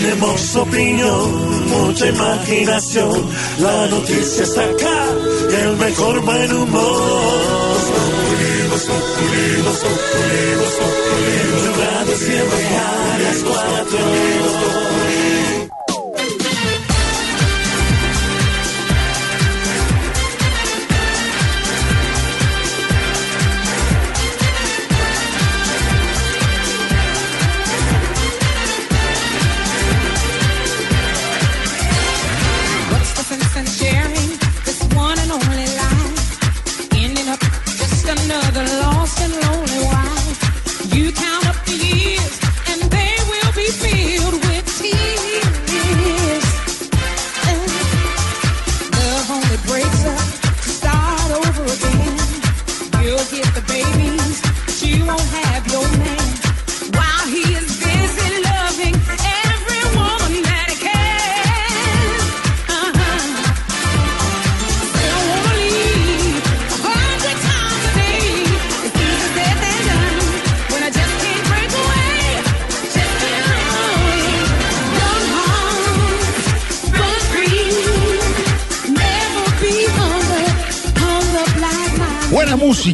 Tenemos opinión, mucha imaginación. La noticia está acá, el mejor buen humor. Tu radio siempre a las cuatro.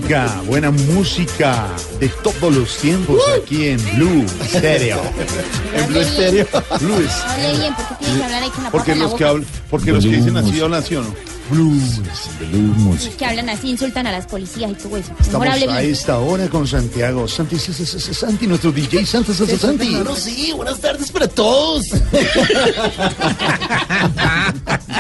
Música, buena música de todos los tiempos aquí en Blue Stereo. En Blue Stereo. Blue bien, porque tiene que hablar ahí con la Porque papa en la los que hablan, porque los que dicen así hablan así o no. Blues, blues Los que hablan así insultan a las policías y todo eso. Estamos a bien. esta hora con Santiago. Santi, Santi, nuestro DJ Santi, S- S- Santi. sí, buenas tardes para todos.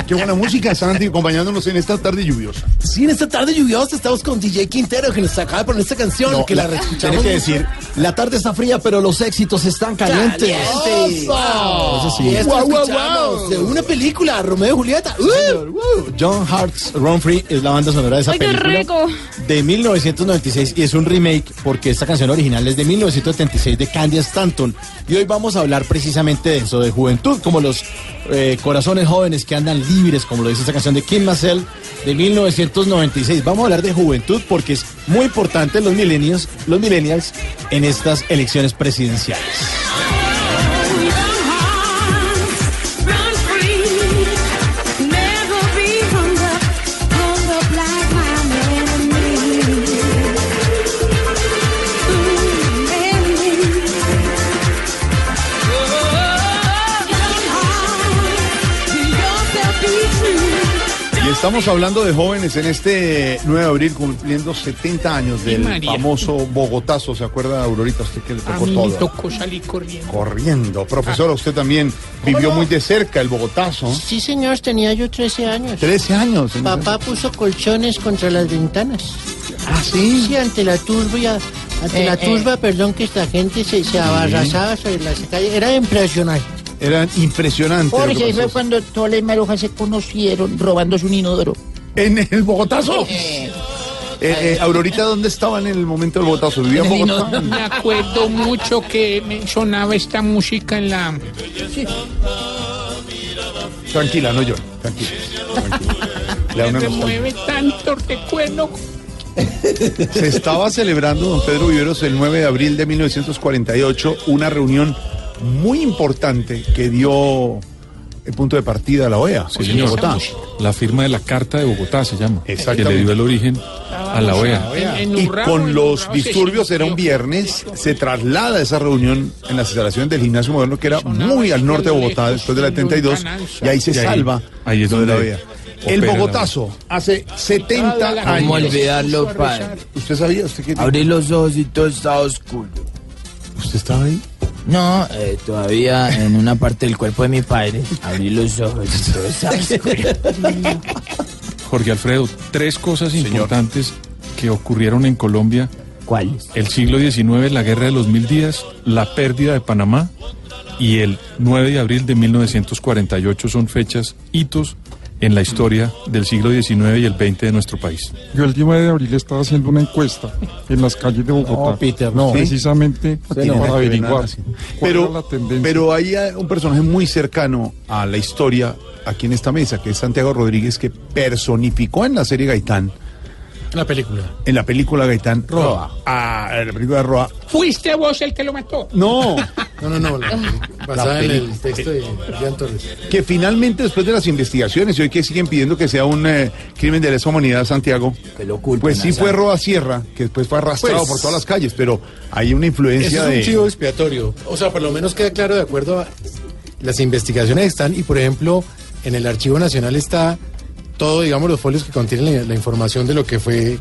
Qué buena música, Santi, acompañándonos en esta tarde lluviosa. Sí, en esta tarde lluviosa estamos con DJ Quintero que nos acaba de poner esta canción No, que la, la-. Tienes que decir, la tarde está fría, pero los éxitos están calientes. ¡Caliente! Eso sí. Y esto escuchamos guau. de una película, Romeo y Julieta. ¡Uh! John Hart's Run Free es la banda sonora de esa ¡Ay, qué película rico! de 1996 y es un remake porque esta canción original es de 1976 de Candy Stanton y hoy vamos a hablar precisamente de eso, de juventud, como los eh, corazones jóvenes que andan libres, como lo dice esta canción de Kim Marcel de 1996. Vamos a hablar de juventud porque es muy importante los millennials, los millennials en estas elecciones presidenciales. Estamos hablando de jóvenes en este 9 de abril cumpliendo 70 años del María. famoso Bogotazo. ¿Se acuerda, Aurorita, usted que le A tocó mí me todo? tocó salir corriendo. Corriendo. Profesora, usted también vivió muy de cerca el Bogotazo. Sí, señor, tenía yo 13 años. 13 años. ese- Papá puso colchones contra las ventanas. Ah, sí. Sí, ante la turba, ante Eh, la eh. turba, perdón, que esta gente se, se abarrazaba sobre las calles. Era impresionante. Eran impresionantes. Jorge, ahí fue cuando todas las marujas se conocieron robándose un inodoro. En el Bogotazo. Eh, eh, Aurorita, ¿dónde estaban en el momento del Bogotazo? ¿Vivía en Bogotá? Me acuerdo mucho que me sonaba esta música en la... Tranquila, no llore. Tranquila. tranquila. Me mueve tanto recuerdo. Se estaba celebrando, don Pedro Viveros, el 9 de abril de 1948, una reunión muy importante que dio el punto de partida a la OEA en señor. Bogotá. La firma de la Carta de Bogotá se llama. Que Exactamente. le dio el origen a la OEA. En, en Y con los disturbios era un viernes, se traslada esa reunión en las instalaciones del gimnasio moderno que era muy al norte de Bogotá después de la 72 y ahí se Y ahí- salva ahí es lo de la donde OEA. El Bogotazo, hace 70 ¿Cómo años. olvidarlo, padre? ¿Usted sabía? ¿Usted, qué- Abrí los ojos y todo estaba oscuro. ¿Usted estaba ahí? No, eh, todavía en una parte del cuerpo de mi padre. Abrí los ojos y todo estaba. Jorge Alfredo, tres cosas importantes que ocurrieron en Colombia. ¿Cuál? El siglo XIX, la guerra de los mil días, la pérdida de Panamá y el 9 de abril de 1948 son fechas, hitos en la historia del siglo XIX y el XX de nuestro país. Yo el 9 de abril estaba haciendo una encuesta en las calles de Bogotá. No, Peter, no. Precisamente para averiguar así. cuál era Pero, la tendencia. pero hay un personaje muy cercano a la historia aquí en esta mesa, que es Santiago Rodríguez, que personificó en la serie Gaitán La película. En la película Gaitán. Roa. Ah, en la película de Roa. ¿Fuiste vos el que lo mató? No. No, no, no. la- basada en el texto de Jean Torres. que finalmente después de las investigaciones y hoy que siguen pidiendo que sea un eh, crimen de lesa humanidad Santiago, pues sí fue Roa Sierra, que después fue arrastrado Pues- por todas las calles, pero hay una influencia Eso es de... un chivo expiatorio. O sea, por lo menos queda claro de acuerdo a las investigaciones están y por ejemplo en el Archivo Nacional está todo, digamos, los folios que contienen la, la información de lo que fue,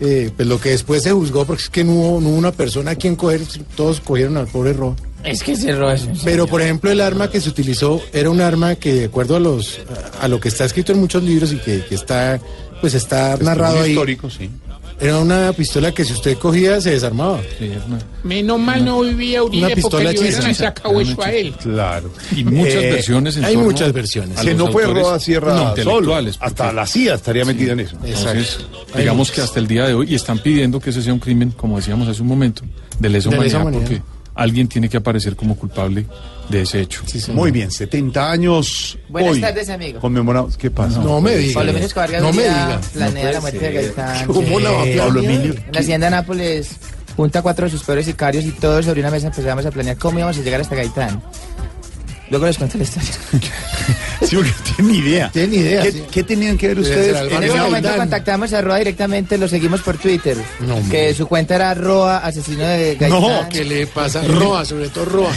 eh, pues lo que después se juzgó, porque es que no hubo, no hubo una persona a quien coger, todos cogieron al pobre Ro. Es que ese Roa es un Pero por ejemplo el arma que se utilizó era un arma que de acuerdo a los a, a lo que está escrito en muchos libros y que, que está pues está narrado ahí histórico, sí. Era una pistola que si usted cogía se desarmaba. Menos mal no vivía Una Uribe porque pistola le hubieran chisa. sacado eso a él. Claro. Y muchas Eh, versiones en hay muchas versiones. Que no fue Roa Sierra solo, intelectuales. hasta porque- la CIA estaría metida en eso. Entonces, Hay digamos muchos. que hasta el día de hoy, y están pidiendo que ese sea un crimen, como decíamos hace un momento, de lesa De lesa humanidad, humanidad. porque alguien tiene que aparecer como culpable de ese hecho. Muy bien, 70 años Buenas hoy tardes, amigo. conmemorados. ¿Qué pasa? No me diga. Pablo Emilio Escobar No me diga. planea la muerte de Gaitán. ¿Cómo la va? Pablo Emilio. En la hacienda Nápoles junta a cuatro de sus peores sicarios y todos sobre una mesa empezamos a planear cómo íbamos a llegar hasta Gaitán. Luego les cuento la historia. Sí, porque no tienen ni idea. Tienen ni idea, ¿Qué, sí. qué tenían que ver ustedes en ese momento contactamos a Roa directamente, lo seguimos por Twitter. No, que su cuenta era Roa, asesino de Gaitán. No, ¿Qué le pasa? Roa, sobre todo Roa.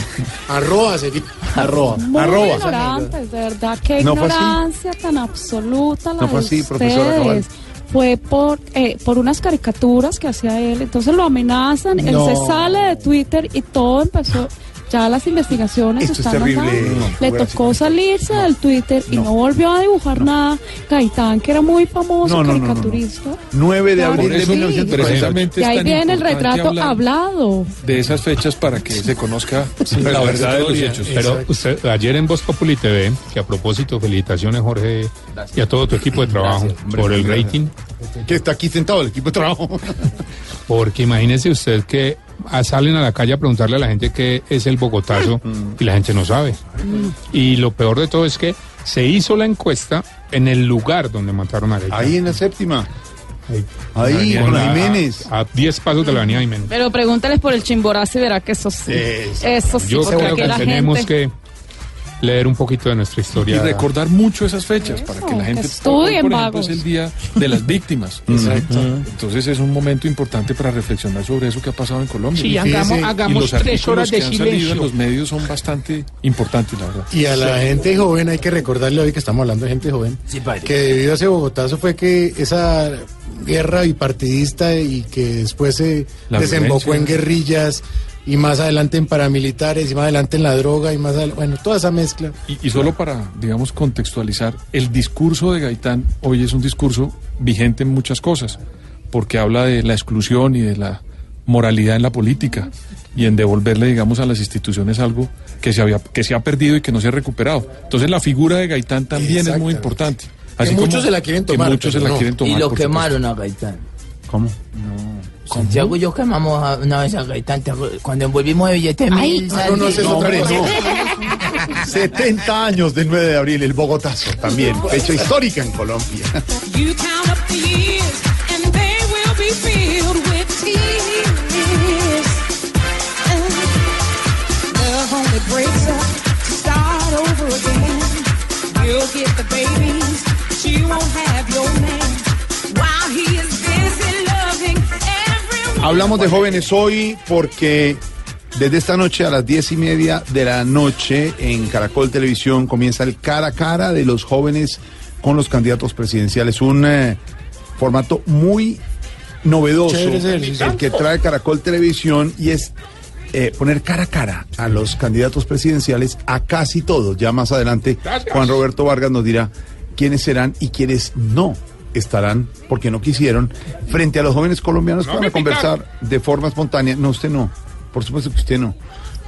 A Roa sería. Arroba. Muy Arroba. ignorantes, de verdad, qué ¿No ignorancia tan absoluta la ¿No fue de así, profesora Cabal? ustedes. Fue por, eh, por unas caricaturas que hacía él, entonces lo amenazan, No. él se sale de Twitter y todo empezó, ya las investigaciones Esto es están terrible, no, Le tocó salirse del Twitter y No. no volvió a dibujar nada. Gaitán, que era muy famoso No, no, no, no, no. caricaturista. 9 de abril de eso, 1948. precisamente Y es ahí viene el retrato hablado. de esas fechas para que se conozca la verdad de los hechos. Exacto. Pero usted, ayer en Voz Populi TV, que a propósito, felicitaciones Jorge y a todo tu equipo de trabajo por el rating, Que está aquí sentado el equipo de trabajo. porque imagínese usted que salen a la calle a preguntarle a la gente qué es el Bogotazo y la gente no sabe. Y lo peor de todo es que se hizo la encuesta en el lugar donde mataron a Gaitán. Ahí en la séptima. Ahí, con la- Jiménez. A 10 pasos de la avenida Jiménez. Pero pregúntales por el chimborazo y verá que eso sí. Eso. Eso sí, Yo creo que la tenemos gente... que leer un poquito de nuestra Y historia. recordar mucho esas fechas para que la que gente estudien, hoy, por ejemplo, es el día de las víctimas. Exacto. Entonces es un momento importante para reflexionar sobre eso que ha pasado en Colombia. Sí, Y hagamos, fíjese, y hagamos los tres horas que de han salido en silencio. los medios son bastante importantes, la verdad. Y a la gente joven hay que recordarle hoy que estamos hablando de gente joven, Sí, padre. que debido a ese Bogotazo fue que esa guerra bipartidista y que después se La desembocó violencia. en guerrillas y más adelante en paramilitares y más adelante en la droga y más adelante, bueno, toda esa mezcla. Y, y solo para, digamos, contextualizar, el discurso de Gaitán hoy es un discurso vigente en muchas cosas, porque habla de la exclusión y de la moralidad en la política y en devolverle, digamos, a las instituciones algo que se había, que se ha perdido y que no se ha recuperado. Entonces la figura de Gaitán también es muy importante. Que muchos se la quieren tomar, Que muchos se la no. quieren tomar. Y lo quemaron a Gaitán. ¿Cómo? Santiago y yo quemamos a- una vez a Gaitán. Cuando envolvimos de billete Ay, mil. no, no, es otra hombre, cosa. 70 años del 9 de abril, el Bogotazo también. Fecha histórica en Colombia. You count up the years, and they will be filled with tears. Love only breaks up to start over again. You'll get the babies, you won't have your man. Hablamos de jóvenes hoy porque desde esta noche a las diez y media de la noche en Caracol Televisión comienza el cara a cara de los jóvenes con los candidatos presidenciales. Un eh, formato muy novedoso Chévere el que trae Caracol Televisión y es eh, poner cara a cara a los candidatos presidenciales a casi todos. Ya más adelante Juan Roberto Vargas nos dirá quiénes serán y quiénes no estarán porque no quisieron frente a los jóvenes colombianos que No van a me conversar de forma espontánea. No, usted no. Por supuesto que usted no.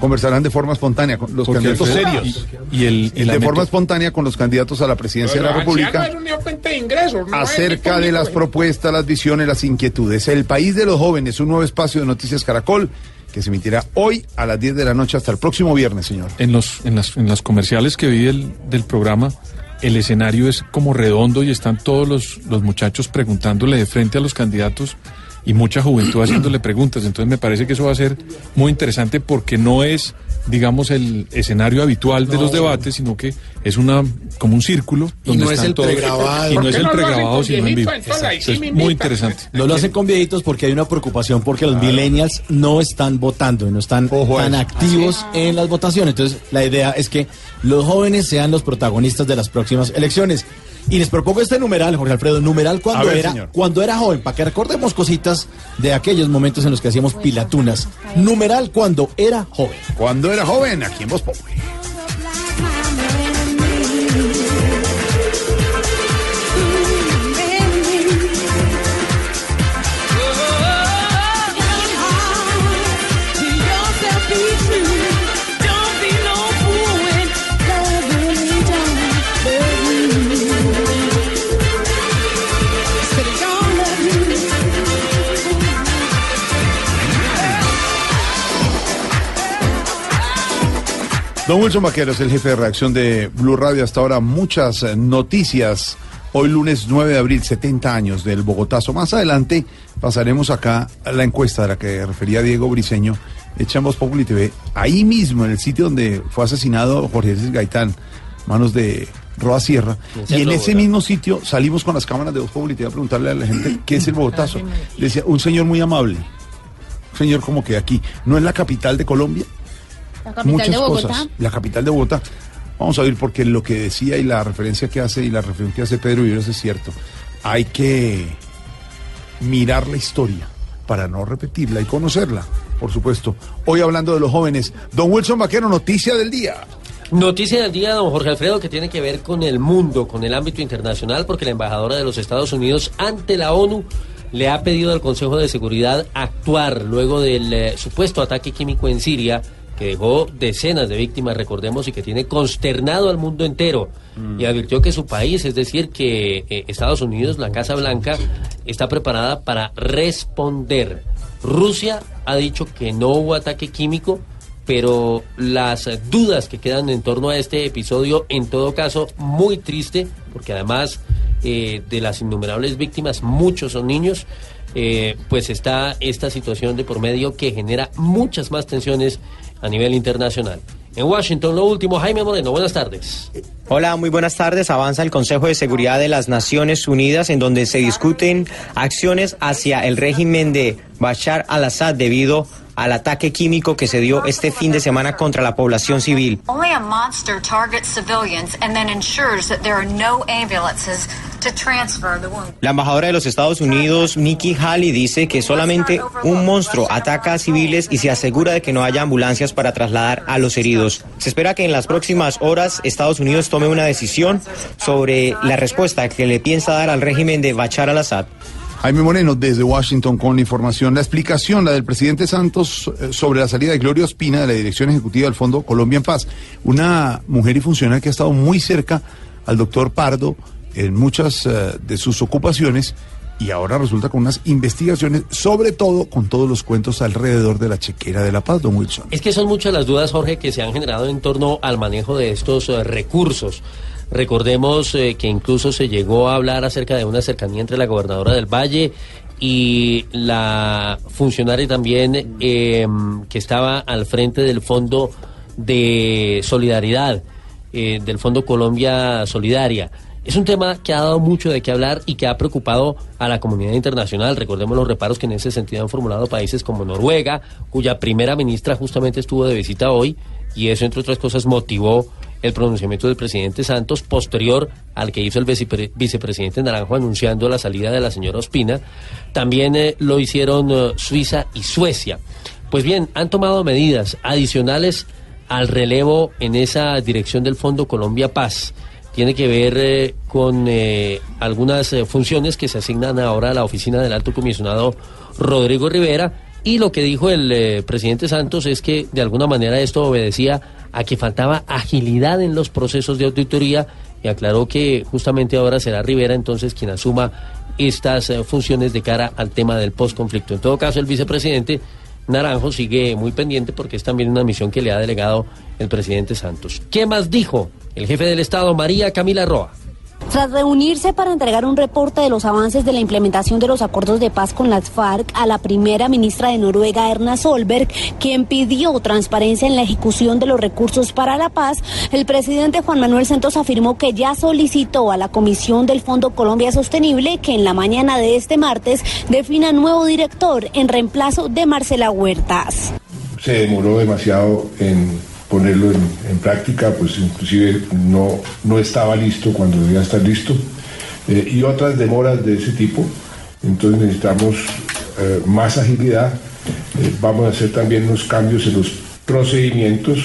Conversarán de forma espontánea con los Porque candidatos serios. Y, y el, de forma espontánea con los candidatos a la presidencia de la República de ingresos. no acerca de las público. propuestas, las visiones, las inquietudes. El país de los jóvenes, un nuevo espacio de Noticias Caracol que se emitirá hoy a las 10 de la noche hasta el próximo viernes, señor. en los en las, en las comerciales que vi del, del programa el escenario es como redondo y están todos los, los muchachos preguntándole de frente a los candidatos y mucha juventud haciéndole preguntas. Entonces me parece que eso va a ser muy interesante porque no es, digamos, el escenario habitual de No. los debates, sino que es una como un círculo Y no es el todos- pregrabado. y ¿Por no es el no pregrabado, sino en vivo. entonces? Muy interesante. No lo hacen con viejitos porque hay una preocupación porque los millennials no están votando y no están tan activos en las votaciones. Entonces, la idea es que los jóvenes sean los protagonistas de las próximas elecciones. Y les propongo este numeral, Jorge Alfredo, numeral cuando ver, era señor. cuando era joven, para que recordemos cositas de aquellos momentos en los que hacíamos pilatunas. Numeral cuando era joven. Cuando era joven, aquí en Voz Populi. Don Wilson Vaqueros, el jefe de reacción de Blue Radio. Hasta ahora muchas eh, noticias. Hoy lunes 9 de abril, 70 años del Bogotazo. Más adelante pasaremos acá a la encuesta de la que refería Diego Briseño, hecha en Voz Populi TV, ahí mismo, en el sitio donde fue asesinado Jorge Jesús Gaitán, manos de Roa Sierra. Y en ese mismo sitio salimos con las cámaras de Voz Populi TV a preguntarle a la gente qué es el Bogotazo. Le decía, un señor muy amable, un señor como que aquí, ¿no es la capital de Colombia? La capital muchas de Bogotá. cosas. La capital de Bogotá. Vamos a ver porque lo que decía y la referencia que hace y la referencia que hace Pedro Viveros es cierto. Hay que mirar la historia para no repetirla y conocerla, por supuesto. Hoy hablando de los jóvenes, don Wilson Vaquero, noticia del día. Noticia del día, don Jorge Alfredo, que tiene que ver con el mundo, con el ámbito internacional, porque la embajadora de los Estados Unidos ante la ONU le ha pedido al Consejo de Seguridad actuar luego del eh, supuesto ataque químico en Siria que dejó decenas de víctimas, recordemos, y que tiene consternado al mundo entero. Y advirtió que su país, es decir, que eh, Estados Unidos, la Casa Blanca, está preparada para responder. Rusia ha dicho que no hubo ataque químico, pero las dudas que quedan en torno a este episodio, en todo caso, muy triste, porque además eh, de las innumerables víctimas, muchos son niños, eh, pues está esta situación de por medio que genera muchas más tensiones a nivel internacional. En Washington, lo último, Jaime Moreno, buenas tardes. Hola, muy buenas tardes. Avanza el Consejo de Seguridad de las Naciones Unidas en donde se discuten acciones hacia el régimen de Bashar al-Assad debido al ataque químico que se dio este fin de semana contra la población civil. Only a monster targets civilians and then ensures that there are no ambulances to transfer the wounded. La embajadora de los Estados Unidos, Nikki Haley, dice que solamente un monstruo ataca a civiles y se asegura de que no haya ambulancias para trasladar a los heridos. Se espera que en las próximas horas Estados Unidos tome una decisión sobre la respuesta que le piensa dar al régimen de Bashar al-Assad. Jaime Moreno, desde Washington, con información. La explicación, la del presidente Santos, eh, sobre la salida de Gloria Ospina de la dirección ejecutiva del Fondo Colombia en Paz. Una mujer y funcionaria que ha estado muy cerca al doctor Pardo en muchas eh, de sus ocupaciones y ahora resulta con unas investigaciones, sobre todo con todos los cuentos alrededor de la chequera de la paz, don Wilson. Es que son muchas las dudas, Jorge, que se han generado en torno al manejo de estos eh, recursos. Recordemos eh, que incluso se llegó a hablar acerca de una cercanía entre la gobernadora del Valle y la funcionaria también eh, que estaba al frente del Fondo de Solidaridad, eh, del Fondo Colombia Solidaria. Es un tema que ha dado mucho de qué hablar y que ha preocupado a la comunidad internacional. Recordemos los reparos que en ese sentido han formulado países como Noruega, cuya primera ministra justamente estuvo de visita hoy y eso, entre otras cosas, motivó el pronunciamiento del presidente Santos posterior al que hizo el vicepre- vicepresidente Naranjo anunciando la salida de la señora Ospina. También eh, lo hicieron eh, Suiza y Suecia. Pues bien, han tomado medidas adicionales al relevo en esa dirección del Fondo Colombia Paz. Tiene que ver eh, con algunas funciones que se asignan ahora a la oficina del alto comisionado Rodrigo Rivera. Y lo que dijo el eh, presidente Santos es que de alguna manera esto obedecía a que faltaba agilidad en los procesos de auditoría y aclaró que justamente ahora será Rivera entonces quien asuma estas eh, funciones de cara al tema del postconflicto. En todo caso, el vicepresidente Naranjo sigue muy pendiente porque es también una misión que le ha delegado el presidente Santos. ¿Qué más dijo el jefe del Estado, María Camila Roa? Tras reunirse para entregar un reporte de los avances de la implementación de los acuerdos de paz con las FARC a la primera ministra de Noruega, Erna Solberg, quien pidió transparencia en la ejecución de los recursos para la paz, el presidente Juan Manuel Santos afirmó que ya solicitó a la Comisión del Fondo Colombia Sostenible que en la mañana de este martes defina nuevo director en reemplazo de Marcela Huertas. se demoró demasiado en ponerlo en, práctica, pues inclusive no, no estaba listo cuando debía estar listo, eh, y otras demoras de ese tipo. Entonces necesitamos eh, más agilidad. Eh, vamos a hacer también unos cambios en los procedimientos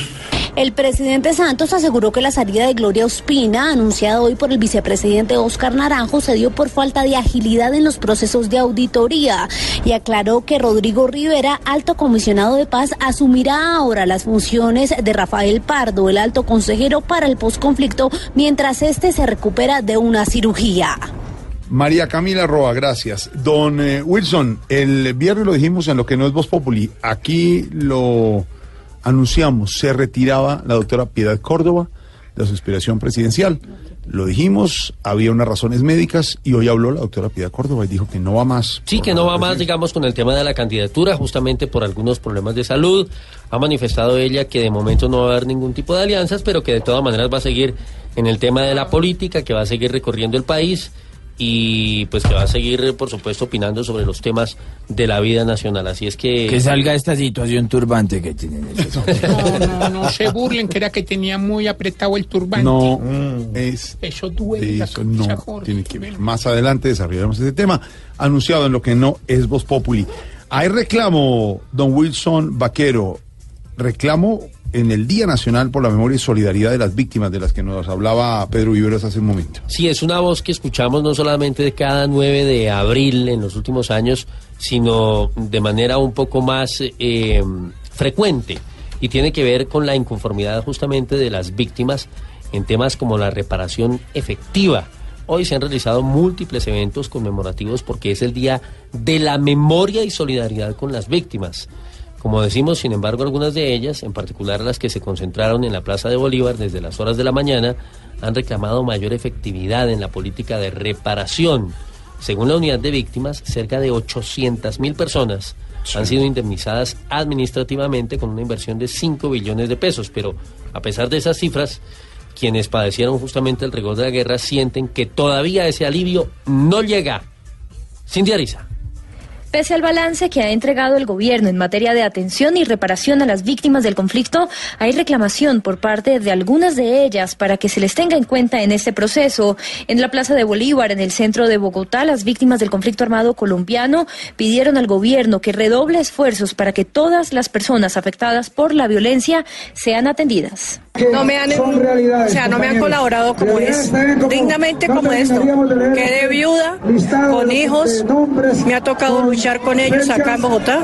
El presidente Santos aseguró que la salida de Gloria Ospina, anunciada hoy por el vicepresidente Oscar Naranjo, se dio por falta de agilidad en los procesos de auditoría y aclaró que Rodrigo Rivera, alto comisionado de paz, asumirá ahora las funciones de Rafael Pardo, el alto consejero para el posconflicto, mientras este se recupera de una cirugía. María Camila Roa, gracias. Don eh, Wilson, el viernes lo dijimos en lo que no es Voz Populi. Aquí lo anunciamos, se retiraba la doctora Piedad Córdoba de su aspiración presidencial. Lo dijimos, había unas razones médicas y hoy habló la doctora Piedad Córdoba y dijo que no va más. Sí, que no va más, digamos, con el tema de la candidatura, justamente por algunos problemas de salud. Ha manifestado ella que de momento no va a haber ningún tipo de alianzas, pero que de todas maneras va a seguir en el tema de la política, que va a seguir recorriendo el país y pues que va a seguir, por supuesto, opinando sobre los temas de la vida nacional. Así es que... Que salga esta situación turbante que tienen. No, no, no se burlen, que era que tenía muy apretado el turbante. No, es Eso duele. la eso no tiene que ver. Más adelante desarrollaremos ese tema, anunciado en lo que no es Voz Populi. Hay reclamo, don Wilson Vaquero, reclamo en el Día Nacional por la Memoria y Solidaridad de las Víctimas, de las que nos hablaba Pedro Viveros hace un momento. Sí, es una voz que escuchamos no solamente de cada 9 de abril en los últimos años, sino de manera un poco más eh, frecuente y tiene que ver con la inconformidad justamente de las víctimas en temas como la reparación efectiva. Hoy se han realizado múltiples eventos conmemorativos porque es el Día de la Memoria y Solidaridad con las Víctimas. Como decimos, sin embargo, algunas de ellas, en particular las que se concentraron en la Plaza de Bolívar desde las horas de la mañana, han reclamado mayor efectividad en la política de reparación. Según la unidad de víctimas, cerca de 800 mil personas han sido indemnizadas administrativamente con una inversión de 5 billones de pesos. Pero a pesar de esas cifras, quienes padecieron justamente el rigor de la guerra sienten que todavía ese alivio no llega. Cindy Ariza. Pese al balance que ha entregado el gobierno en materia de atención y reparación a las víctimas del conflicto, hay reclamación por parte de algunas de ellas para que se les tenga en cuenta en este proceso. En la Plaza de Bolívar, en el centro de Bogotá, las víctimas del conflicto armado colombiano pidieron al gobierno que redoble esfuerzos para que todas las personas afectadas por la violencia sean atendidas. No me han, o sea, no me han colaborado como es, dignamente como esto. Quedé viuda, con hijos, me ha tocado luchar con ellos acá en Bogotá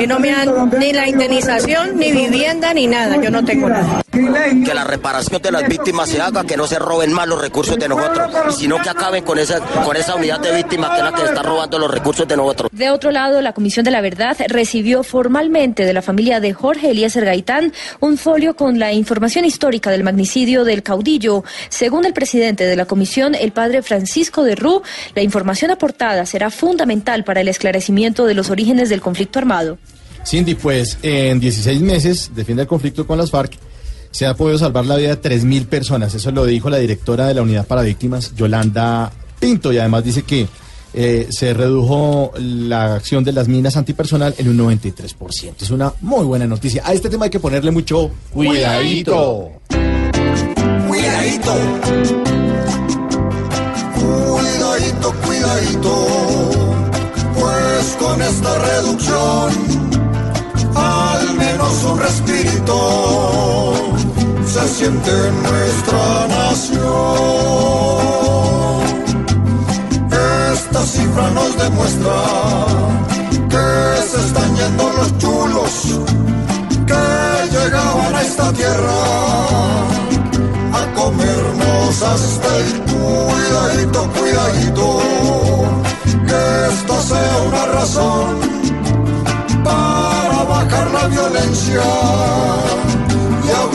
y no me han ni la indemnización, ni vivienda, ni nada. Yo no tengo nada. Que la reparación de las víctimas se haga, que no se roben más los recursos de nosotros, y sino que acaben con esa, con esa unidad de víctimas que es la que está robando los recursos de nosotros. De otro lado, la Comisión de la Verdad recibió formalmente de la familia de Jorge Eliezer Gaitán un folio con la información histórica del magnicidio del caudillo. Según el presidente de la comisión, el padre Francisco de Rú, la información aportada será fundamental para el esclarecimiento de los orígenes del conflicto armado. Cindy, pues en 16 meses de fin del conflicto con las FARC se ha podido salvar la vida de 3.000 personas. Eso lo dijo la directora de la Unidad para Víctimas, Yolanda Pinto, y además dice que eh, se redujo la acción de las minas antipersonal en un 93%. Es una muy buena noticia. A este tema hay que ponerle mucho cuidadito. Cuidadito. Cuidadito, cuidadito. Pues con esta reducción, al menos un respirito se siente en nuestra nación. Esta cifra nos demuestra que se están yendo los chulos que llegaban a esta tierra a comernos hasta el cuidadito, cuidadito, que esta sea una razón para la violencia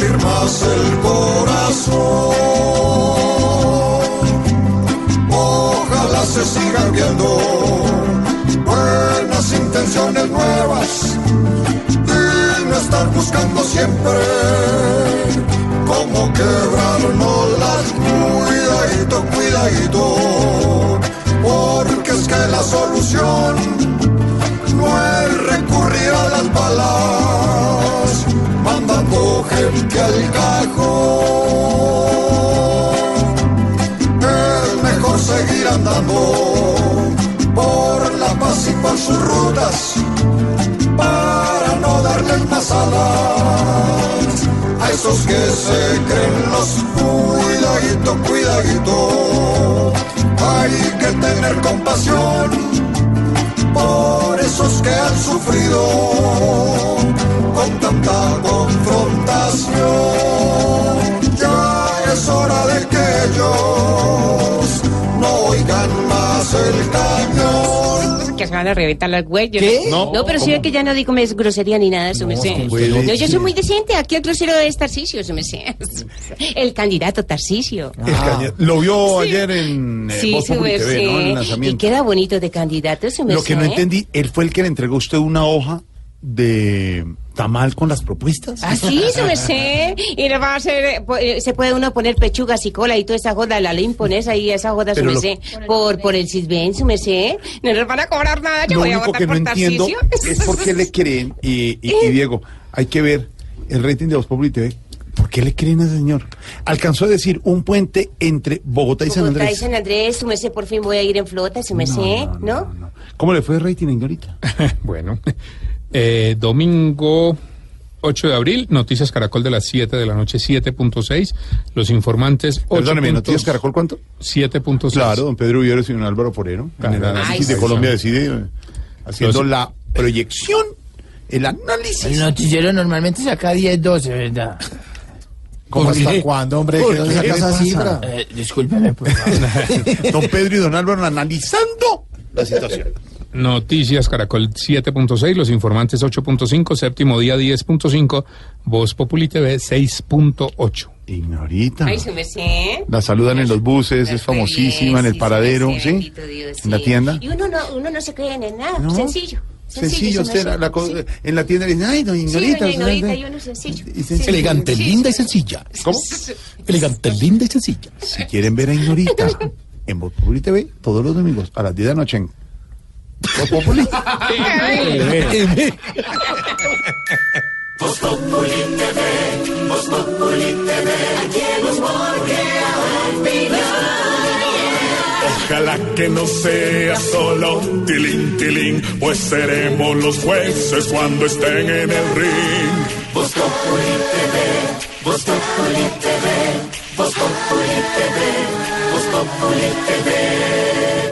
y abrir más el corazón. Ojalá se sigan viendo buenas intenciones nuevas. Y no estar buscando siempre. Como quebrarnos las cuidadito, cuidadito, porque es que la solución no es recurrir a las balas, gente al cajón. Es mejor seguir andando por la paz y por sus rutas para no darles más a esos que se creen los cuidadito, cuidadito. Hay que tener compasión por esos que han sufrido con tanta confrontación. Ya es hora de que ellos no oigan más el cañón. Que se van a reventar las huellas. ¿Qué? No, No, pero sí ¿cómo? ve que ya no digo mes grosería ni nada, eso me sé. ¿cómo puede No, yo soy muy decente. Aquí el grosero es Tarcisio, eso me sé. El candidato Tarcisio. Caña- Lo vio ayer en eh, Sí, Voz su Populi TV, ¿no? En el merced. Y lanzamiento. queda bonito de candidato, eso me Lo que no sé. entendí, él fue el que le entregó a usted una hoja de tamal con las propuestas. Ah, sí, eso me sé. Y le va a hacer, eh, eh, se puede uno poner pechugas y cola y toda esa joda, la ley pones ahí, esa joda, lo- sé. Por, por el Cisben, sé. No nos van a cobrar nada, yo Lo voy a votar que no por entiendo Tarcisio. es por qué le creen, y, y- y Diego, hay que ver el rating de Voz Populi TV. ¿Por qué le creen a ese señor? Alcanzó a decir un puente entre Bogotá y San Bogotá y Andrés. San Andrés, sé, por fin voy a ir en flota, eso me sé, ¿no? ¿Cómo le fue el rating, señorita? bueno, eh, domingo 8 de abril, Noticias Caracol de las 7 de la noche, 7.6. Los informantes 8. Perdóneme, ¿Noticias Caracol cuánto? 7.6. Claro, don Pedro Viveros y don Álvaro Forero. En el Claro. análisis Ay, de sí. Colombia decide, eh, haciendo Los- la proyección, el análisis. El noticiero normalmente saca 10, 12, ¿verdad? ¿Cómo ¿Por hasta qué? cuándo, hombre? ¿Por ¿Qué dónde qué saca esa cifra? Eh, discúlpeme, por favor. Don Pedro y don Álvaro analizando la situación. Noticias Caracol 7.6, Los Informantes 8.5, Séptimo Día 10.5, Voz Populi TV 6.8. Ignorita. Ay, eso me sé. La saludan en los buses, es famosísima en el paradero, sí, ¿sí? En la sí. tienda. Y uno no, uno no se cree en nada, No. sencillo. Sencillo, me usted la- la Sí. en la tienda le dicen, ay, Sí, Ignorita. usted Ignorita, sabe". y uno sencillo. Y sencillo. Elegante, Sí. linda y sencilla. ¿Cómo? Elegante, linda y sencilla. Si quieren ver a Ignorita en Voz Populi TV, todos los domingos a las 10 de la noche en Voz Populi. Voz Populi TV, Voz Populi TV, aquí nos Ojalá que no sea solo tilín, tilín, pues seremos los jueces cuando estén en el ring. Voz Populi TV, Voz Populi TV, Voz Populi TV, Voz Populi TV.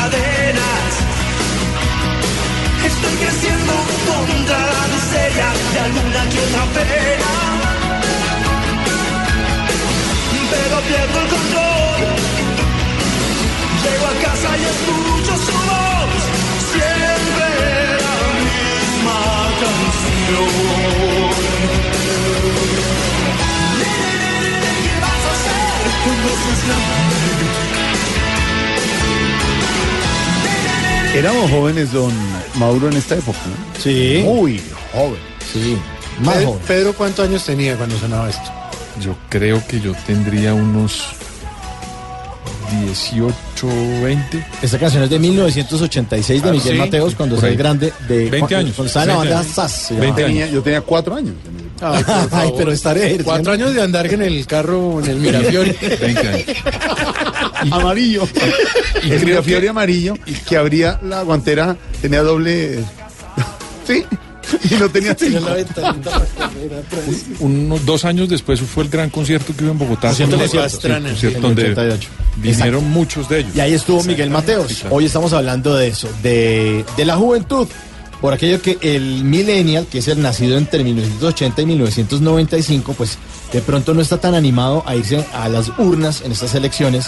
Cadenas, estoy creciendo contra la miseria de alguna que otra pena. Pero pierdo el control. Llego a casa y escucho su voz, siempre la misma canción. ¿Qué vas a hacer cuando seas grande? Éramos jóvenes, don Mauro, en esta época. ¿no? Sí. Muy joven. Sí. Pedro, Pedro, ¿cuántos años tenía cuando sonaba esto? Yo creo que yo tendría unos 18, 20. Esta canción es de 1986 de Ah, Miguel sí, Mateos cuando es grande de 20 años. Cuando estaba en la 20 banda. SAS. se 20 llamaba. Tenía- yo tenía cuatro años. Ay, por favor. Ay, pero estaré. Cuatro años de andar en el carro, en el Mirafiori. 20 años. amarillo. Y el Mirafiori que- amarillo que abría la guantera, tenía doble. Sí, y no tenía cinco. Unos dos años después fue el gran concierto que hubo en Bogotá. Concierto con- de sí, Pastrana. concierto En el donde 88. vinieron Exacto. muchos de ellos. Y ahí estuvo Miguel Mateos. Hoy estamos hablando de eso, de, de la juventud. Por aquello que el millennial, que es el nacido entre 1980 y 1995, pues de pronto no está tan animado a irse a las urnas en estas elecciones.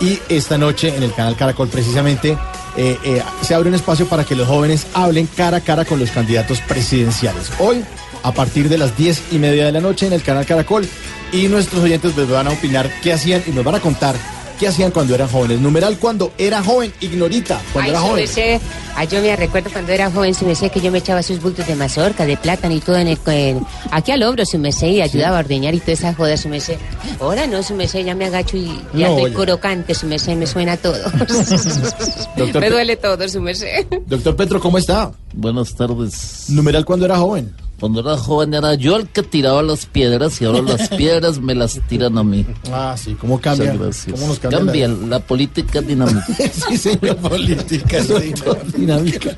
Y esta noche en el canal Caracol precisamente eh, eh, se abre un espacio para que los jóvenes hablen cara a cara con los candidatos presidenciales. Hoy, a partir de las 10 y media de la noche en el canal Caracol. Y nuestros oyentes pues, van a opinar qué hacían y nos van a contar qué hacían cuando eran jóvenes. Numeral cuando era joven, ignorita, cuando Ay, era joven. merced, ay, yo me recuerdo cuando era joven, su merced, que yo me echaba sus bultos de mazorca, de plátano y todo en el, en- aquí al hombro, su merced, y ayudaba a ordeñar y toda esa joda, su merced. Ahora no, su merced, ya me agacho y ya No, estoy ya. crocante, su merced, me suena todo. Doctor, me duele todo, su merced. Doctor Petro, ¿cómo está? Buenas tardes. Numeral cuando era joven. Cuando era joven era yo el que tiraba las piedras y ahora las piedras me las tiran a mí. Ah, sí, ¿cómo cambia? ¿Cómo nos cambia? la- Cambia, la... política es dinámica. sí, señor, política, sí, dinámica.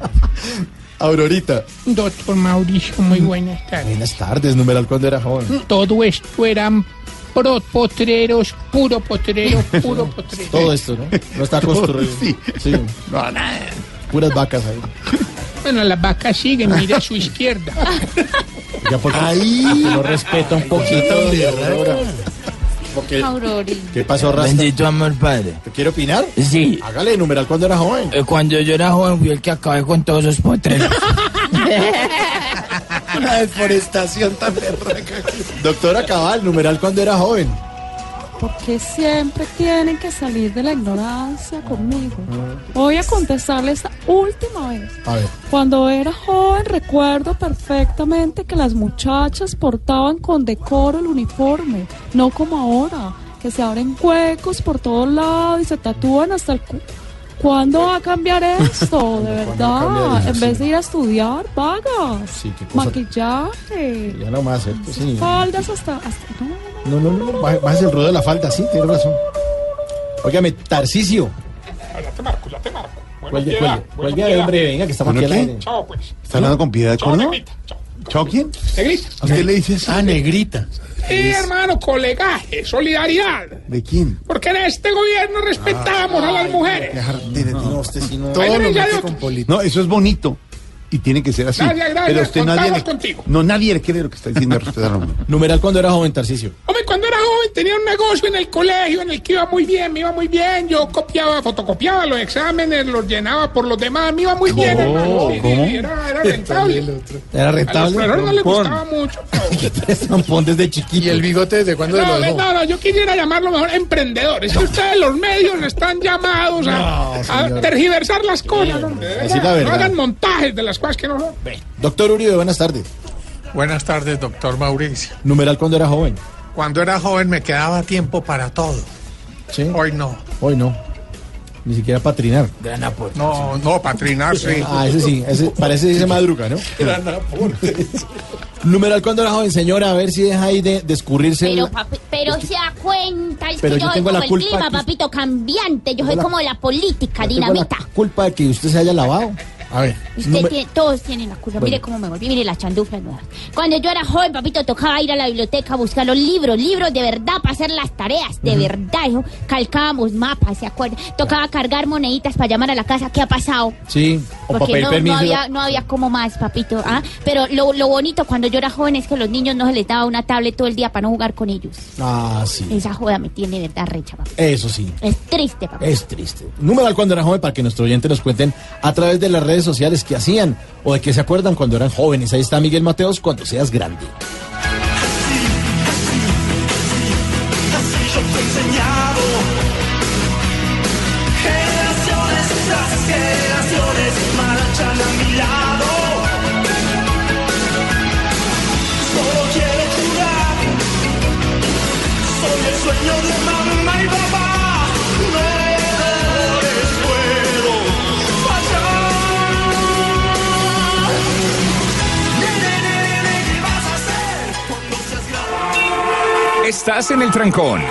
Aurorita. Doctor Mauricio, muy buenas tardes. Buenas tardes, numeral cuando era joven. Todo esto eran pro potreros, puro potrero, puro potrero. Todo esto, ¿no? No está construido. Sí. Sí. Puras vacas ahí. Bueno, las vacas siguen, mire a su izquierda. Ya porque, porque no respeta un poquito. Aurora. Porque, ¿Qué pasó, Rasta? Bendito amor, padre. ¿Te quiere opinar? Sí. Hágale, numeral cuando era joven. Eh, Cuando yo era joven fui el que acabé con todos esos potreros. Una deforestación tan berraca. Doctora Cabal, numeral cuando era joven. Porque siempre tienen que salir de la ignorancia conmigo. Voy a contestarle esta última vez. A ver. Cuando era joven recuerdo perfectamente que las muchachas portaban con decoro el uniforme, no como ahora, que se abren huecos por todos lados y se tatúan hasta el cu. ¿Cuándo va a cambiar esto? De verdad, eso? en vez Sí. de ir a estudiar, vagas, Sí, qué cosa. maquillaje, Ya no más, ¿cierto? Sí. faldas hasta, hasta no. No, no, no, no. baje- Bájese el ruido de la falda, sí, tiene razón. Óigame, Tarcicio. Ya te marco, ya te marco. Cuelgue, cuelgue, cuelgue, hombre, venga, que estamos ¿Bueno aquí al qué? aire. Chao, pues. ¿Está hablando con piedad Córdoba? Chao. ¿Chao quién? Negrita. ¿A usted le dice eso? Ah, negrita. Sí, hermano, colegaje, solidaridad. ¿De quién? Porque en este gobierno respetamos a las mujeres. No, usted sí no. Todo lo mete con política. No, eso es bonito. Y tiene que ser así. Gracias, gracias, Pero usted nadie le, contigo. No, nadie le cree lo que está diciendo respetar a la mujer. Numeral cuando era joven, Tarcicio. Hombre, cuando era joven tenía un negocio en el colegio en el que iba muy bien, me iba muy bien. Yo copiaba, fotocopiaba los exámenes, los llenaba por los demás, me iba muy bien, hermano. Sí, sí, ¿Cómo? Era, era rentable. Era A los rentable. no les Pon. gustaba mucho. Tampón desde chiquito. ¿Y el bigote desde cuándo No, lo no, dejó? no, yo quisiera llamarlo mejor emprendedores. Que ustedes, los medios, están llamados a, No, a señor. tergiversar las cosas. No hagan montajes de las cosas que no son. Doctor Uribe, buenas tardes. Buenas tardes, doctor Mauricio. Numeral cuando era joven. Cuando era joven me quedaba tiempo para todo. Sí. Hoy no. Hoy no. Ni siquiera para trinar. Gran aporte. No, no, para trinar sí. Ah, ese sí, ese, parece que dice madruga, ¿no? Gran aporte. Numeral cuando era joven, señora, a ver si deja ahí de, de escurrirse. Pero, la- papi- pero se da cuenta, es Pero que yo yo soy tengo como la el culpa clima, que- papito, cambiante. Yo Tengo soy la- como la política, Yo tengo dinamita. la culpa de que usted se haya lavado. A ver. Usted tiene- todos tienen la culpa. Bueno. Mire cómo me volví, mire las chanduflas nuevas. Cuando yo era joven, papito, tocaba ir a la biblioteca a buscar los libros, libros de verdad para hacer las tareas, de verdad. hijo. Calcábamos mapas, ¿se acuerda? Tocaba cargar moneditas para llamar a la casa. ¿Qué ha pasado? Sí, o Porque no, había, no había como más, papito. ¿ah? Pero lo, lo bonito cuando yo era joven es que los niños no se les daba una tablet todo el día para no jugar con ellos. Ah, sí. Esa joda me tiene de verdad recha, papá. Eso sí. Es triste, papá. Es triste. Numeral cuando era joven para que nuestros oyentes nos cuenten a través de las redes sociales qué hacían o de qué se acuerdan cuando eran jóvenes. Ahí está Miguel Mateos cuando seas grande. Estás en el trancón.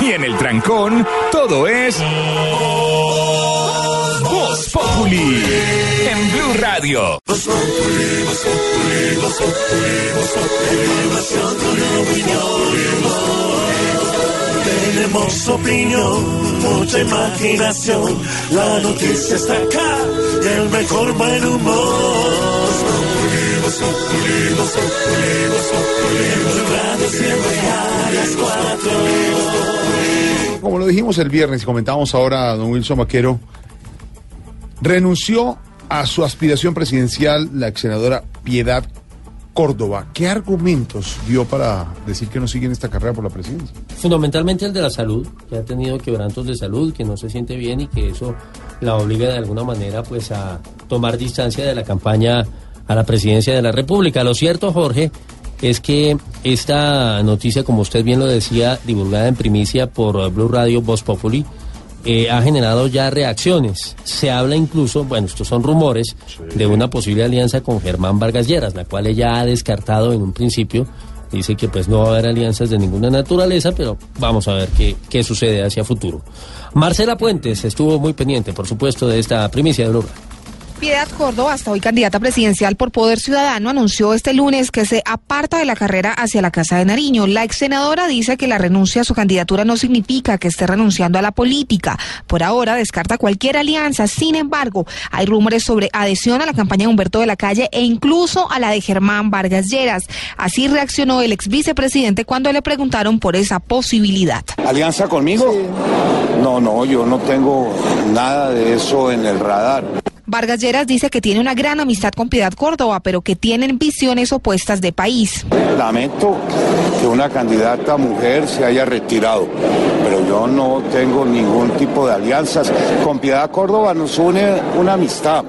Y en el trancón, todo es. Voz Populi. En Blue Radio. Tenemos opinión, mucha imaginación. La noticia está acá y el mejor buen humor. Como lo dijimos el viernes y comentábamos ahora, don Wilson Vaquero, renunció a su aspiración presidencial la ex senadora Piedad Córdoba. ¿Qué argumentos dio para decir que no sigue en esta carrera por la presidencia? Fundamentalmente el de la salud, que ha tenido quebrantos de salud, que no se siente bien y que eso la obliga de alguna manera pues a tomar distancia de la campaña a la presidencia de la República. Lo cierto, Jorge, es que esta noticia, como usted bien lo decía, divulgada en primicia por Blue Radio Voz Populi, eh, ha generado ya reacciones. Se habla incluso, bueno, estos son rumores, de una posible alianza con Germán Vargas Lleras, la cual ella ha descartado en un principio. Dice que pues no va a haber alianzas de ninguna naturaleza, pero vamos a ver qué, qué sucede hacia futuro. Marcela Puentes estuvo muy pendiente, por supuesto, de esta primicia de Blue Radio. Piedad Córdoba, hasta hoy candidata presidencial por Poder Ciudadano, anunció este lunes que se aparta de la carrera hacia la Casa de Nariño. La ex senadora dice que la renuncia a su candidatura no significa que esté renunciando a la política. Por ahora descarta cualquier alianza. Sin embargo, hay rumores sobre adhesión a la campaña de Humberto de la Calle e incluso a la de Germán Vargas Lleras. Así reaccionó el ex vicepresidente cuando le preguntaron por esa posibilidad. ¿Alianza conmigo? No, no, yo no tengo nada de eso en el radar. Vargas Lleras dice que tiene una gran amistad con Piedad Córdoba, pero que tienen visiones opuestas de país. Lamento que una candidata mujer se haya retirado, pero yo no tengo ningún tipo de alianzas. Con Piedad Córdoba nos une una amistad,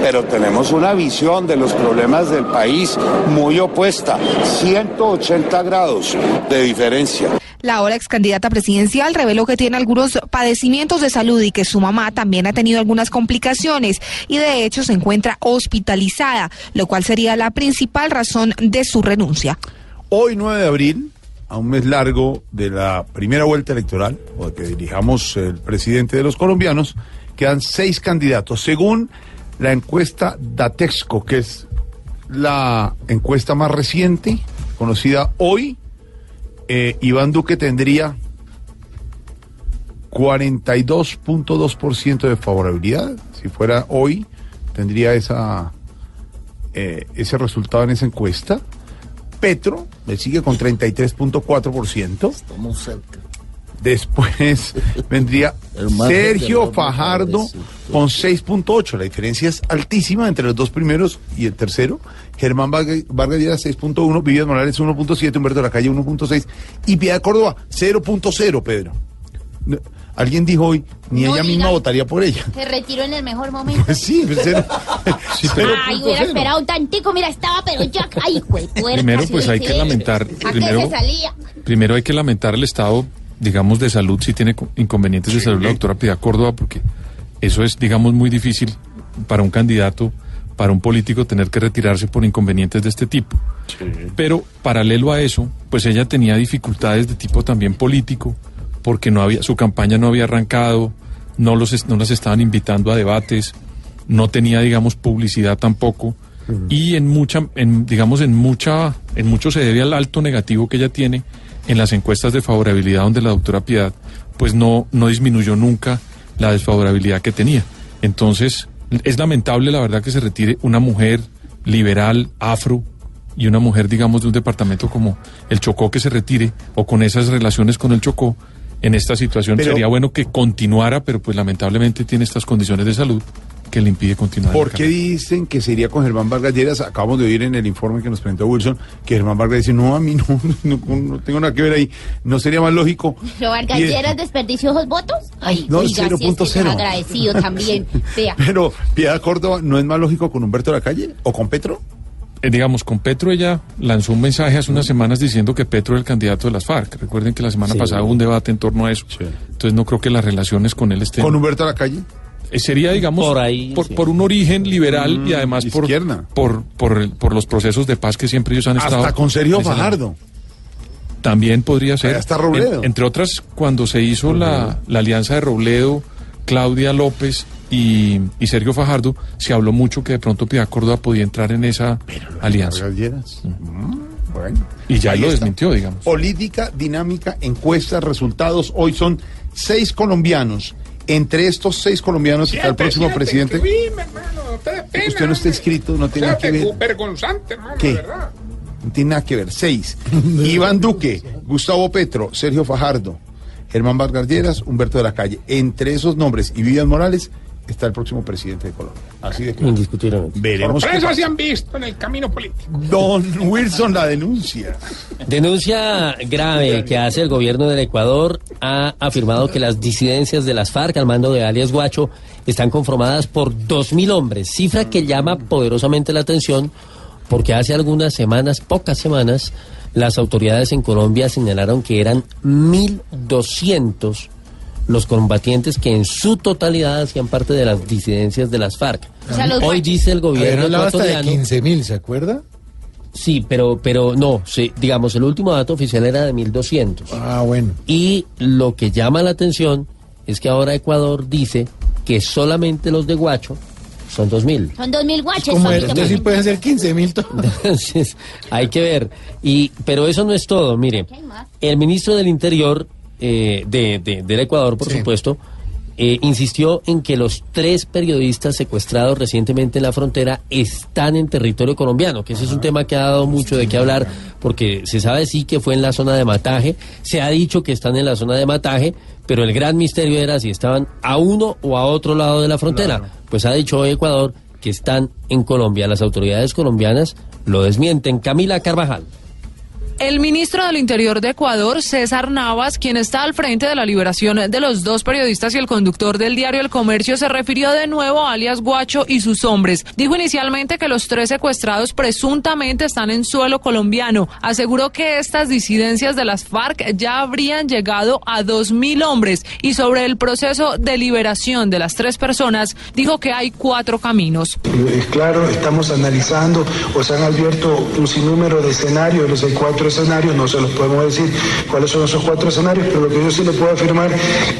pero tenemos una visión de los problemas del país muy opuesta, 180 grados de diferencia. La ahora ex candidata presidencial reveló que tiene algunos padecimientos de salud y que su mamá también ha tenido algunas complicaciones y de hecho se encuentra hospitalizada, lo cual sería la principal razón de su renuncia. Hoy, 9 de abril, a un mes largo de la primera vuelta electoral, o de que dirijamos el presidente de los colombianos, quedan seis candidatos. Según la encuesta Datexco, que es la encuesta más reciente, conocida hoy, eh, Iván Duque tendría 42.2% de favorabilidad. Si fuera hoy, tendría esa, eh, ese resultado en esa encuesta. Petro le sigue con 33.4%. Estamos cerca. Después vendría Sergio Fajardo con 6.8. La diferencia es altísima entre los dos primeros y el tercero. Germán Vargas Vargas Lleras 6.1, Vivian Morales 1.7, Humberto de la Calle 1.6 y Piedad Córdoba 0.0, Pedro. No, Alguien dijo hoy, ni No ella diga. misma votaría por ella. Se retiró en el mejor momento. Pues sí, pues cero- sí, cero Ay, hubiera cero. esperado un tantico, mira, estaba, pero ya, ay, güey, Primero, pues hay que lamentar, ¿A primero, qué se salía? primero hay que lamentar el estado, digamos, de salud, si tiene co- inconvenientes de salud la doctora Piedad Córdoba, porque eso es, digamos, muy difícil para un candidato, para un político tener que retirarse por inconvenientes de este tipo. Pero paralelo a eso, pues ella tenía dificultades de tipo también político, porque no había, su campaña no había arrancado, no los no las estaban invitando a debates, no tenía, digamos, publicidad tampoco. Y en mucha, en, digamos, en mucha, en mucho se debe al alto negativo que ella tiene en las encuestas de favorabilidad, donde la doctora Piedad, pues no, no disminuyó nunca la desfavorabilidad que tenía. Entonces, es lamentable, la verdad, que se retire una mujer liberal, afro, y una mujer, digamos, de un departamento como el Chocó que se retire, o con esas relaciones con el Chocó, en esta situación Pero- sería bueno que continuara, pero pues lamentablemente tiene estas condiciones de salud que le impide continuar. ¿Por qué dicen que se iría con Germán Vargas Lleras? Acabamos de oír en el informe que nos presentó Wilson que Germán Vargas dice, no, a mí no, no, no tengo nada que ver ahí. ¿No sería más lógico? ¿Pero Vargas Y- Lleras desperdició esos votos? Ay, No, oiga, si 0.0. es agradecido también. Pero, Piedad Córdoba, ¿no es más lógico con Humberto de la Calle o con Petro? Eh, digamos, con Petro ella lanzó un mensaje hace unas semanas diciendo que Petro era el candidato de las FARC. Recuerden que la semana Sí. pasada hubo un debate en torno a eso. Entonces no creo que las relaciones con él estén... ¿Con Humberto de la Calle? Sería, digamos, Por ahí, por, sí. por un origen liberal Mm, y además por, por, por, el- por los procesos de paz que siempre ellos han estado... Hasta con Sergio. Fajardo. También podría ser. Está Robledo. En- entre otras, cuando se hizo la, la alianza de Robledo, Claudia López y, y Sergio Fajardo, se habló mucho que de pronto Piedad Córdoba podía entrar en esa alianza. Mm, Bueno. Y ya Ahí lo está. desmintió, digamos. Política, dinámica, encuestas, resultados. Hoy son seis colombianos. Entre estos seis colombianos está el próximo siete, presidente. escribime, hermano, no te dé pena, Usted no está inscrito, no tiene nada que ver. vergonzante, hermano, ¿Qué? verdad. No tiene nada que ver. Seis. Iván Duque, Gustavo Petro, Sergio Fajardo, Germán Vargas Lleras, Humberto de la Calle. Entre esos nombres y Vivian Morales está el próximo presidente de Colombia. Así de claro. Indiscutiblemente. Veremos Sorpresas se han visto en el camino político. Don Wilson la denuncia. Denuncia grave que hace el gobierno del Ecuador ha afirmado que las disidencias de las FARC al mando de alias Guacho están conformadas por 2.000 hombres, cifra que llama poderosamente la atención porque hace algunas semanas, pocas semanas, las autoridades en Colombia señalaron que eran 1.200 los combatientes que en su totalidad hacían parte de las disidencias de las FARC. O sea, los Hoy guachos. dice el gobierno hablado hasta de ecuatoriano... 15 mil, ¿se acuerda? Sí, pero, pero no, sí, digamos, el último dato oficial era de 1200. Ah, bueno. Y lo que llama la atención es que ahora Ecuador dice que solamente los de Guacho son 2000. Son dos mil guaches, Como entonces sí pueden ser 15 mil. Entonces, hay que ver. Y, pero eso no es todo. Mire, el ministro del Interior eh, de, de- del Ecuador, por supuesto, eh, insistió en que los tres periodistas secuestrados recientemente en la frontera están en territorio colombiano, que ese es un tema que ha dado mucho de qué hablar, porque se sabe sí que fue en la zona de Mataje, se ha dicho que están en la zona de Mataje, pero el gran misterio era si estaban a uno o a otro lado de la frontera. Pues ha dicho hoy Ecuador que están en Colombia. Las autoridades colombianas lo desmienten. Camila Carvajal. El ministro del Interior de Ecuador, César Navas, quien está al frente de la liberación de los dos periodistas y el conductor del diario El Comercio, se refirió de nuevo a alias Guacho y sus hombres. Dijo inicialmente que los tres secuestrados presuntamente están en suelo colombiano. Aseguró que estas disidencias de las FARC ya habrían llegado a 2.000 hombres y sobre el proceso de liberación de las tres personas, dijo que hay cuatro caminos. Claro, estamos analizando o se han abierto un sinnúmero de escenarios, los hay cuatro escenarios, no se los podemos decir cuáles son esos cuatro escenarios, pero lo que yo sí le puedo afirmar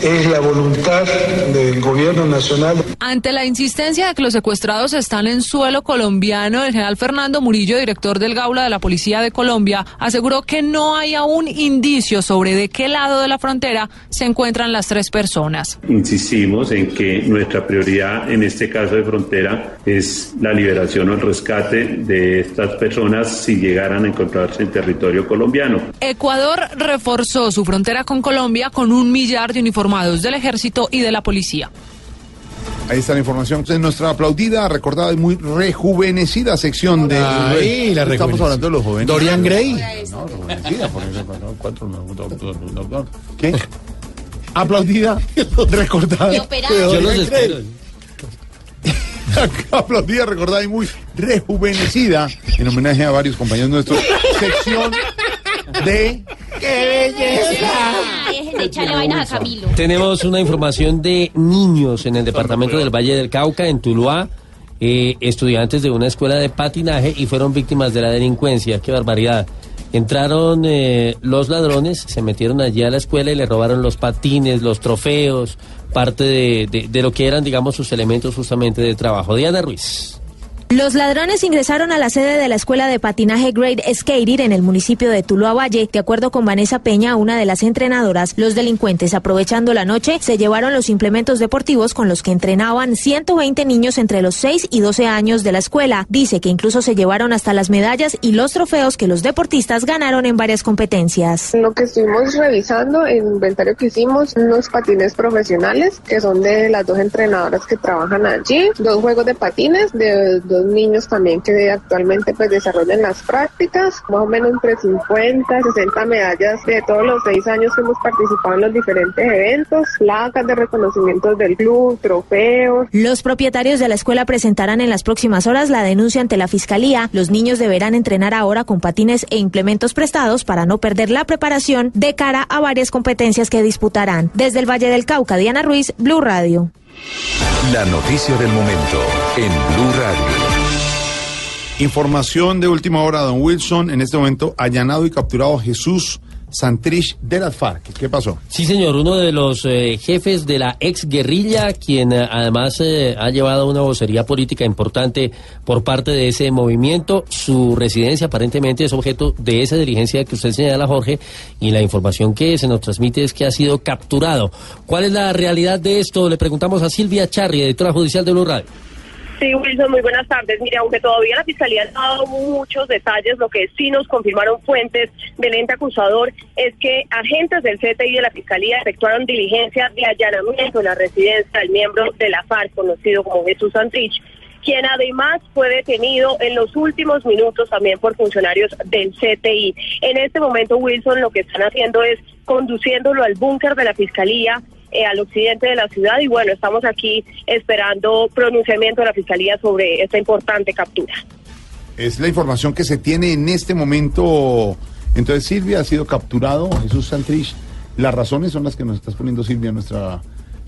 es la voluntad del gobierno nacional. Ante la insistencia de que los secuestrados están en suelo colombiano, el general Fernando Murillo, director del Gaula de la Policía de Colombia, aseguró que no hay aún indicios sobre de qué lado de la frontera se encuentran las tres personas. Insistimos en que nuestra prioridad en este caso de frontera es la liberación o el rescate de estas personas si llegaran a encontrarse en territorio colombiano. Ecuador reforzó su frontera con Colombia con un millar de uniformados del ejército y de la policía. Ahí está la información. En nuestra aplaudida, recordada y muy rejuvenecida sección de. Ay, la Estamos hablando de los jóvenes. Dorian Gray. No, rejuvenecida, por ejemplo, no, cuatro, no, no, no, no, no. ¿Qué? Aplaudida, recordada. Y operada. de Yo los espero. Aplaudida, recordada y muy rejuvenecida en homenaje a varios compañeros nuestros. Sección de. ¡Qué belleza! Dejen de echarle vainas a Camilo. Tenemos una información de niños en el departamento del Valle del Cauca, en Tuluá, eh, estudiantes de una escuela de patinaje y fueron víctimas de la delincuencia. ¡Qué barbaridad! Entraron eh, los ladrones, se metieron allí a la escuela y le robaron los patines, los trofeos, parte de, de- de lo que eran, digamos, sus elementos justamente de trabajo. Diana Ruiz. Los ladrones ingresaron a la sede de la escuela de patinaje Great Skater en el municipio de Tuluá Valle. De acuerdo con Vanessa Peña, una de las entrenadoras, los delincuentes, aprovechando la noche, se llevaron los implementos deportivos con los que entrenaban 120 niños entre los 6 y 12 años de la escuela. Dice que incluso se llevaron hasta las medallas y los trofeos que los deportistas ganaron en varias competencias. Lo que estuvimos revisando, el inventario que hicimos, unos patines profesionales, que son de las dos entrenadoras que trabajan allí, dos juegos de patines de dos niños también que actualmente pues desarrollan las prácticas, más o menos entre 50, 60 medallas de todos los seis años que hemos participado en los diferentes eventos, placas de reconocimientos del club, trofeos. Los propietarios de la escuela presentarán en las próximas horas la denuncia ante la fiscalía. Los niños deberán entrenar ahora con patines e implementos prestados para no perder la preparación de cara a varias competencias que disputarán. Desde el Valle del Cauca, Diana Ruiz, Blue Radio. La noticia del momento en Blue Radio. Información de última hora, don Wilson. En este momento, allanado y capturado Jesús Santrich de las FARC. ¿Qué pasó? Sí, señor, uno de los eh, jefes de la ex guerrilla, quien eh, además eh, ha llevado una vocería política importante por parte de ese movimiento. Su residencia aparentemente es objeto de esa diligencia que usted señala, Jorge, y la información que se nos transmite es que ha sido capturado. ¿Cuál es la realidad de esto? Le preguntamos a Silvia Charri, editora judicial de Blue Radio. Sí, Wilson, muy buenas tardes. Mire, aunque todavía la Fiscalía ha dado muchos detalles, lo que sí nos confirmaron fuentes del ente acusador es que agentes del CTI de la Fiscalía efectuaron diligencia de allanamiento en la residencia del miembro de la FARC, conocido como Jesús Santrich, quien además fue detenido en los últimos minutos también por funcionarios del CTI. En este momento, Wilson, lo que están haciendo es conduciéndolo al búnker de la Fiscalía eh, al occidente de la ciudad y bueno, estamos aquí esperando pronunciamiento de la Fiscalía sobre esta importante captura. Es la información que se tiene en este momento. Entonces, Silvia ha sido capturado, Jesús Santrich. Las razones son las que nos estás poniendo, Silvia, nuestra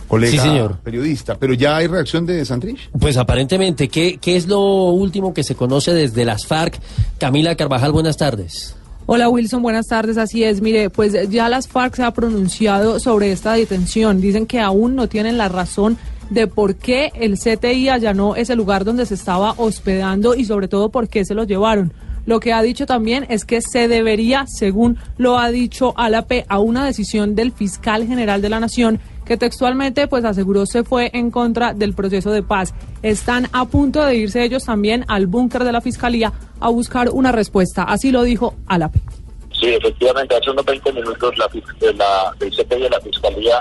colega Sí, señor. periodista. Pero ya hay reacción de Santrich. Pues aparentemente, ¿qué, ¿qué es lo último que se conoce desde las FARC? Camila Carvajal, buenas tardes. Hola Wilson, buenas tardes. Así es, mire, pues ya las FARC se ha pronunciado sobre esta detención. Dicen que aún no tienen la razón de por qué el CTI allanó ese lugar donde se estaba hospedando y sobre todo por qué se lo llevaron. Lo que ha dicho también es que se debería, según lo ha dicho Alape, a una decisión del fiscal general de la Nación que textualmente pues aseguró se fue en contra del proceso de paz. Están a punto de irse ellos también al búnker de la fiscalía a buscar una respuesta. Así lo dijo Alape. Sí, efectivamente, hace unos 20 minutos la, la, del CPI de la Fiscalía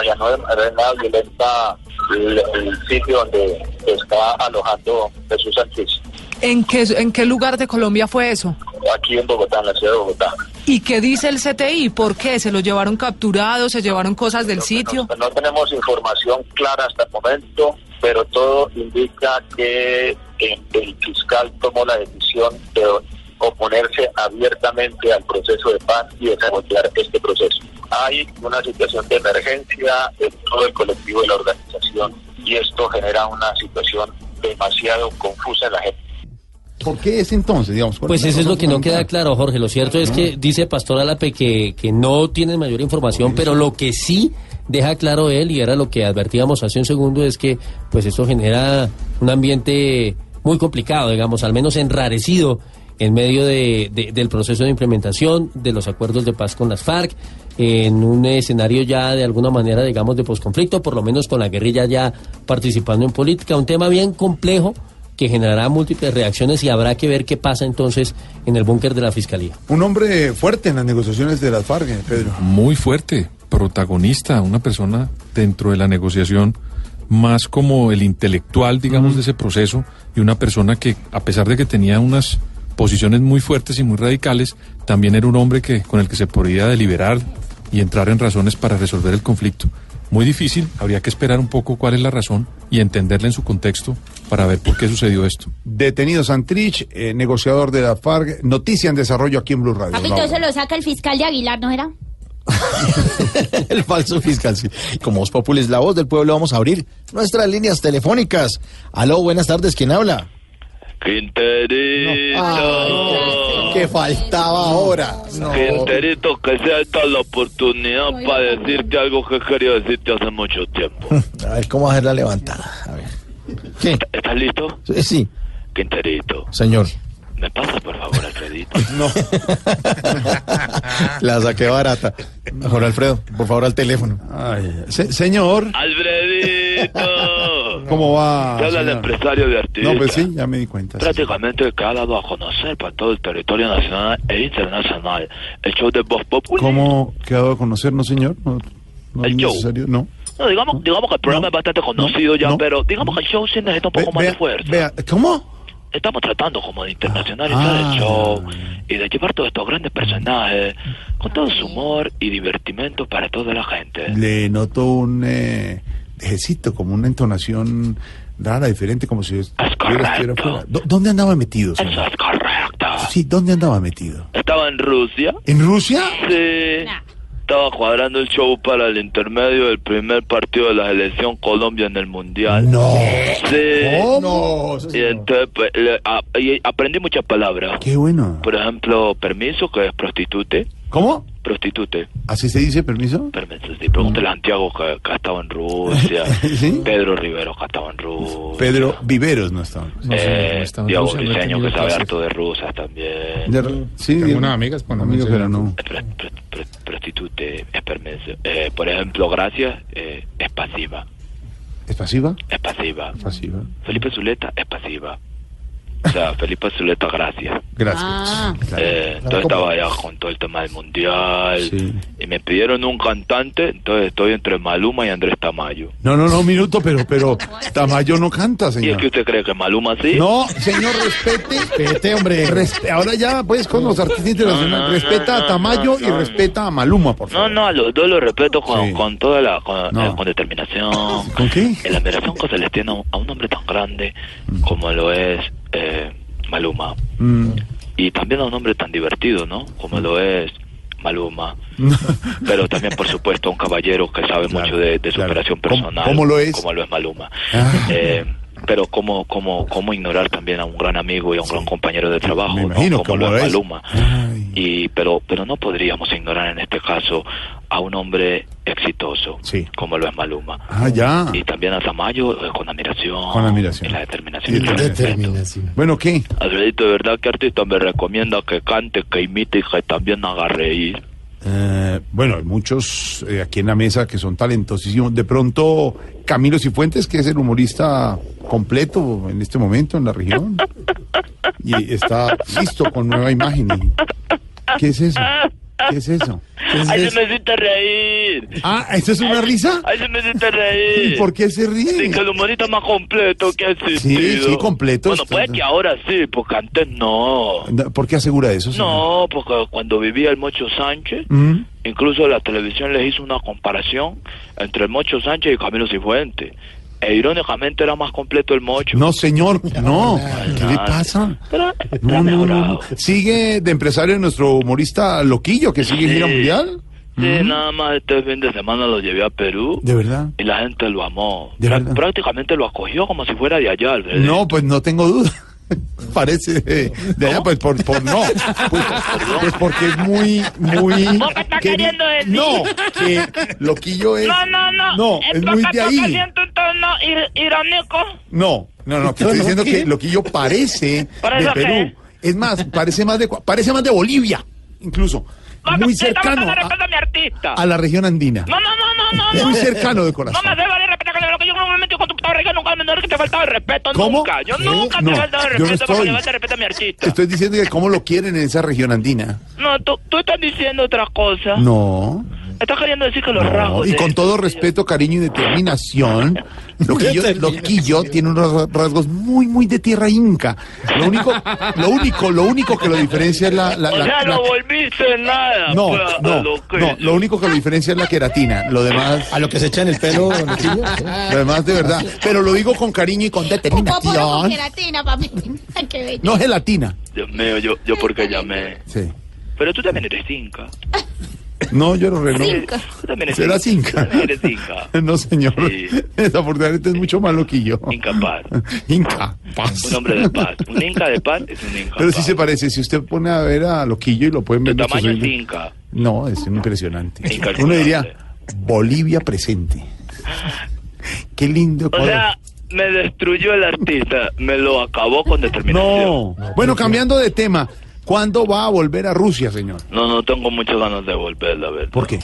allanó de manera violenta el, el sitio donde está alojando Jesús Sánchez, ¿En qué, ¿En qué lugar de Colombia fue eso? aquí en Bogotá, en la ciudad de Bogotá. ¿Y qué dice el CTI? ¿Por qué? ¿Se lo llevaron capturado? ¿Se llevaron cosas del sitio? No tenemos información clara hasta el momento, pero todo indica que el fiscal tomó la decisión de oponerse abiertamente al proceso de paz y de sabotear este proceso. Hay una situación de emergencia en todo el colectivo de la organización y esto genera una situación demasiado confusa en la gente. ¿Por qué es entonces, digamos? Pues eso es lo que no queda claro, Jorge. Lo cierto es que dice Pastor Alape que, que no tiene mayor información, pero lo que sí deja claro él, y era lo que advertíamos hace un segundo, es que pues esto genera un ambiente muy complicado, digamos, al menos enrarecido en medio de, de- del proceso de implementación de los acuerdos de paz con las FARC, en un escenario ya de alguna manera, digamos, de posconflicto, por lo menos con la guerrilla ya participando en política, un tema bien complejo que generará múltiples reacciones y habrá que ver qué pasa entonces en el búnker de la Fiscalía. Un hombre fuerte en las negociaciones de las FARC, eh, Pedro. Muy fuerte, protagonista, una persona dentro de la negociación más como el intelectual, digamos, de ese proceso y una persona que, a pesar de que tenía unas posiciones muy fuertes y muy radicales, también era un hombre que con el que se podía deliberar y entrar en razones para resolver el conflicto. Muy difícil, habría que esperar un poco cuál es la razón y entenderla en su contexto para ver por qué sucedió esto. Detenido Santrich, eh, negociador de la FARC. Noticia en desarrollo aquí en Blue Radio. Papito, eso lo saca el fiscal de Aguilar, ¿no era? El falso fiscal, sí. Como Voz Populi es la voz del pueblo, vamos a abrir nuestras líneas telefónicas. Aló, buenas tardes, ¿quién habla? Quinterito. Que faltaba ahora. No. Quinterito, que sea esta la oportunidad para decirte algo que quería decirte hace mucho tiempo. A ver, ¿cómo hacer la levantada? A ver. ¿Qué? ¿Estás listo? Sí, sí, Quinterito, señor. ¿Me pasa por favor Alfredito? No. La saqué barata. Jorge Alfredo, por favor, al teléfono. Se- señor, ¡Alfredito! ¿cómo va? Te habla el empresario de artistas. No, pues sí, ya me di cuenta. sí. Prácticamente que ha dado a conocer para todo el territorio nacional e internacional el show de Voz Populi. ¿Cómo quedado a conocer, no, señor? No, no es El show. necesario, no. No, digamos, digamos que el programa es bastante conocido ya, no. pero digamos que el show sí necesita un poco más Vea, de fuerza. vea, ¿cómo? Estamos tratando como de internacionalizar Ah. el show y de llevar todos estos grandes personajes con todo su humor y divertimento para toda la gente. Le noto un eh, dejecito, como una entonación rara, diferente, como si fuera. ¿Dó- ¿Dónde andaba metido, señor? Eso es correcto. Sí, ¿dónde andaba metido? Estaba en Rusia. ¿En Rusia? Sí. Estaba cuadrando el show para el intermedio del primer partido de la selección Colombia en el Mundial. No. Sí. ¿Cómo? Y entonces pues, le- a- y aprendí muchas palabras. Qué bueno. Por ejemplo, permiso, que es prostitute. ¿Cómo? Prostitute. ¿Así se dice, permiso? Permiso, sí. Pregúntale a Santiago que, que ha estado en Rusia. ¿Sí? Pedro Rivero que ha estado en Rusia. Pedro Viveros no está. Eh, Diego Rusia, no he Briseño que sabe harto de rusas también. De- sí, Tengo Diego. unas amigas con Amigo, pero no. Pro- prostitute es permiso. Eh, por ejemplo, Gracias eh, es pasiva. ¿Es pasiva? Es pasiva. Pasiva. Felipe Zuleta es pasiva. O sea, Felipe Zuleta, gracias. Gracias. Eh, Claro, entonces estaba allá con todo el tema del mundial. Y me pidieron un cantante, entonces estoy entre Maluma y Andrés Tamayo. No, no, no, un minuto, pero, pero Tamayo no canta, ¿Y es señor. que usted cree que Maluma sí? No, señor, respete. Respete, hombre. ahora ya, pues, con los artistas internacionales. respeta a Tamayo y respeta a Maluma, por favor. No, no, a los dos los respeto con, con toda la, con, No. eh, con determinación. ¿Con qué? En la admiración que se les tiene a un, a un hombre tan grande como lo es eh, Maluma. Mm. Y también a un hombre tan divertido, ¿no? Como lo es Maluma. Pero también, por supuesto, a un caballero que sabe mucho de, de superación personal. cómo lo es? Como lo es Maluma. Ah. Eh, pero cómo, cómo, cómo ignorar también a un gran amigo y a un gran compañero de trabajo, como ¿cómo lo es? Maluma. Y, pero, pero no podríamos ignorar en este caso a un hombre exitoso, como lo es Maluma. Ah, ya. Y también a Tamayo eh, con admiración. Con admiración. Y la. Y determinación. Bueno, ¿qué? Alfredito, ¿de verdad qué artista me recomienda que cante, que imite y que también haga reír? Eh, bueno, hay muchos eh, aquí en la mesa que son talentosísimos. De pronto, Camilo Cifuentes, que es el humorista completo en este momento en la región. Y está listo con nueva imagen. ¿Qué es eso? ¿Qué es eso? ¿Qué es ¡Ay, eso? se hiciste reír! Ah, ¿eso es una risa? ¡Ay, se hiciste reír! ¿Y por qué se ríe? Sí, que el humorista más completo que ha existido. Sí, sí, completo. Bueno, puede que ahora sí, porque antes no. ¿Por qué asegura eso? señor? No, porque cuando vivía el Mocho Sánchez, Mm. incluso la televisión les hizo una comparación entre el Mocho Sánchez y Camilo Cifuentes. E irónicamente era más completo el Mocho. No, señor, no. ¿Qué le pasa? No, no, no. Sigue de empresario nuestro humorista Loquillo, que sigue en gira mundial. Sí, nada más este fin de semana lo llevé a Perú ¿De verdad? y la gente lo amó. ¿De Prá- verdad? Prácticamente lo acogió como si fuera de allá, Alfredo. No, pues no tengo duda. Parece de, de allá, pues por, por no. Pues, pues porque es muy, muy. ¿Vos qué estás que- queriendo decir? No, que Loquillo es. No, no, no. No, es muy porque de ahí. un tono ir- irónico. No, no, no, que estoy diciendo que Loquillo parece ¿Parece de Perú. Es más, parece más de, parece más de Bolivia, incluso. Muy cercano a, respeto a mi artista. a la región andina. No, no, no, no, no. Muy no. cercano de No corazón. me debe de respetar que lo que yo no me metí con tu puta barriga nunca me no que te faltaba el respeto, ¿Cómo? nunca. Yo ¿Qué? nunca No, te he faltado el no respeto porque le falta respeto a mi artista. Estoy diciendo que cómo lo quieren en esa región andina. No, tú, tú estás diciendo otra cosa. No. Estás queriendo decir que los No, rasgos y de- con todo respeto, cariño y determinación, Loquillo, Loquillo tiene unos ras- rasgos muy, muy de tierra inca. Lo único, lo único, lo único que lo diferencia es la... la- O la- sea, la- lo volviste nada. no, pues, no, lo no, lo único que lo diferencia es la queratina. Lo demás... A lo que se echa en el pelo, Loquillo. Lo demás de verdad. Pero lo digo con cariño y con determinación. gelatina, papi. Qué. No gelatina. Dios mío, yo, yo porque llamé. Sí. Pero tú también eres inca. No, yo no renuncio. Tú también eres ¿Serás inca. inca? Tú también eres inca. No, señor. Desafortunadamente es mucho más loquillo. Incapaz. Inca. Un hombre de paz. Un inca de paz es un inca. Pero sí se parece. Si usted pone a ver a Loquillo y lo pueden ver. Tamaño es inca. No, es impresionante. Uno diría, Bolivia presente. Qué lindo. O sea, me destruyó el artista. Me lo acabó con determinación. no. Bueno, cambiando de tema, ¿cuándo va a volver a Rusia, señor? No, no tengo muchas ganas de volver, la verdad. ¿Por qué?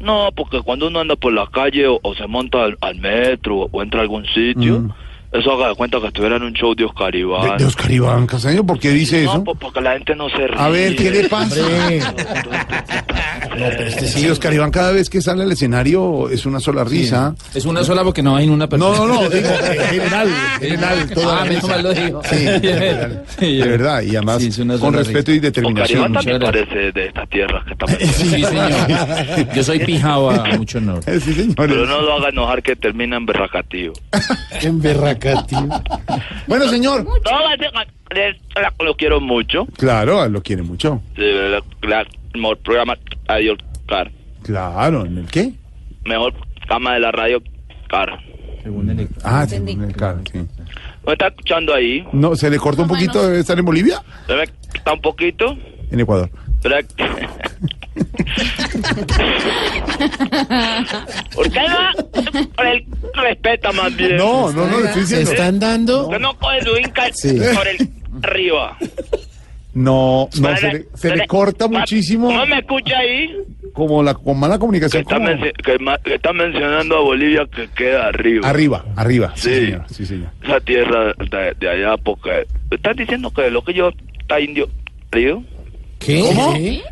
No, porque cuando uno anda por la calle o, o se monta al, al metro o entra a algún sitio, Mm. Eso haga de cuenta que estuviera en un show de Oscar Iván. De, de Oscar Iván Castaño, ¿por qué dice No, eso? pues porque la gente no se ríe. A ver, ¿qué le pasa? este Sí, Oscar Iván cada vez que sale al escenario es una sola risa. Es una sola porque no hay una persona. No, no, no, digo, en general, en general, toda Ah, menos mal lo digo. Sí, en general. de verdad, y además Sí, con respeto y Oscar determinación. Iván también parece de esta tierra que estamos. Sí, señor. Yo soy pijao a mucho honor. Sí, señor. Pero no lo haga enojar que termina en berracatío. En Bueno, señor. No, lo quiero mucho. Claro, lo quiere mucho. El mejor programa Radio Car. Claro, ¿en el qué? Mejor cama de la radio Car. Ah, sí, en el carro, sí. ¿Me está escuchando ahí? No, ¿se le cortó un poquito de estar en Bolivia? ¿Se me está un poquito? En Ecuador. Pero- ¿Por qué no? Por el respeta más bien. No, no, no, le estoy Se diciendo. están dando. No coge su inca Sí. por el arriba. No, no, se le- se corta pa- muchísimo ¿No me escucha ahí? como la con mala comunicación. Está, como- menci- que, ma- que está mencionando a Bolivia que queda arriba. Arriba, arriba. Sí, Sí. señor. Sí, señor. Esa tierra de, de allá, porque... ¿Estás diciendo que lo que yo está indio río? ¿Qué? ¿Cómo? Está-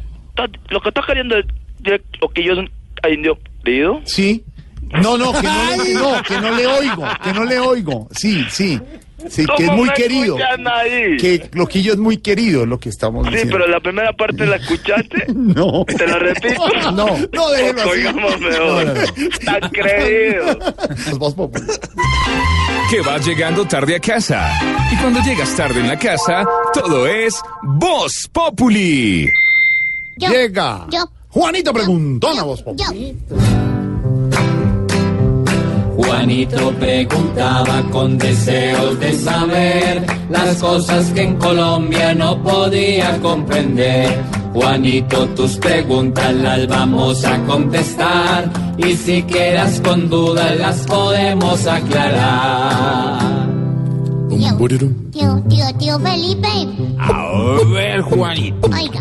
¿Lo que estás queriendo decir lo que yo indio? Sí. No, no, que no, le, no, que no le oigo, que no le oigo. Sí, sí. Sí, que es ¿Cómo muy me querido. ahí? Que Loquillo es muy querido, lo que estamos Sí, diciendo. pero la primera parte la escuchaste. No. ¿Te la repito? No, no, déjelo así. Oigamos mejor. No, no, no. Está creído. Que vas llegando tarde a casa. Y cuando llegas tarde en la casa, todo es Voz Populi. Yo, Llega. yo, Juanito preguntón a yo. Juanito preguntaba con deseos de saber las cosas que en Colombia no podía comprender. Juanito, tus preguntas las vamos a contestar y si quedas con dudas las podemos aclarar. Tío, tío, tío Felipe. A ver, Juanito. Oiga.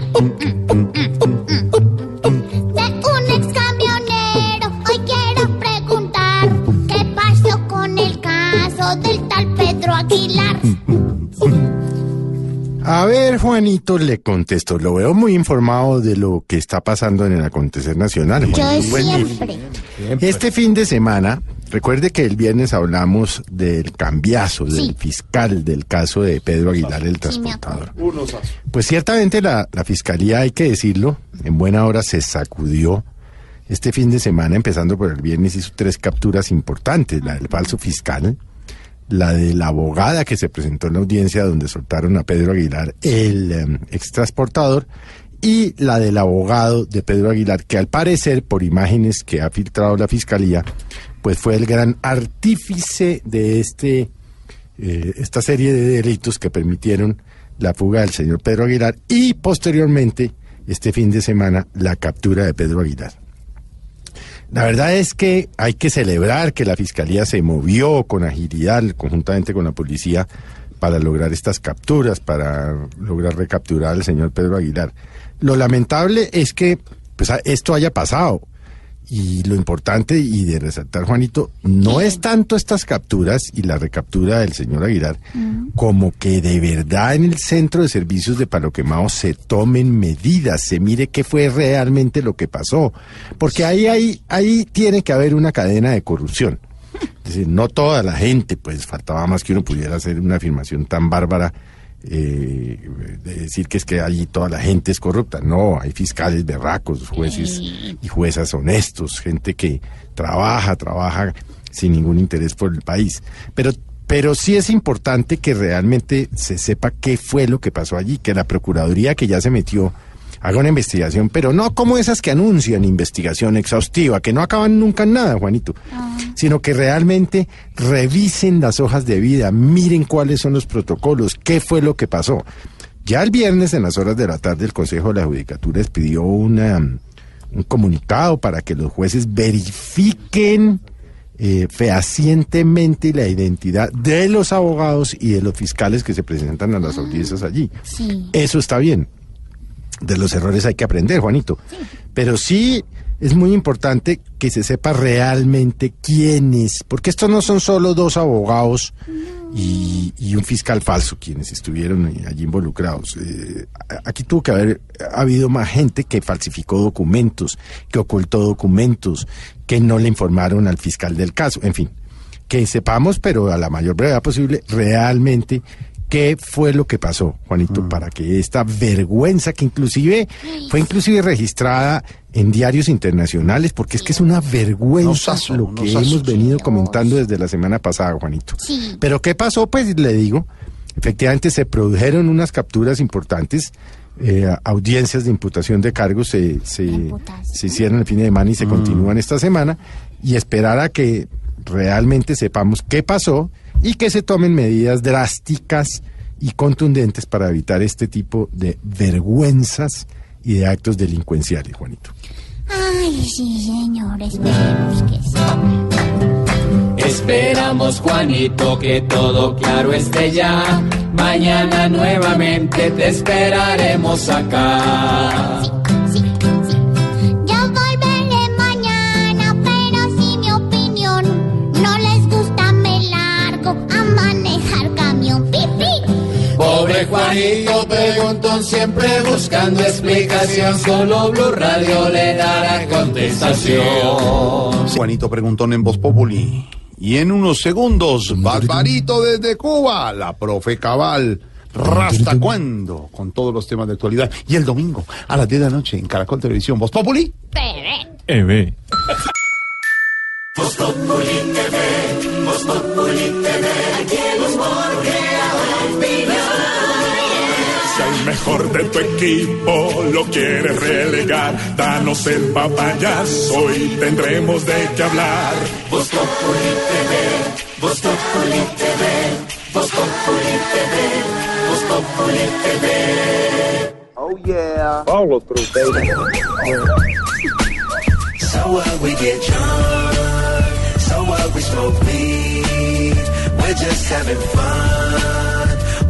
De un ex camionero, hoy quiero preguntar qué pasó con el caso del tal Pedro Aguilar. A ver, Juanito, le contesto. Lo veo muy informado de lo que está pasando en el acontecer nacional. Yo Juanito. Buen día. siempre. Este fin de semana, recuerde que el viernes hablamos del cambiazo, del Sí. fiscal del caso de Pedro Aguilar, el Sí, transportador. Pues ciertamente la, la fiscalía, hay que decirlo, en buena hora se sacudió. Este fin de semana, empezando por el viernes, hizo tres capturas importantes. La del falso fiscal, la de la abogada que se presentó en la audiencia donde soltaron a Pedro Aguilar, el em, extransportador, y la del abogado de Pedro Aguilar, que al parecer, por imágenes que ha filtrado la fiscalía, pues fue el gran artífice de este eh, esta serie de delitos que permitieron la fuga del señor Pedro Aguilar y posteriormente, este fin de semana, la captura de Pedro Aguilar. La verdad es que hay que celebrar que la Fiscalía se movió con agilidad conjuntamente con la policía para lograr estas capturas, para lograr recapturar al señor Pedro Aguilar. Lo lamentable es que pues, esto haya pasado. Y lo importante y de resaltar, Juanito, no es tanto estas capturas y la recaptura del señor Aguilar, como que de verdad en el centro de servicios de Palo Quemado se tomen medidas, se mire qué fue realmente lo que pasó. Porque ahí, ahí, ahí tiene que haber una cadena de corrupción. Es decir, no toda la gente, pues faltaba más que uno pudiera hacer una afirmación tan bárbara eh, de decir que es que allí toda la gente es corrupta. No, hay fiscales berracos, jueces y juezas honestos, gente que trabaja, trabaja sin ningún interés por el país. Pero, pero sí es importante que realmente se sepa qué fue lo que pasó allí, que la Procuraduría que ya se metió haga una investigación, pero no como esas que anuncian investigación exhaustiva, que no acaban nunca en nada, Juanito, sino que realmente revisen las hojas de vida, miren cuáles son los protocolos, qué fue lo que pasó. Ya el viernes, en las horas de la tarde, el Consejo de la Judicatura expidió una, un comunicado para que los jueces verifiquen eh, fehacientemente la identidad de los abogados y de los fiscales que se presentan a las audiencias allí. Sí. Eso está bien. De los errores hay que aprender, Juanito. Pero sí es muy importante que se sepa realmente quiénes, porque estos no son solo dos abogados y, y un fiscal falso quienes estuvieron allí involucrados. Eh, aquí tuvo que haber habido más gente que falsificó documentos, que ocultó documentos, que no le informaron al fiscal del caso, en fin que sepamos, pero a la mayor brevedad posible, realmente qué fue lo que pasó, Juanito, para que esta vergüenza que inclusive fue inclusive registrada en diarios internacionales, porque es que es una vergüenza lo que hemos venido comentando desde la semana pasada, Juanito. Sí. Pero ¿qué pasó? Pues le digo, efectivamente se produjeron unas capturas importantes. eh, audiencias de imputación de cargos se, se, se hicieron el fin de semana y se continúan esta semana y esperar a que realmente sepamos qué pasó y que se tomen medidas drásticas y contundentes para evitar este tipo de vergüenzas y de actos delincuenciales, Juanito. Ay, sí, señor, esperemos que sí. Esperamos, Juanito, que todo claro esté ya. Mañana nuevamente te esperaremos acá. Juanito preguntón siempre buscando explicación. Solo Blue Radio le dará contestación. Juanito Preguntón en Voz Populi. Y en unos segundos, Barbarito desde Cuba, la profe Cabal. ¿Rasta cuándo? Con todos los temas de actualidad. Y el domingo, a las 10 de la noche, en Caracol Televisión, Voz Populi. EB. Voz Populi TV, Voz Populi TV, mejor de tu equipo lo quieres relegar, danos el papayazo y tendremos de qué hablar. Voz Populi TV, Voz Populi TV, Voz Populi TV, Voz Populi TV. Oh yeah. Follow through, baby. So what we get drunk, so what we smoke weed, we're just having fun.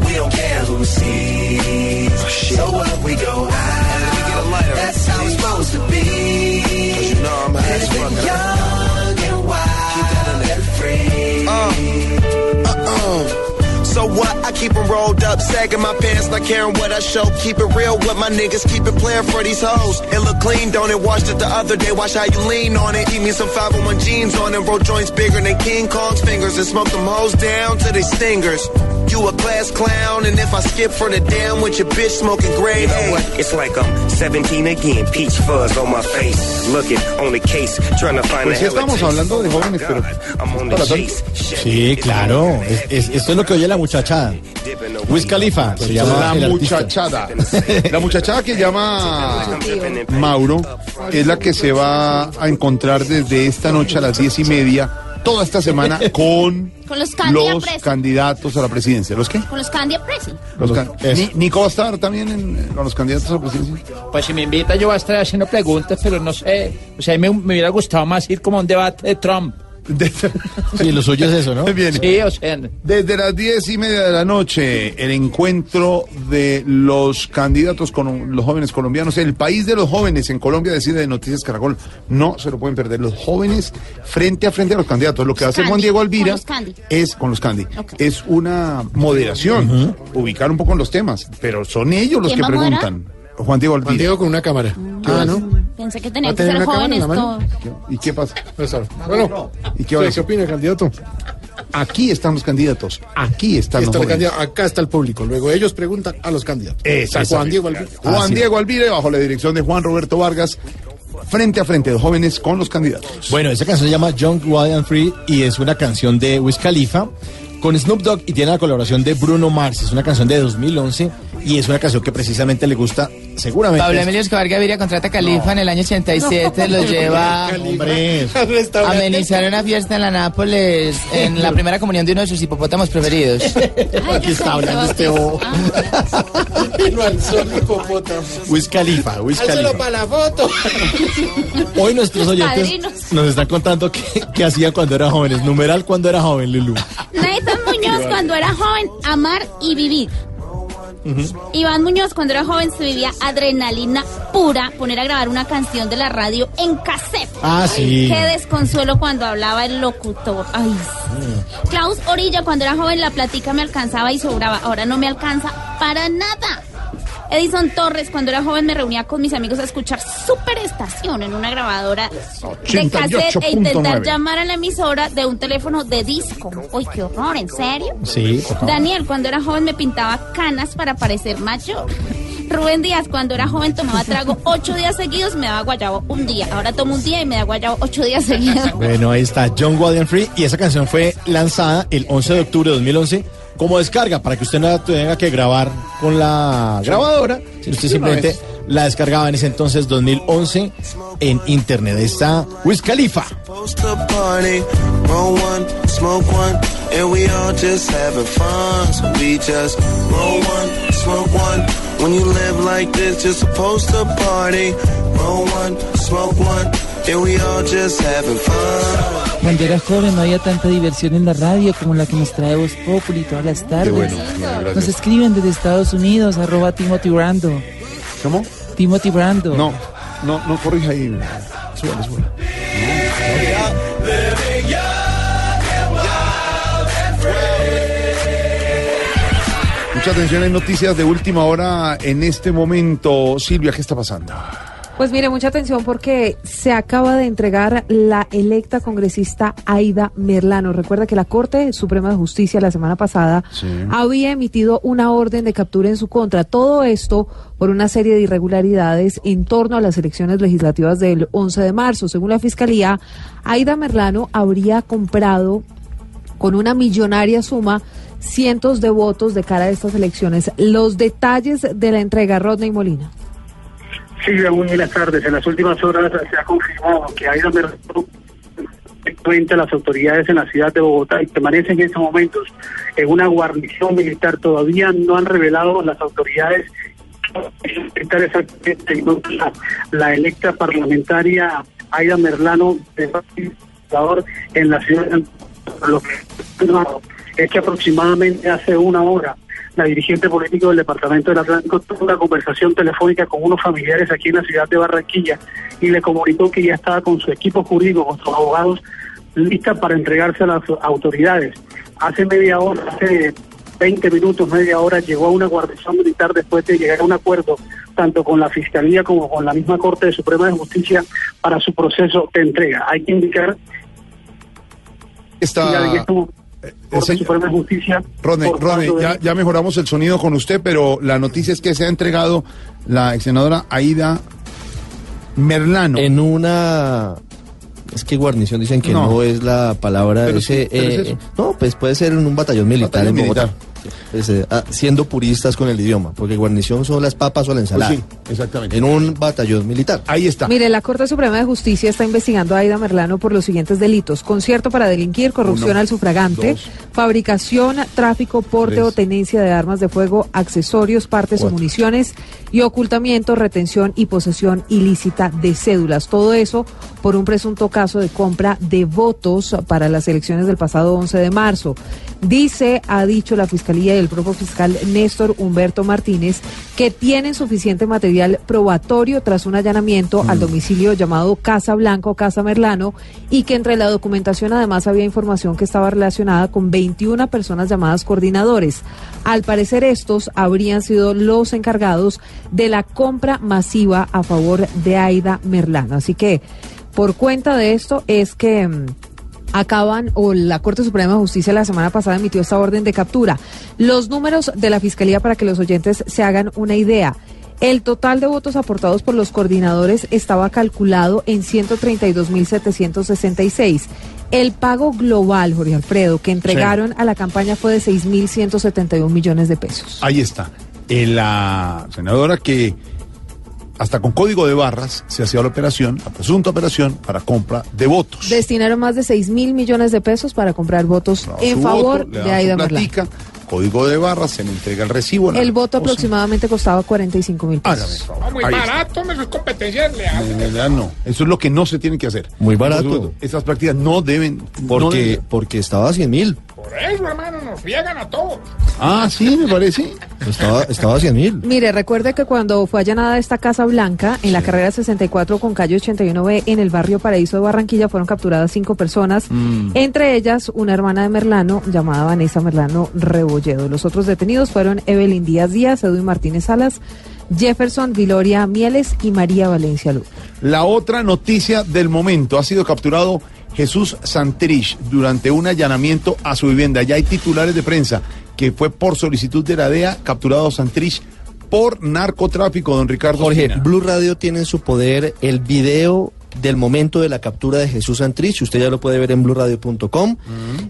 We don't care who sees. So what we go out, that's how it's supposed to be. Cause you know I'm high as fuck. Young and wild and free. Uh-uh. So what? I keep 'em rolled up, sagging my pants, not caring what I show. Keep it real with my niggas, keep it playing for these hoes. It look clean, don't it? Washed it the other day, watch how you lean on it. Eat me some 501 jeans on it, roll joints bigger than King Kong's fingers, and smoke them hoes down to they stingers. You a class clown, and if I skip for the damn with your bitch smoking gray You know hair. what? It's like I'm 17 again, peach fuzz on my face. Looking on the case, trying to find Pues estamos hablando de jóvenes, pero para todos. Sí, claro. Es- es- esto es lo que oye la muchachada. Wiz Khalifa, se llama la muchachada. La muchachada que llama Mauro es la que se va a encontrar desde esta noche a las diez y media, toda esta semana, con Con los Candia los candidatos a la presidencia. ¿Los qué? Con los Candia Presi. Los can- Ni- Nico va a estar también en, con los candidatos a la presidencia. Pues si me invita yo voy a estar haciendo preguntas, pero no sé. O sea, a mí me, me hubiera gustado más ir como a un debate de Trump. Sí, lo suyo es eso, ¿no? Bien. Sí, o sea, Desde las diez y media de la noche, el encuentro de los candidatos con los jóvenes colombianos, el país de los jóvenes en Colombia decide de Noticias Caracol, no se lo pueden perder. Los jóvenes frente a frente a los candidatos. Lo que hace Juan Diego con Alvira los Candy. es con los Candy. Es una moderación, ubicar un poco en los temas, pero son ellos los ¿Quién que preguntan. Juan Diego Alvira. Juan Diego con una cámara. Ah, ¿no? Pensé que ¿Va tenían que ser jóvenes todos. ¿Y qué pasa? Bueno, ¿Y qué opina el candidato? Aquí están los candidatos, aquí están los está el jóvenes. candidato, acá está el público. Luego ellos preguntan a los candidatos. Exactamente. Juan Diego Alvira. Juan. Diego Alvire, bajo la dirección de Juan Roberto Vargas, frente a frente de jóvenes con los candidatos. Bueno, esa canción se llama Young, Wild and Free y es una canción de Wiz Khalifa con Snoop Dogg y tiene la colaboración de Bruno Mars. Es una canción de 2011 y es una canción que precisamente le gusta seguramente. Pablo Emilio Escobar Gaviria contrata a Califa en el año 87, lo lleva Hombre, a amenizar una fiesta en la Nápoles en la primera comunión de uno de sus hipopótamos preferidos. Aquí está hablando este bobo. Sol hipopótamo. Wiz Khalifa, Wiz Khalifa. para la foto. Hoy nuestros oyentes nos están contando qué, qué hacían cuando eran jóvenes. Numeral cuando era joven, Lulu. Nathan Muñoz cuando era joven, amar y vivir. Iván Muñoz cuando era joven se vivía adrenalina pura, poner a grabar una canción de la radio en cassette. Ah, sí. Qué desconsuelo cuando hablaba el locutor. Ay, sí. Klaus Orilla cuando era joven la platica me alcanzaba y sobraba, ahora no me alcanza para nada. Edison Torres cuando era joven me reunía con mis amigos a escuchar Superestación en una grabadora de cassette e intentar 88.9. llamar a la emisora de un teléfono de disco. Uy, qué horror, ¿en serio? Sí, por favor. Daniel, cuando era joven me pintaba canas para parecer mayor. Rubén Díaz, cuando era joven tomaba trago ocho días seguidos, me daba guayabo un día. Ahora tomo un día y me da guayabo ocho días seguidos. Bueno, ahí está John Free y esa canción fue lanzada el 11 de octubre de 2011 como descarga para que usted no la tenga que grabar con la grabadora, sino usted simplemente la descargaba en ese entonces 2011 en internet. Está Wiz Khalifa. Post a party, roll one, smoke one, and we all just having fun. So we just roll one, smoke one. When you live like this, you're supposed to party. Roll one, smoke one, and we all just having fun. Cuando era joven no había tanta diversión en la radio como la que nos trae Voz Populi todas las tardes. bueno, nos escriben desde Estados Unidos, arroba Timothy Brando. ¿Cómo? Timothy Brando. No, no, no corrija ahí. Súbale, súbale. Mucha atención, hay noticias de última hora en este momento. Silvia, ¿qué está pasando? Pues mire, mucha atención porque se acaba de entregar la electa congresista Aida Merlano. Recuerda que la Corte Suprema de Justicia la semana pasada había emitido una orden de captura en su contra. Todo esto por una serie de irregularidades en torno a las elecciones legislativas del 11 de marzo. Según la Fiscalía, Aida Merlano habría comprado con una millonaria suma cientos de votos de cara a estas elecciones. Los detalles de la entrega, Rodney Molina. Silvia, muy buenas tardes. En las últimas horas se ha confirmado que Aida Merlano frente a las autoridades en la ciudad de Bogotá y permanece en estos momentos en una guarnición militar. Todavía no han revelado las autoridades la, la electa parlamentaria Aida Merlano de en la ciudad de que es que aproximadamente hace una hora la dirigente político del Departamento del Atlántico tuvo una conversación telefónica con unos familiares aquí en la ciudad de Barranquilla y le comunicó que ya estaba con su equipo jurídico, con sus abogados, lista para entregarse a las autoridades. Hace media hora, hace 20 minutos, media hora, llegó a una guarnición militar después de llegar a un acuerdo tanto con la Fiscalía como con la misma Corte Suprema de Justicia para su proceso de entrega. Hay que indicar Está... Corte Suprema de Justicia. Rodney, Rodney, ya, ya mejoramos el sonido con usted, pero la noticia es que se ha entregado la ex senadora Aida Merlano. En una... Es que guarnición dicen que No. no, es la palabra Pero ese, sí, pero es eh, eso. no, pues puede ser en un batallón militar Batallón en Bogotá. militar. Eh, ah, siendo puristas con el idioma, porque guarnición son las papas o la ensalada. Pues sí, exactamente. En un batallón militar. Ahí está. Mire, la Corte Suprema de Justicia está investigando a Aida Merlano por los siguientes delitos. Concierto para delinquir, corrupción Uno, al sufragante, dos. fabricación, tráfico, porte Tres. o tenencia de armas de fuego, accesorios, partes Cuatro. o municiones y ocultamiento, retención y posesión ilícita de cédulas. Todo eso por un presunto caso de compra de votos para las elecciones del pasado 11 de marzo. Dice, ha dicho la Fiscalía y el propio fiscal Néstor Humberto Martínez, que tienen suficiente material probatorio tras un allanamiento al domicilio llamado Casa Blanca o Casa Merlano y que entre la documentación además había información que estaba relacionada con 21 personas llamadas coordinadores. Al parecer estos habrían sido los encargados de la compra masiva a favor de Aida Merlano. Así que por cuenta de esto es que... acaban, o la Corte Suprema de Justicia la semana pasada emitió esta orden de captura. Los números de la Fiscalía para que los oyentes se hagan una idea. El total de votos aportados por los coordinadores estaba calculado en 132.766. El pago global, Jorge Alfredo, que entregaron a la campaña fue de 6.171 millones de pesos. Ahí está. Eh, la senadora que hasta con código de barras se hacía la operación, la presunta operación para compra de votos. Destinaron más de 6 mil millones de pesos para comprar votos en favor voto, de Aida Merlano. Código de barras, se le entrega el recibo. la El voto cosa. aproximadamente costaba 45 mil pesos. No, muy Ahí barato, me es competencia realidad no. Eso es lo que no se tiene que hacer. Muy barato. Esas prácticas no deben. no Porque, deben- porque estaba a 100 mil. Por eso, hermano, nos friegan a todos. Ah, sí, me parece. Estaba, estaba a 100 mil. Mire, recuerde que cuando fue allanada esta Casa Blanca en la carrera 64 con calle 81B en el barrio Paraíso de Barranquilla fueron capturadas cinco personas, Mm. entre ellas una hermana de Merlano llamada Vanessa Merlano Rebolledo. Los otros detenidos fueron Evelyn Díaz Díaz, Edwin Martínez Salas, Jefferson Viloria Mieles y María Valencia Luz. La otra noticia del momento ha sido capturado Jesús Santrich durante un allanamiento a su vivienda. Ya hay titulares de prensa que fue por solicitud de la DEA capturado Santrich por narcotráfico, don Ricardo. Jorge, Espina. Blue Radio tiene en su poder el video del momento de la captura de Jesús Santrich, usted ya lo puede ver en bluradio.com,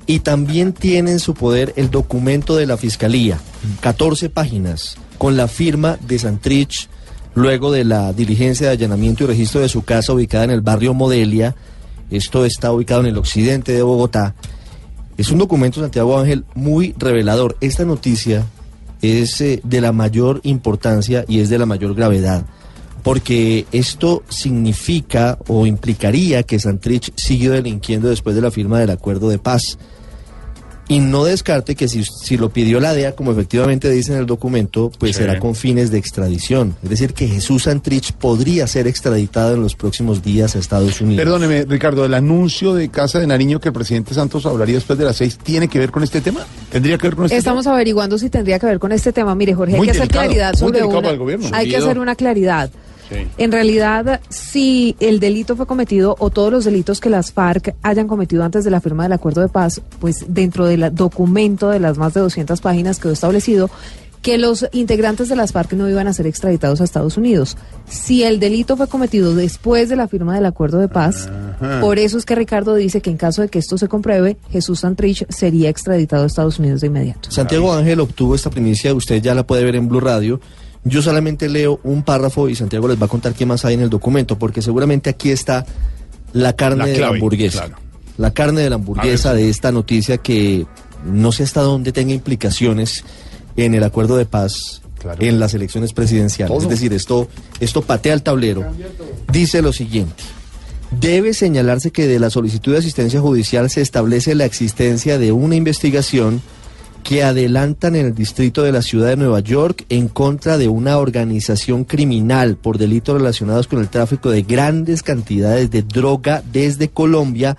y también tiene en su poder el documento de la Fiscalía, 14 páginas, con la firma de Santrich, luego de la diligencia de allanamiento y registro de su casa ubicada en el barrio Modelia, esto está ubicado en el occidente de Bogotá, Es un documento, Santiago Ángel, muy revelador. Esta noticia es eh, de la mayor importancia y es de la mayor gravedad, porque esto significa o implicaría que Santrich siguió delinquiendo después de la firma del acuerdo de paz. Y no descarte que si, si lo pidió la DEA, como efectivamente dice en el documento, pues Sí. será con fines de extradición. Es decir, que Jesús Santrich podría ser extraditado en los próximos días a Estados Unidos. Perdóneme, Ricardo, el anuncio de Casa de Nariño que el presidente Santos hablaría después de las seis, ¿tiene que ver con este tema? ¿Tendría que ver con este Estamos averiguando si tendría que ver con este tema. Mire, Jorge, Muy hay que hacer claridad sobre una. para el gobierno. Hay que hacer una claridad. Sí. En realidad, si el delito fue cometido o todos los delitos que las FARC hayan cometido antes de la firma del acuerdo de paz, pues dentro del documento de las más de 200 páginas quedó establecido que los integrantes de las FARC no iban a ser extraditados a Estados Unidos. Si el delito fue cometido después de la firma del acuerdo de paz, Ajá. por eso es que Ricardo dice que en caso de que esto se compruebe, Jesús Santrich sería extraditado a Estados Unidos de inmediato. Santiago Ángel obtuvo esta primicia, usted ya la puede ver en Blue Radio. Yo solamente leo un párrafo y Santiago les va a contar qué más hay en el documento, porque seguramente aquí está la carne La de la hamburguesa. claro. La carne de la hamburguesa de esta noticia que no sé hasta dónde tenga implicaciones en el acuerdo de paz en las elecciones presidenciales. Todo. Es decir, esto, esto patea el tablero. Dice lo siguiente. Debe señalarse que de la solicitud de asistencia judicial se establece la existencia de una investigación que adelantan en el distrito de la ciudad de Nueva York en contra de una organización criminal por delitos relacionados con el tráfico de grandes cantidades de droga desde Colombia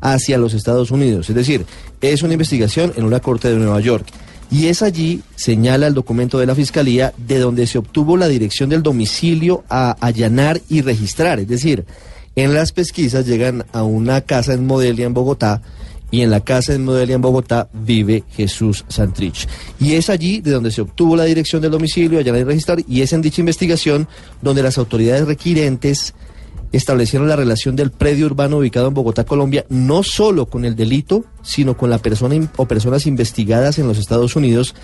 hacia los Estados Unidos. Es decir, es una investigación en una corte de Nueva York. Y es allí, señala el documento de la Fiscalía, de donde se obtuvo la dirección del domicilio a allanar y registrar. Es decir, en las pesquisas llegan a una casa en Modelia, en Bogotá, y en la casa en Modelia, en Bogotá, vive Jesús Santrich. Y es allí de donde se obtuvo la dirección del domicilio, allanar y registrar, y es en dicha investigación donde las autoridades requirentes establecieron la relación del predio urbano ubicado en Bogotá, Colombia, no solo con el delito, sino con la persona o personas investigadas en los Estados Unidos,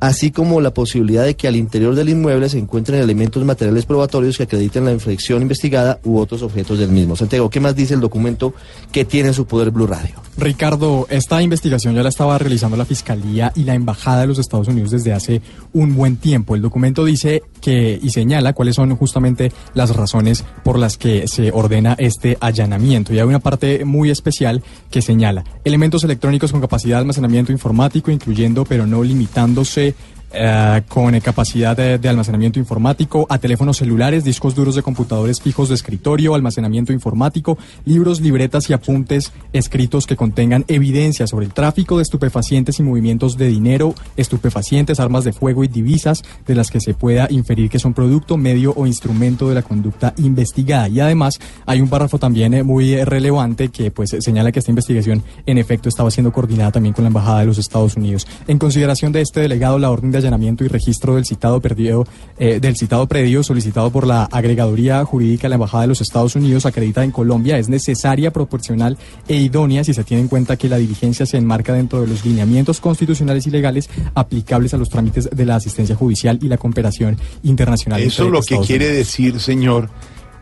así como la posibilidad de que al interior del inmueble se encuentren elementos materiales probatorios que acrediten la infracción investigada u otros objetos del mismo. Santiago, ¿qué más dice el documento que tiene en su poder Blue Radio? Ricardo, esta investigación ya la estaba realizando la Fiscalía y la Embajada de los Estados Unidos desde hace un buen tiempo. El documento dice que y señala cuáles son justamente las razones por las que se ordena este allanamiento. Y hay una parte muy especial que señala elementos electrónicos con capacidad de almacenamiento informático, incluyendo pero no limitándose eh, con capacidad de, de almacenamiento informático, a teléfonos celulares, discos duros de computadores fijos de escritorio, almacenamiento informático, libros, libretas y apuntes escritos que contengan evidencia sobre el tráfico de estupefacientes y movimientos de dinero, estupefacientes, armas de fuego y divisas de las que se pueda inferir que son producto, medio o instrumento de la conducta investigada. Y además hay un párrafo también eh, muy relevante que pues señala que esta investigación en efecto estaba siendo coordinada también con la Embajada de los Estados Unidos. En consideración de este delegado, la orden de allanamiento y registro del citado perdido, eh, del citado predio solicitado por la agregaduría jurídica de la Embajada de los Estados Unidos acreditada en Colombia es necesaria, proporcional e idónea si se tiene en cuenta que la diligencia se enmarca dentro de los lineamientos constitucionales y legales aplicables a los trámites de la asistencia judicial y la cooperación internacional. Eso lo que quiere Unidos. decir, señor,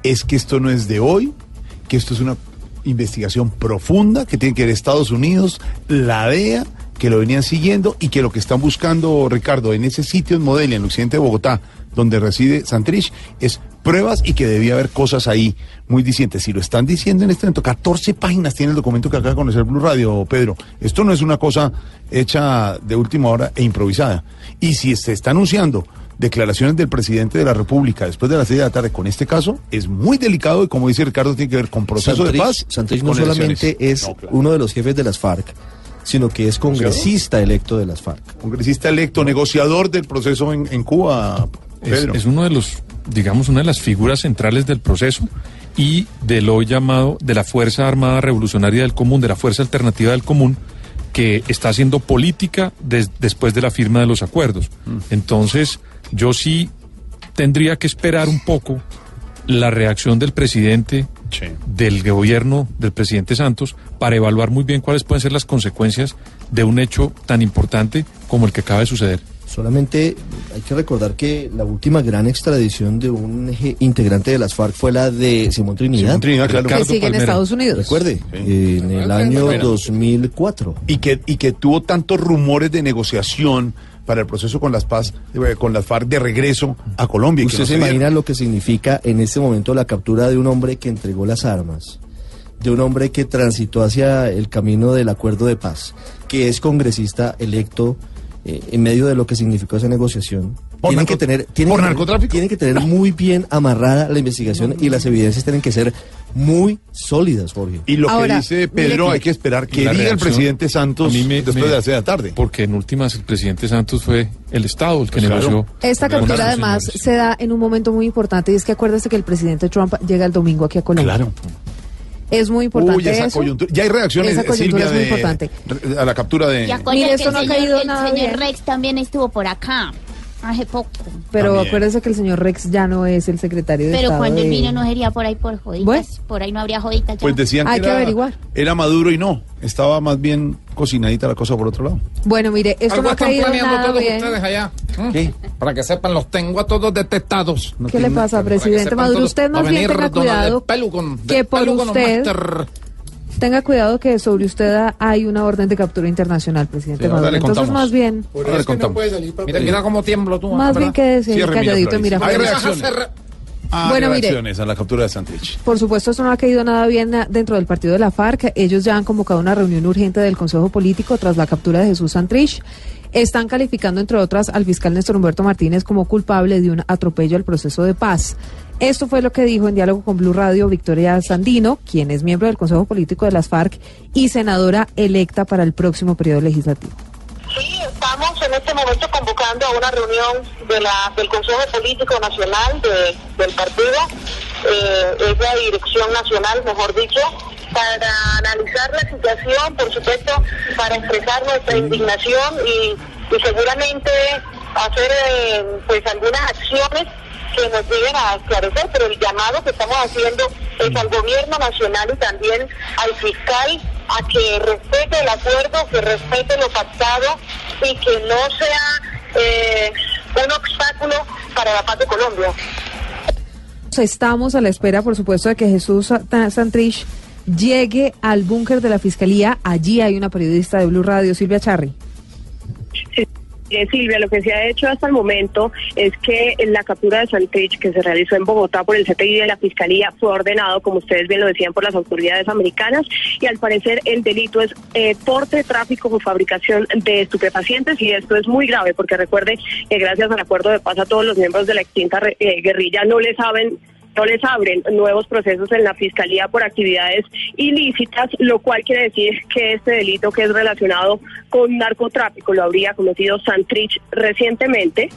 es que esto no es de hoy, que esto es una investigación profunda que tiene que ver Estados Unidos, la DEA, que lo venían siguiendo y que lo que están buscando, Ricardo, en ese sitio en Modelia, en el occidente de Bogotá, donde reside Santrich, es pruebas y que debía haber cosas ahí muy discientes. Si lo están diciendo en este momento, 14 páginas tiene el documento que acaba de conocer Blue Radio, Pedro. Esto no es una cosa hecha de última hora e improvisada. Y si se está anunciando declaraciones del presidente de la República después de las 6 de la tarde con este caso, es muy delicado y como dice Ricardo, tiene que ver con proceso de paz. Santrich no solamente elecciones. es No, claro. uno de los jefes de las FARC, sino que es congresista electo de las FARC. Congresista electo, negociador del proceso en, en Cuba, Es, Pedro. es uno de los, digamos, una de las figuras centrales del proceso y del hoy llamado de la Fuerza Armada Revolucionaria del Común, de la Fuerza Alternativa del Común, que está haciendo política des- después de la firma de los acuerdos. Entonces, yo sí tendría que esperar un poco la reacción del presidente, del gobierno, del presidente Santos, para evaluar muy bien cuáles pueden ser las consecuencias de un hecho tan importante como el que acaba de suceder. Solamente hay que recordar que la última gran extradición de un eje integrante de las FARC fue la de Simón Trinidad. Simón Trinidad, claro. Que sigue en Estados Unidos. Recuerde, en el año Bueno. 2004. Y que, y que tuvo tantos rumores de negociación para el proceso con las paz, eh, con las FARC de regreso a Colombia. ¿Usted no se imagina lo que significa en este momento la captura de un hombre que entregó las armas, de un hombre que transitó hacia el camino del acuerdo de paz, que es congresista electo eh, en medio de lo que significó esa negociación? ¿Por Tienen narco- que tener, tienen por que- narcotráfico? Tienen que tener muy bien amarrada la investigación y las evidencias tienen que ser muy sólidas, Jorge. Y lo Ahora, que dice Pedro, hay que esperar que diga el presidente Santos a mí me- después me- de las de la tarde. Porque en últimas el presidente Santos fue el Estado el que Pues claro. negoció. Esta captura además señores. se da en un momento muy importante y es que acuérdese que el presidente Trump llega el domingo aquí a Colombia. Claro. Es muy importante Uy, esa eso. coyuntura. Ya hay reacciones, Esa coyuntura Silvia, es muy de- importante. a la captura de... Y Mire, esto el no ha señor, caído el nada señor bien. Rex también estuvo por acá hace poco. Pero También. acuérdese que el señor Rex ya no es el secretario de Pero Estado cuando él de- vino no sería por ahí por joditas. Bueno. Por ahí no habría joditas ya. Pues decían Hay que, que era, averiguar. era Maduro y no. Estaba más bien cocinadita la cosa por otro lado. Bueno, mire, esto no ha caído nada todos bien. ustedes allá. ¿m? ¿Qué? Para que sepan, los tengo a todos detectados. No ¿Qué le pasa, que presidente Maduro? Usted más bien tenga cuidado el Pelugon, que del por Pelugon usted Master. Tenga cuidado que sobre usted hay una orden de captura internacional, presidente Sí, Maduro. Entonces, contamos. más bien, Por eso que no puede salir para Mira, mira cómo tiemblo tú. más ¿verdad? bien quédese Cierre, calladito y mira. Hay reacciones. Ah, Bueno, mire. reacciones a la captura de Santrich. Por supuesto, esto no ha caído nada bien dentro del partido de la FARC. Ellos ya han convocado una reunión urgente del Consejo Político tras la captura de Jesús Santrich. Están calificando, entre otras, al fiscal Néstor Humberto Martínez como culpable de un atropello al proceso de paz. Esto fue lo que dijo en diálogo con Blue Radio Victoria Sandino, quien es miembro del Consejo Político de las FARC y senadora electa para el próximo periodo legislativo. Sí, estamos en este momento convocando a una reunión de la, del Consejo Político Nacional de- del partido, eh, es la dirección nacional, mejor dicho, para analizar la situación, por supuesto, para expresar nuestra indignación y, y seguramente hacer eh, pues algunas acciones que nos lleguen a esclarecer, pero el llamado que estamos haciendo es al gobierno nacional y también al fiscal a que respete el acuerdo, que respete lo pactado y que no sea eh, un obstáculo para la paz de Colombia. Estamos a la espera, por supuesto, de que Jesús Sa- Santrich llegue al búnker de la Fiscalía. Allí hay una periodista de Blue Radio, Silvia Charri. Eh, Silvia, lo que se ha hecho hasta el momento es que la captura de Santrich que se realizó en Bogotá por el CTI de la Fiscalía fue ordenado, como ustedes bien lo decían, por las autoridades americanas y al parecer el delito es eh, porte, tráfico o fabricación de estupefacientes y esto es muy grave porque recuerde que gracias al acuerdo de paz a todos los miembros de la extinta eh, guerrilla no les saben no les abren nuevos procesos en la fiscalía por actividades ilícitas, lo cual quiere decir que este delito que es relacionado con narcotráfico lo habría cometido Santrich recientemente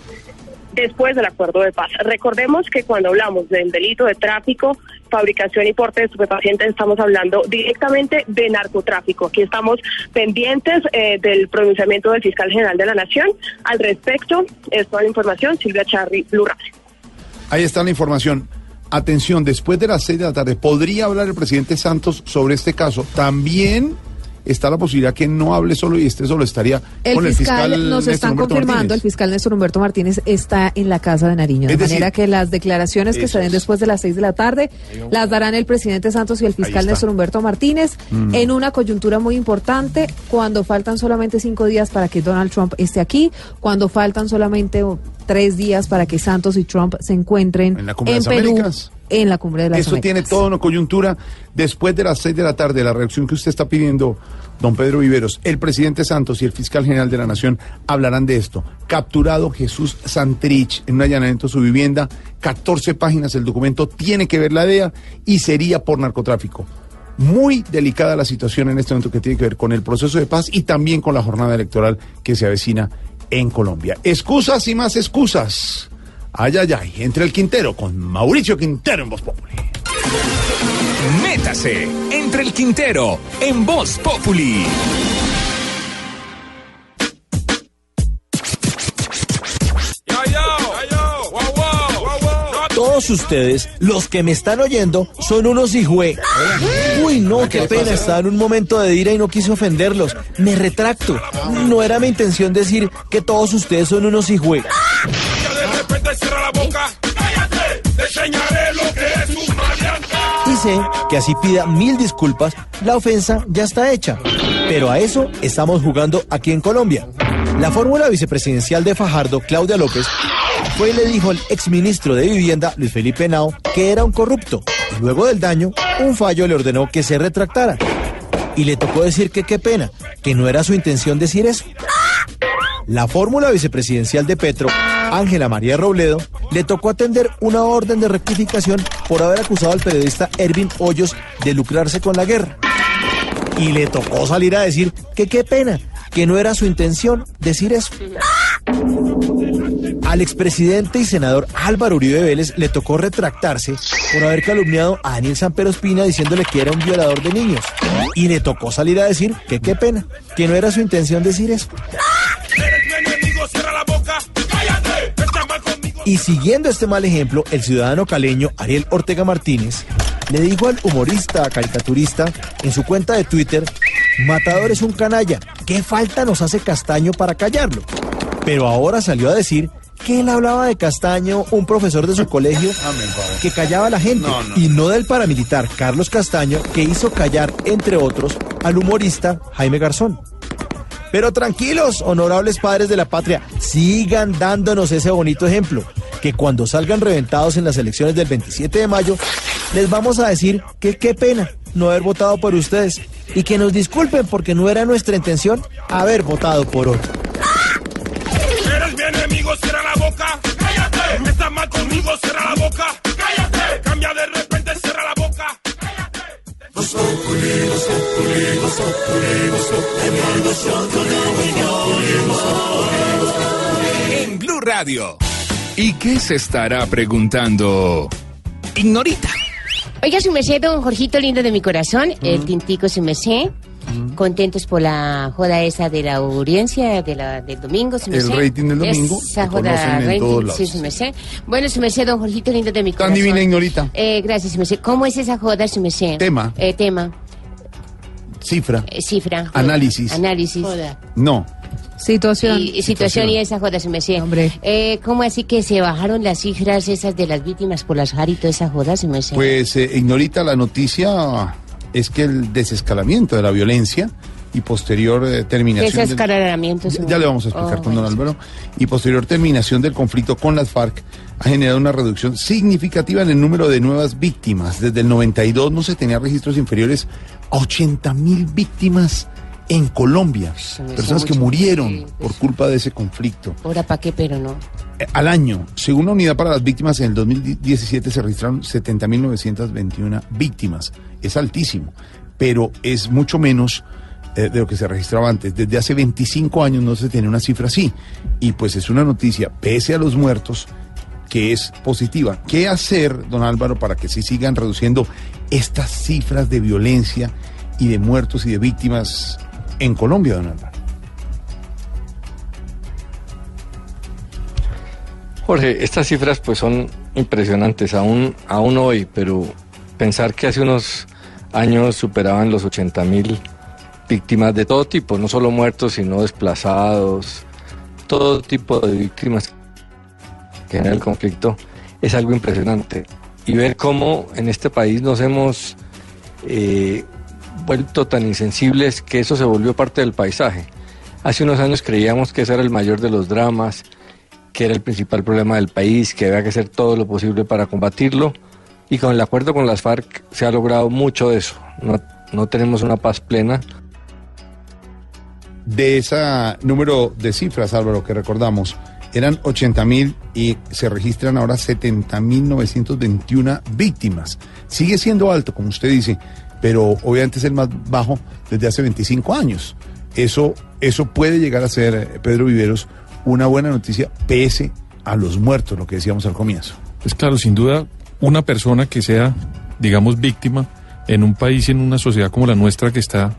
después del acuerdo de paz. Recordemos que cuando hablamos del delito de tráfico, fabricación y porte de estupefacientes, estamos hablando directamente de narcotráfico. Aquí estamos pendientes eh, del pronunciamiento del fiscal general de la Nación. Al respecto, es toda la información. Silvia Charri, Blue. Ahí está la información. Atención, después de las seis de la tarde, ¿podría hablar el presidente Santos sobre este caso? También está la posibilidad que no hable solo y esté solo, estaría El con fiscal, el fiscal nos Néstor están Humberto confirmando, el fiscal Néstor Humberto Martínez está en la casa de Nariño. De Es decir, manera que las declaraciones que se den es. después de las seis de la tarde las darán el presidente Santos y el fiscal. Néstor Humberto Martínez Mm. en una coyuntura muy importante cuando faltan solamente cinco días para que Donald Trump esté aquí, cuando faltan solamente tres días para que Santos y Trump se encuentren En la Cumbre de las Perú Américas. en la cumbre de las Eso Américas. tiene toda una coyuntura. Después de las seis de la tarde, la reacción que usted está pidiendo, don Pedro Viveros, el presidente Santos y el fiscal general de la Nación hablarán de esto. Capturado Jesús Santrich en un allanamiento a su vivienda, 14 páginas el documento, tiene que ver la DEA y sería por narcotráfico. Muy delicada la situación en este momento que tiene que ver con el proceso de paz y también con la jornada electoral que se avecina en Colombia. Excusas y más excusas. Ay, ay, ay, entre el Quintero con Mauricio Quintero en Voz Populi. Métase entre el Quintero en Voz Populi. Todos ustedes, los que me están oyendo, son unos hijue. Uy, no, qué pena, estaba en un momento de ira y no quise ofenderlos. Me retracto. No era mi intención decir que todos ustedes son unos hijue. Y sé que así pida mil disculpas, la ofensa ya está hecha. Pero a eso estamos jugando aquí en Colombia. La fórmula vicepresidencial de Fajardo, Claudia López, fue y le dijo al exministro de Vivienda, Luis Felipe Nao, que era un corrupto. Y luego del daño, un fallo le ordenó que se retractara. Y le tocó decir que qué pena, que no era su intención decir eso. La fórmula vicepresidencial de Petro, Ángela María Robledo, le tocó atender una orden de rectificación por haber acusado al periodista Ervin Hoyos de lucrarse con la guerra. Y le tocó salir a decir que qué pena, que no era su intención decir eso. Al expresidente y senador Álvaro Uribe Vélez le tocó retractarse por haber calumniado a Daniel Samper Ospina diciéndole que era un violador de niños. Y le tocó salir a decir que qué pena, que no era su intención decir eso. Y siguiendo este mal ejemplo, el ciudadano caleño Ariel Ortega Martínez le dijo al humorista caricaturista en su cuenta de Twitter, Matador es un canalla, ¿qué falta nos hace Castaño para callarlo? Pero ahora salió a decir que él hablaba de Castaño, un profesor de su colegio, que callaba a la gente, y no del paramilitar Carlos Castaño, que hizo callar, entre otros, al humorista Jaime Garzón. Pero tranquilos, honorables padres de la patria, sigan dándonos ese bonito ejemplo, que cuando salgan reventados en las elecciones del 27 de mayo, les vamos a decir que qué pena no haber votado por ustedes y que nos disculpen porque no era nuestra intención haber votado por otro. Enemigo, cierra la boca. Cállate. Estás mal conmigo, cierra la boca. Cállate. Cambia de repente, cierra la boca. En Blue Radio. ¿Y qué se estará preguntando? Ignorita. Oiga, su merced, don Jorgito lindo de mi corazón, el tintico su merced. Contentos por la joda esa de la audiencia de la, del domingo, El rating del domingo, Esa joda rating, sí, su merced. Bueno, su merced, don Jorgito lindo de mi Tan corazón. divina ignorita. Eh, gracias, su merced. ¿Cómo es esa joda, su merced? Tema. Eh, tema. Cifra. Eh, cifra. joda. Análisis. Análisis. No. Situación. Y, y situación y esa joda, su merced. Eh, ¿Cómo así que se bajaron las cifras esas de las víctimas por las JAR y toda esa joda, su merced? Pues eh, ignorita la noticia es que el desescalamiento de la violencia y posterior eh, terminación. del- Desescalamiento, su Ya, ya le vamos a explicar Oh, con don Álvaro. Y posterior terminación del conflicto con las FARC ha generado una reducción significativa en el número de nuevas víctimas. Desde el 92 no se tenía registros inferiores a 80 mil víctimas en Colombia. Personas que murieron por culpa de ese conflicto. Ahora, ¿para qué? Pero no. Eh, Al año, según la unidad para las víctimas, en el 2017 se registraron 70.921 víctimas. Es altísimo, pero es mucho menos eh, de lo que se registraba antes. Desde hace 25 años no se tenía una cifra así. Y pues es una noticia, pese a los muertos, que es positiva. ¿Qué hacer, don Álvaro, para que se sigan reduciendo estas cifras de violencia y de muertos y de víctimas en Colombia, don Álvaro? Jorge, estas cifras pues son impresionantes aún, aún hoy, pero pensar que hace unos años superaban los 80 mil víctimas de todo tipo, no solo muertos, sino desplazados, todo tipo de víctimas que genera el conflicto, es algo impresionante. Y ver cómo en este país nos hemos eh, vuelto tan insensibles que eso se volvió parte del paisaje. Hace unos años creíamos que ese era el mayor de los dramas, que era el principal problema del país, que había que hacer todo lo posible para combatirlo. Y con el acuerdo con las FARC se ha logrado mucho de eso. No, no tenemos una paz plena. de ese número de cifras, Álvaro, que recordamos, eran 80 mil y se registran ahora 70 mil 921 víctimas. Sigue siendo alto, como usted dice, pero obviamente es el más bajo desde hace 25 años. Eso, eso puede llegar a ser, Pedro Viveros, una buena noticia pese a los muertos, lo que decíamos al comienzo. Pues claro, sin duda, una persona que sea, digamos, víctima en un país y en una sociedad como la nuestra que está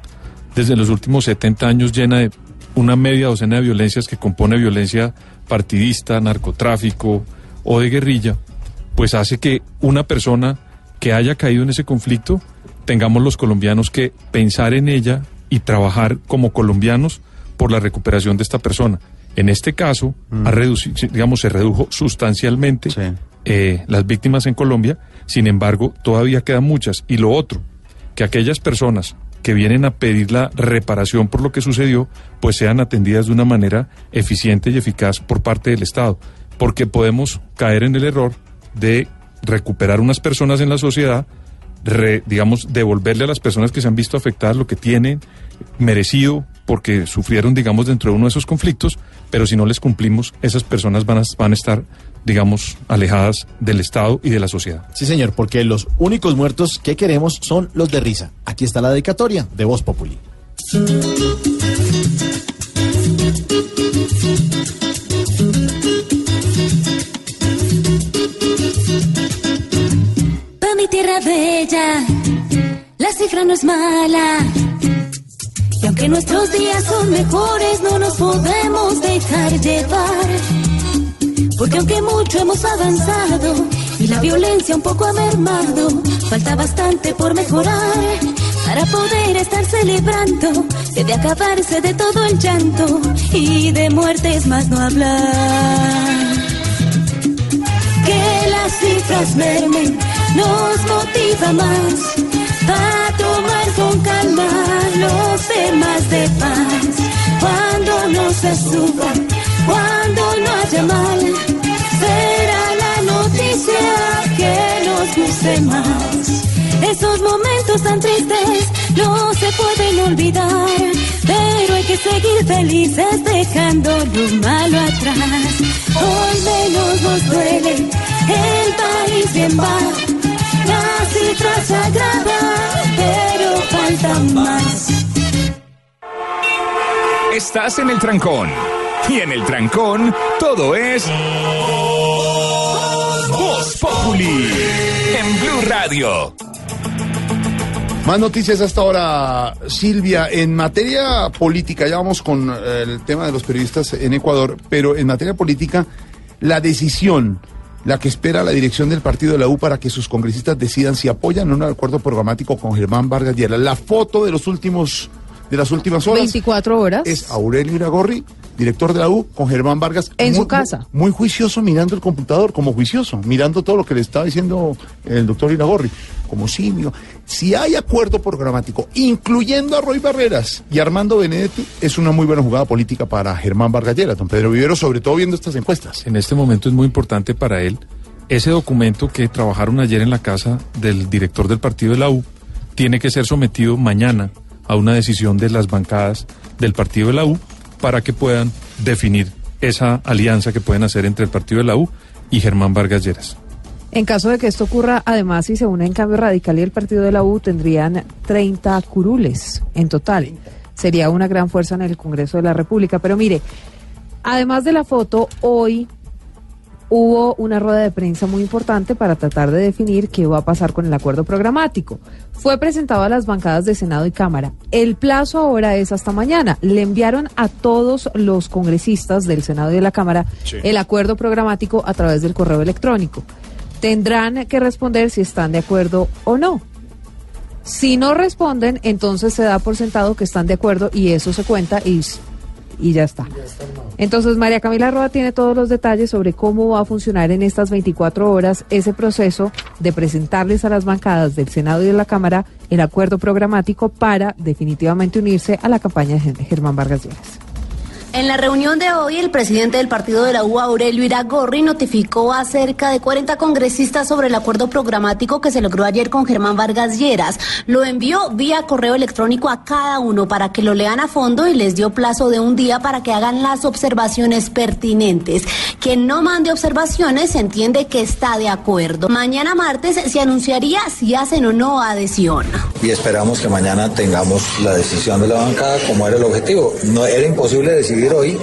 desde los últimos 70 años llena de una media docena de violencias que compone violencia partidista, narcotráfico o de guerrilla, pues hace que una persona que haya caído en ese conflicto, tengamos los colombianos que pensar en ella y trabajar como colombianos por la recuperación de esta persona. En este caso, ha reduci- digamos, se redujo sustancialmente eh, las víctimas en Colombia, sin embargo, todavía quedan muchas. Y lo otro, que aquellas personas que vienen a pedir la reparación por lo que sucedió, pues sean atendidas de una manera eficiente y eficaz por parte del Estado, porque podemos caer en el error de recuperar unas personas en la sociedad, digamos, devolverle a las personas que se han visto afectadas lo que tienen merecido porque sufrieron, digamos, dentro de uno de esos conflictos, pero si no les cumplimos, esas personas van a, van a estar, digamos, alejadas del Estado y de la sociedad. Sí, señor, porque los únicos muertos que queremos son los de risa. Aquí está la dedicatoria de Voz Populi. Bella, la cifra no es mala. Y aunque nuestros días son mejores, no nos podemos dejar llevar. Porque aunque mucho hemos avanzado y la violencia un poco ha mermado, falta bastante por mejorar para poder estar celebrando que de acabarse de todo el llanto y de muertes más no hablar. Que las cifras mermen nos motiva más a tomar con calma los temas de paz. Cuando no se suba, cuando no haya mal, será la noticia que nos guste más. Esos momentos tan tristes no se pueden olvidar, pero hay que seguir felices dejando lo malo atrás. Hoy menos nos duele, el país bien va, la cifra se agrava, pero falta más. Estás en el trancón. Y en el trancón, todo es. Voz Populi. En Blue Radio. Más noticias hasta ahora, Silvia. En materia política, ya vamos con eh, el tema de los periodistas en Ecuador, pero en materia política, la decisión, la que espera la dirección del partido de la U para que sus congresistas decidan si apoyan o no el acuerdo programático con Germán Vargas Lleras. La foto de los últimos, de las últimas horas. 24 horas. Es Aurelio Iragorri, director de la U, con Germán Vargas. En muy- su casa. Muy, muy juicioso mirando el computador, como juicioso, mirando todo lo que le estaba diciendo el doctor Iragorri. Como simio. Si hay acuerdo programático, incluyendo a Roy Barreras y Armando Benedetti, es una muy buena jugada política para Germán Vargas Lleras, don Pedro Vivero, sobre todo viendo estas encuestas. En este momento es muy importante para él ese documento que trabajaron ayer en la casa del director del partido de la U tiene que ser sometido mañana a una decisión de las bancadas del partido de la U para que puedan definir esa alianza que pueden hacer entre el partido de la U y Germán Vargas Lleras. En caso de que esto ocurra, además, si se unen Cambio Radical y el partido de la U, tendrían 30 curules en total. Sería una gran fuerza en el Congreso de la República. Pero mire, además de la foto, hoy hubo una rueda de prensa muy importante para tratar de definir qué va a pasar con el acuerdo programático. Fue presentado a las bancadas de Senado y Cámara. El plazo ahora es hasta mañana. Le enviaron a todos los congresistas del Senado y de la Cámara Sí. el acuerdo programático a través del correo electrónico. Tendrán que responder si están de acuerdo o no. Si no responden, entonces se da por sentado que están de acuerdo y eso se cuenta y, y ya está. Entonces, María Camila Roa tiene todos los detalles sobre cómo va a funcionar en estas 24 horas ese proceso de presentarles a las bancadas del Senado y de la Cámara el acuerdo programático para definitivamente unirse a la campaña de Germán Vargas Lleras. En la reunión de hoy, el presidente del partido de la U, Aurelio Iragorri, notificó a cerca de 40 congresistas sobre el acuerdo programático que se logró ayer con Germán Vargas Lleras. Lo envió vía correo electrónico a cada uno para que lo lean a fondo y les dio plazo de un día para que hagan las observaciones pertinentes. Quien no mande observaciones entiende que está de acuerdo. Mañana martes se anunciaría si hacen o no adhesión. y esperamos que mañana tengamos la decisión de la bancada como era el objetivo. No era imposible decidir hoy,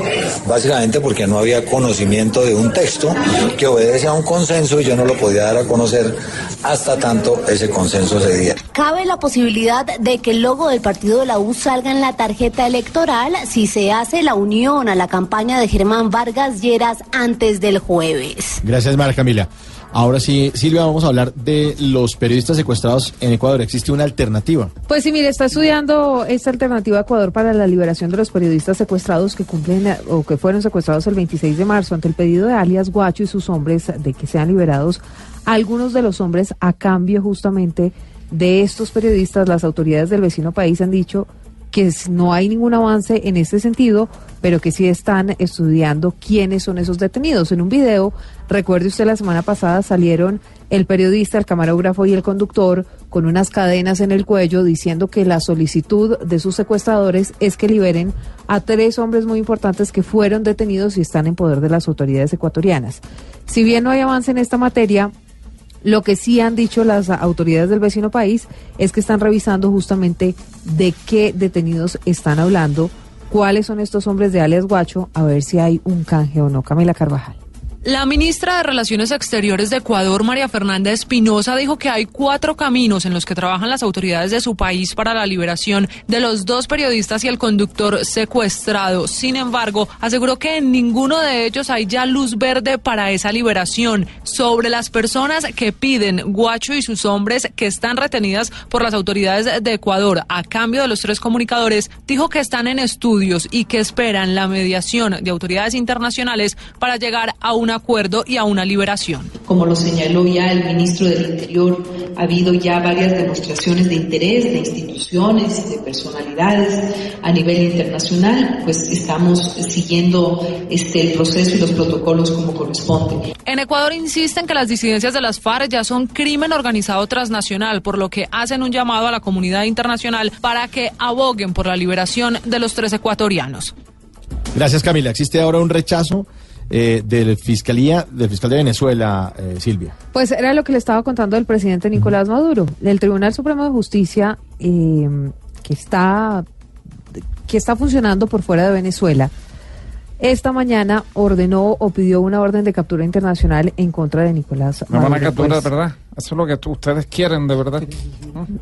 básicamente porque no había conocimiento de un texto que obedece a un consenso y yo no lo podía dar a conocer hasta tanto ese consenso se diera. Cabe la posibilidad de que el logo del partido de la U salga en la tarjeta electoral si se hace la unión a la campaña de Germán Vargas Lleras antes del jueves. Gracias, Mara Camila. Ahora sí, Silvia, vamos a hablar de los periodistas secuestrados en Ecuador. ¿Existe una alternativa? Pues sí, mire, está estudiando esta alternativa Ecuador para la liberación de los periodistas secuestrados que cumplen o que fueron secuestrados el 26 de marzo ante el pedido de alias Guacho y sus hombres de que sean liberados algunos de los hombres a cambio justamente de estos periodistas. Las autoridades del vecino país han dicho que no hay ningún avance en este sentido, pero que sí están estudiando quiénes son esos detenidos. En un video, recuerde usted, la semana pasada salieron el periodista, el camarógrafo y el conductor con unas cadenas en el cuello diciendo que la solicitud de sus secuestradores es que liberen a tres hombres muy importantes que fueron detenidos y están en poder de las autoridades ecuatorianas. Si bien no hay avance en esta materia, lo que sí han dicho las autoridades del vecino país es que están revisando justamente de qué detenidos están hablando, cuáles son estos hombres de alias Guacho, a ver si hay un canje o no. Camila Carvajal. La ministra de Relaciones Exteriores de Ecuador, María Fernanda Espinosa, dijo que hay cuatro caminos en los que trabajan las autoridades de su país para la liberación de los dos periodistas y el conductor secuestrado. Sin embargo, aseguró que en ninguno de ellos hay ya luz verde para esa liberación. Sobre las personas que piden Guacho y sus hombres que están retenidas por las autoridades de Ecuador a cambio de los tres comunicadores, dijo que están en estudios y que esperan la mediación de autoridades internacionales para llegar a un acuerdo y a una liberación. Como lo señaló ya el ministro del Interior, ha habido ya varias demostraciones de interés de instituciones, de personalidades a nivel internacional, pues estamos siguiendo este, el proceso y los protocolos como corresponde. En Ecuador insisten que las disidencias de las FARC ya son crimen organizado transnacional, por lo que hacen un llamado a la comunidad internacional para que aboguen por la liberación de los tres ecuatorianos. Gracias, Camila. Existe ahora un rechazo eh, de la Fiscalía, del fiscal de Venezuela, eh, Silvia. Pues era lo que le estaba contando el presidente Nicolás Maduro. El Tribunal Supremo de Justicia, eh, que está que está funcionando por fuera de Venezuela, esta mañana ordenó o pidió una orden de captura internacional en contra de Nicolás Me van a Maduro. capturar, Pues, ¿verdad? Eso es lo que ustedes quieren, de verdad.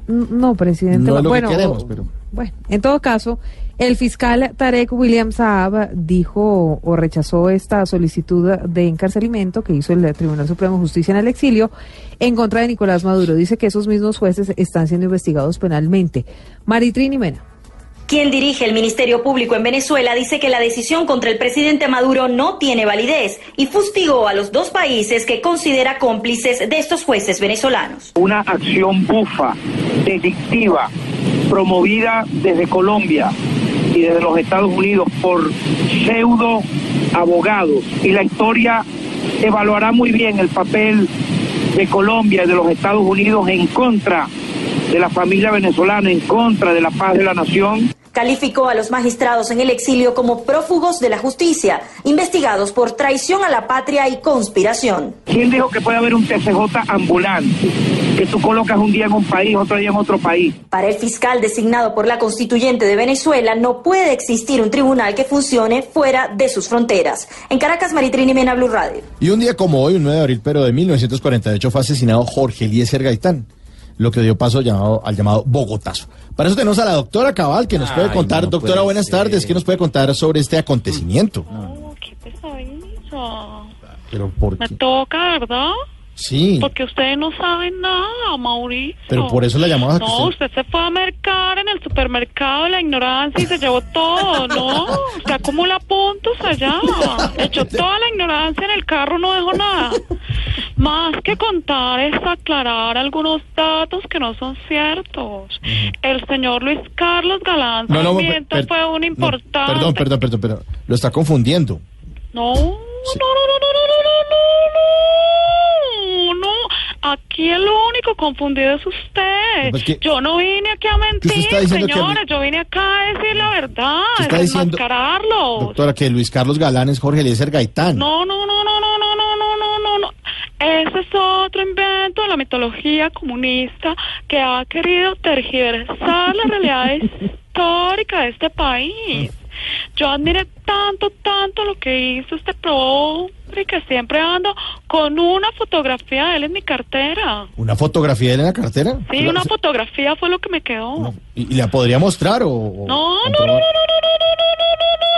no, presidente. No es lo que queremos, pero- Bueno, en todo caso, el fiscal Tarek William Saab dijo o rechazó esta solicitud de encarcelamiento que hizo el Tribunal Supremo de Justicia en el exilio en contra de Nicolás Maduro. Dice que esos mismos jueces están siendo investigados penalmente. Maritrini Mena. Quien dirige el Ministerio Público en Venezuela dice que la decisión contra el presidente Maduro no tiene validez y fustigó a los dos países que considera cómplices de estos jueces venezolanos. una acción bufa, delictiva, promovida desde Colombia y desde los Estados Unidos por pseudo abogados. Y la historia evaluará muy bien el papel de Colombia y de los Estados Unidos en contra de la familia venezolana, en contra de la paz de la nación. Calificó a los magistrados en el exilio como prófugos de la justicia, investigados por traición a la patria y conspiración. ¿Quién dijo que puede haber un TCJ ambulante? Que tú colocas un día en un país, otro día en otro país. Para el fiscal designado por la constituyente de Venezuela, no puede existir un tribunal que funcione fuera de sus fronteras. En Caracas, Maritrini Mena, Blue Radio. Y un día como hoy, un 9 de abril, pero de 1948, fue asesinado Jorge Eliezer Gaitán, lo que dio paso llamado, al llamado Bogotazo. Para eso tenemos a la doctora Cabal, que nos puede Ay, contar, no doctora, puede buenas tardes, ¿qué nos puede contar sobre este acontecimiento? Eso. Pero por Me qué? toca, ¿verdad? Sí, Porque ustedes no saben nada, Mauricio. pero por eso la llamamos a No, usted- usted se fue a mercar en el supermercado de la ignorancia y se llevó todo, ¿no? Usted acumula puntos allá. Echó toda la ignorancia en el carro, no dejó nada. Más que contar es aclarar algunos datos que no son ciertos. El señor Luis Carlos Galán No, no, fue un no, importante. perdón, perdón, perdón, pero lo está confundiendo. No, no, no, no, no, no, no, no, no, no. Aquí el único confundido es usted. Pues que- yo no vine aquí a mentir, señores. Yo vine acá a decir la verdad, diciendo- desenmascararlos. Doctora, que Luis Carlos Galán es Jorge Eliezer Gaitán. No, no, no, no, no, no, no, no, no, no, no. Ese es otro invento de la mitología comunista que ha querido tergiversar la realidad histórica de este país. Yo admiré tanto, tanto lo que hizo este hombre que siempre ando con una fotografía de él en mi cartera. ¿Una fotografía de él en la cartera? Sí, una fotografía fue lo que me quedó. ¿Y, la podría mostrar o...? o No, no, no, no, no, no, no, no,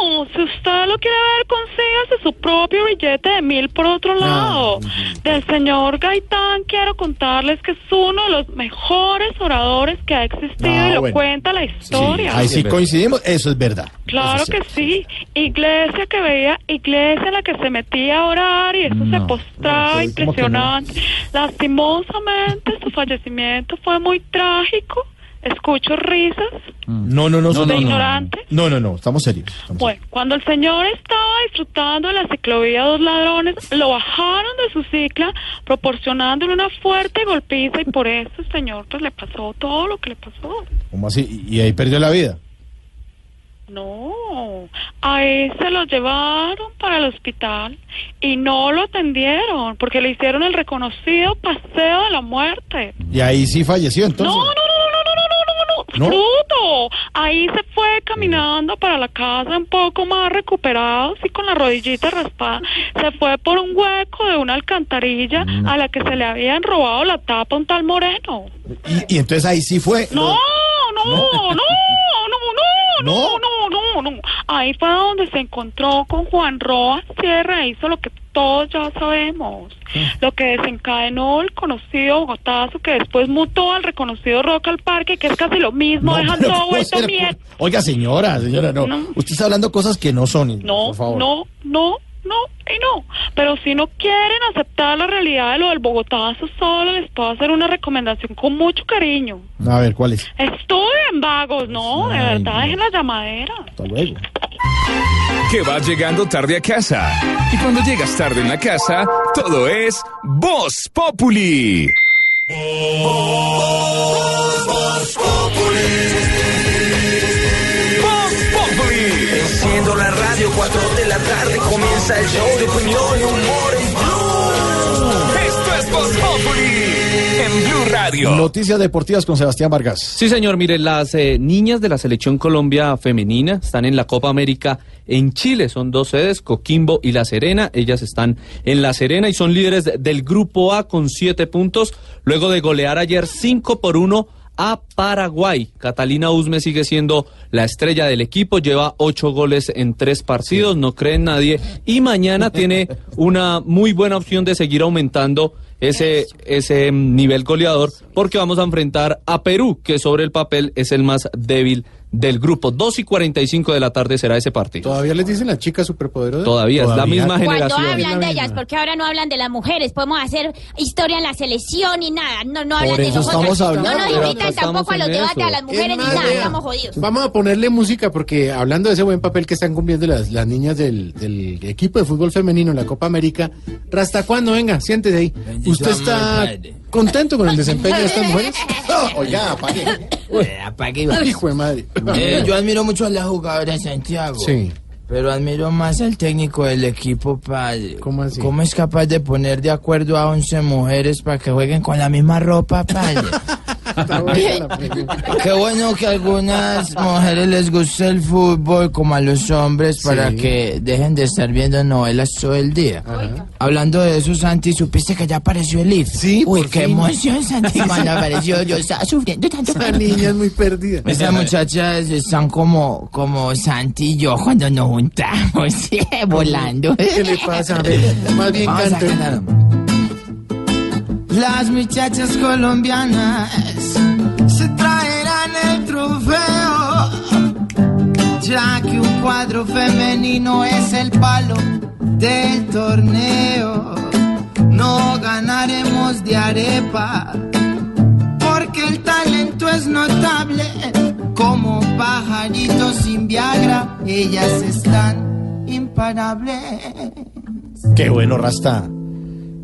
no. Si usted lo quiere ver, consígase su propio billete de mil por otro lado. Del señor Gaitán quiero contarles que es uno de los mejores oradores que ha existido Ah, y lo bueno. cuenta la historia. Ahí sí coincidimos, eso es verdad. Claro que sí. Iglesia que veía, iglesia en la que se metía a orar y eso se postraba impresionante. Lastimosamente su fallecimiento fue muy trágico. Escucho risas. No, no, no. ¿De no, no, no. ignorante? No, no, no, estamos serios. estamos Bueno, cuando el señor estaba disfrutando de la ciclovía Dos Ladrones, lo bajaron de su cicla, proporcionándole una fuerte golpiza y por eso el señor pues le pasó todo lo que le pasó. ¿Cómo así? Y y ahí perdió la vida. No, ahí se lo llevaron para el hospital y no lo atendieron porque le hicieron el reconocido paseo de la muerte. Y ahí sí falleció entonces. No, no, no, no, no, no, no, no, ¿No? fruto. Ahí se fue caminando para la casa un poco más recuperado, sí, con la rodillita raspada. Se fue por un hueco de una alcantarilla Mm. a la que se le habían robado la tapa a un tal Moreno. Y, y entonces ahí sí fue. No, no, no, no, no, no, no, no, no, no. Ahí fue donde se encontró con Juan Roa Sierra e hizo lo que todos ya sabemos. Lo que desencadenó el conocido Bogotazo, que después mutó al reconocido Rock al Parque, que es casi lo mismo, No, dejan todo ¿cómo vuelto mierda. Oiga, señora, señora, no. No. Usted está hablando cosas que no son. No, por favor. no, no, no y no. Pero si no quieren aceptar la realidad de lo del Bogotazo, solo les puedo hacer una recomendación con mucho cariño. A ver, ¿cuál es? Estudien vagos, no, de Ay, verdad, no. dejen la llamadera. Hasta luego. Que vas llegando tarde a casa. Y cuando llegas tarde en la casa, todo es Voz Populi. Voz Populi. Enciendo la radio, 4 de la tarde comienza el show de opinión Noticias deportivas con Sebastián Vargas. Sí, señor. Mire, las eh, niñas de la selección Colombia femenina están en la Copa América en Chile. Son dos sedes, Coquimbo y La Serena. Ellas están en La Serena y son líderes de- del Grupo A con siete puntos, luego de golear ayer cinco por uno a Paraguay. Catalina Usme sigue siendo la estrella del equipo, lleva ocho goles en tres partidos, no cree en nadie y mañana tiene una muy buena opción de seguir aumentando ese, ese nivel goleador porque vamos a enfrentar a Perú, que sobre el papel es el más débil del grupo. 2 y 45 de la tarde será ese partido. ¿Todavía les dicen las chicas superpoderosas? Todavía, es la misma Cuando generación. hablan de ellas, porque ahora no hablan de las mujeres, podemos hacer historia en la selección y nada, no, no hablan Por de eso estamos hablando. No nos invitan tampoco a los debates a las mujeres Es ni nada, estamos jodidos. Vamos a ponerle música porque hablando de ese buen papel que están cumpliendo las, las niñas del, del equipo de fútbol femenino en la Copa América, ¿hasta cuándo? Venga, siéntese ahí. ¿Usted está contento con el desempeño de estas mujeres? No, oiga, apague. apague. Hijo de madre. Eh, yo admiro mucho a la jugadora de Santiago. Sí. Pero admiro más al técnico del equipo, padre. ¿Cómo así? ¿Cómo es capaz de poner de acuerdo a 11 mujeres para que jueguen con la misma ropa, padre? Qué bueno que a algunas mujeres les guste el fútbol como a los hombres para Sí. que dejen de estar viendo novelas todo el día. Hablando de eso, Santi, ¿supiste que ya apareció el IF? Sí, Uy, qué fin. emoción, Santi, cuando apareció. Yo estaba sufriendo tanto. Esa niña es muy perdida. Estas muchachas están como, como Santi y yo cuando nos juntamos, sí, volando. ¿Qué le pasa? A ver, más bien Vamos a cantar. Las muchachas colombianas se traerán el trofeo, ya que un cuadro femenino es el palo del torneo. No ganaremos de arepa, porque el talento es notable. Como pajaritos sin Viagra, ellas están imparables. Qué bueno, Rasta.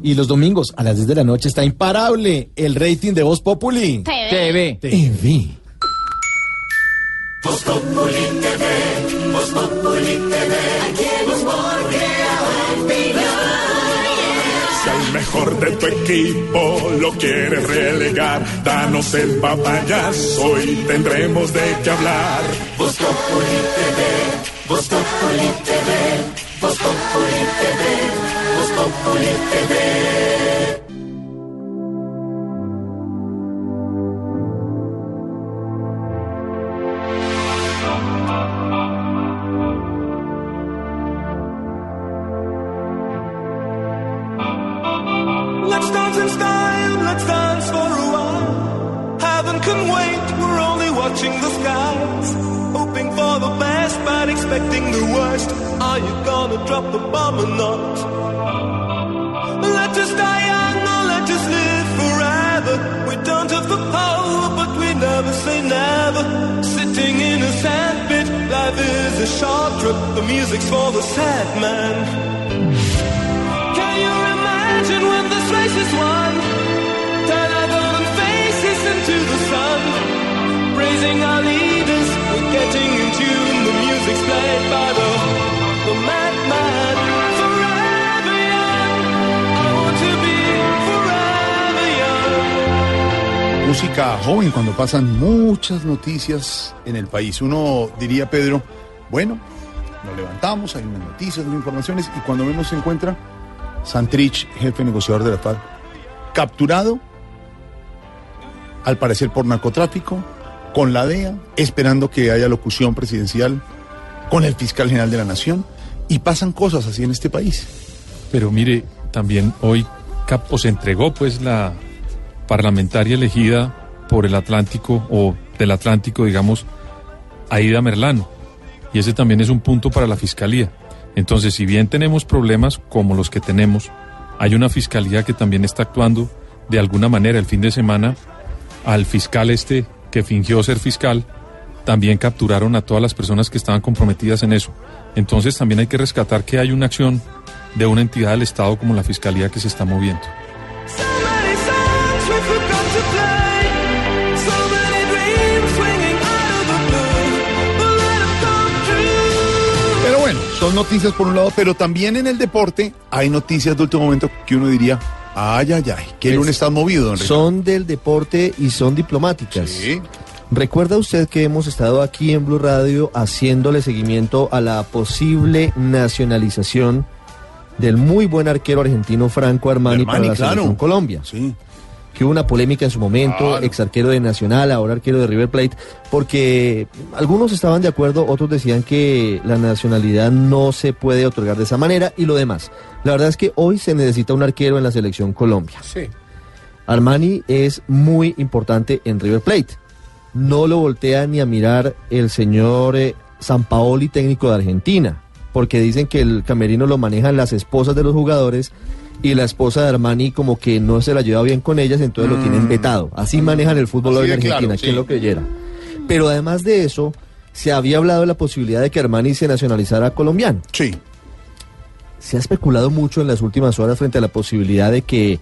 Y los domingos a las 10 de la noche está imparable el rating de Voz Populi. TV. TV. Voz Populi TV, Voz Populi TV, aquí opinión. Si al mejor de tu equipo lo quieres relegar, danos el papayazo y tendremos de qué hablar. Voz Populi TV, Voz Populi TV, Voz Populi TV, Populi TV. Let's dance in style, let's dance for a while. Heaven can wait, we're only watching the skies. Hoping for the best, but expecting the worst. Are you gonna drop the bomb or not? Us live forever. We don't have the power, but we never say never. Sitting in a sandpit, life is a short trip. The music's for the sad man. Can you imagine when this race is won? Turn our golden faces into the sun. Praising our leaders, we're getting in tune. Música joven cuando pasan muchas noticias en el país. Uno diría, Pedro, bueno, nos levantamos, hay unas noticias, unas informaciones, y cuando menos se encuentra Santrich, jefe negociador de la FARC, capturado, al parecer por narcotráfico, con la DEA, esperando que haya locución presidencial, con el fiscal general de la Nación, y pasan cosas así en este país. Pero mire, también hoy se entregó pues la parlamentaria elegida por el Atlántico o del Atlántico, digamos, Aida Merlano. Y ese también es un punto para la fiscalía. Entonces, si bien tenemos problemas como los que tenemos, hay una fiscalía que también está actuando de alguna manera. El fin de semana, al fiscal este que fingió ser fiscal, también capturaron a todas las personas que estaban comprometidas en eso. Entonces, también hay que rescatar que hay una acción de una entidad del Estado como la fiscalía que se está moviendo. Son noticias por un lado, pero también en el deporte hay noticias de último momento que uno diría, ay, ay, ay, que lunes está movido, don Ricardo. Son del deporte y son diplomáticas. ¿Recuerda usted que hemos estado aquí en Blue Radio haciéndole seguimiento a la posible nacionalización del muy buen arquero argentino Franco Armani, para Armani, la claro. selección Colombia? Sí. Que hubo una polémica en su momento, ex arquero de Nacional, ahora arquero de River Plate, porque algunos estaban de acuerdo, otros decían que la nacionalidad no se puede otorgar de esa manera y lo demás. La verdad es que hoy se necesita un arquero en la selección Colombia. Sí. Armani es muy importante en River Plate. No lo voltea ni a mirar el señor eh, Sampaoli, técnico de Argentina, porque dicen que el camerino lo manejan las esposas de los jugadores y la esposa de Armani como que no se la lleva bien con ellas, entonces lo tienen vetado. Así manejan el fútbol Mm. Así hoy en de claro, Argentina, sí. quien lo creyera. Pero además de eso, se había hablado de la posibilidad de que Armani se nacionalizara colombiano. Sí. Se ha especulado mucho en las últimas horas frente a la posibilidad de que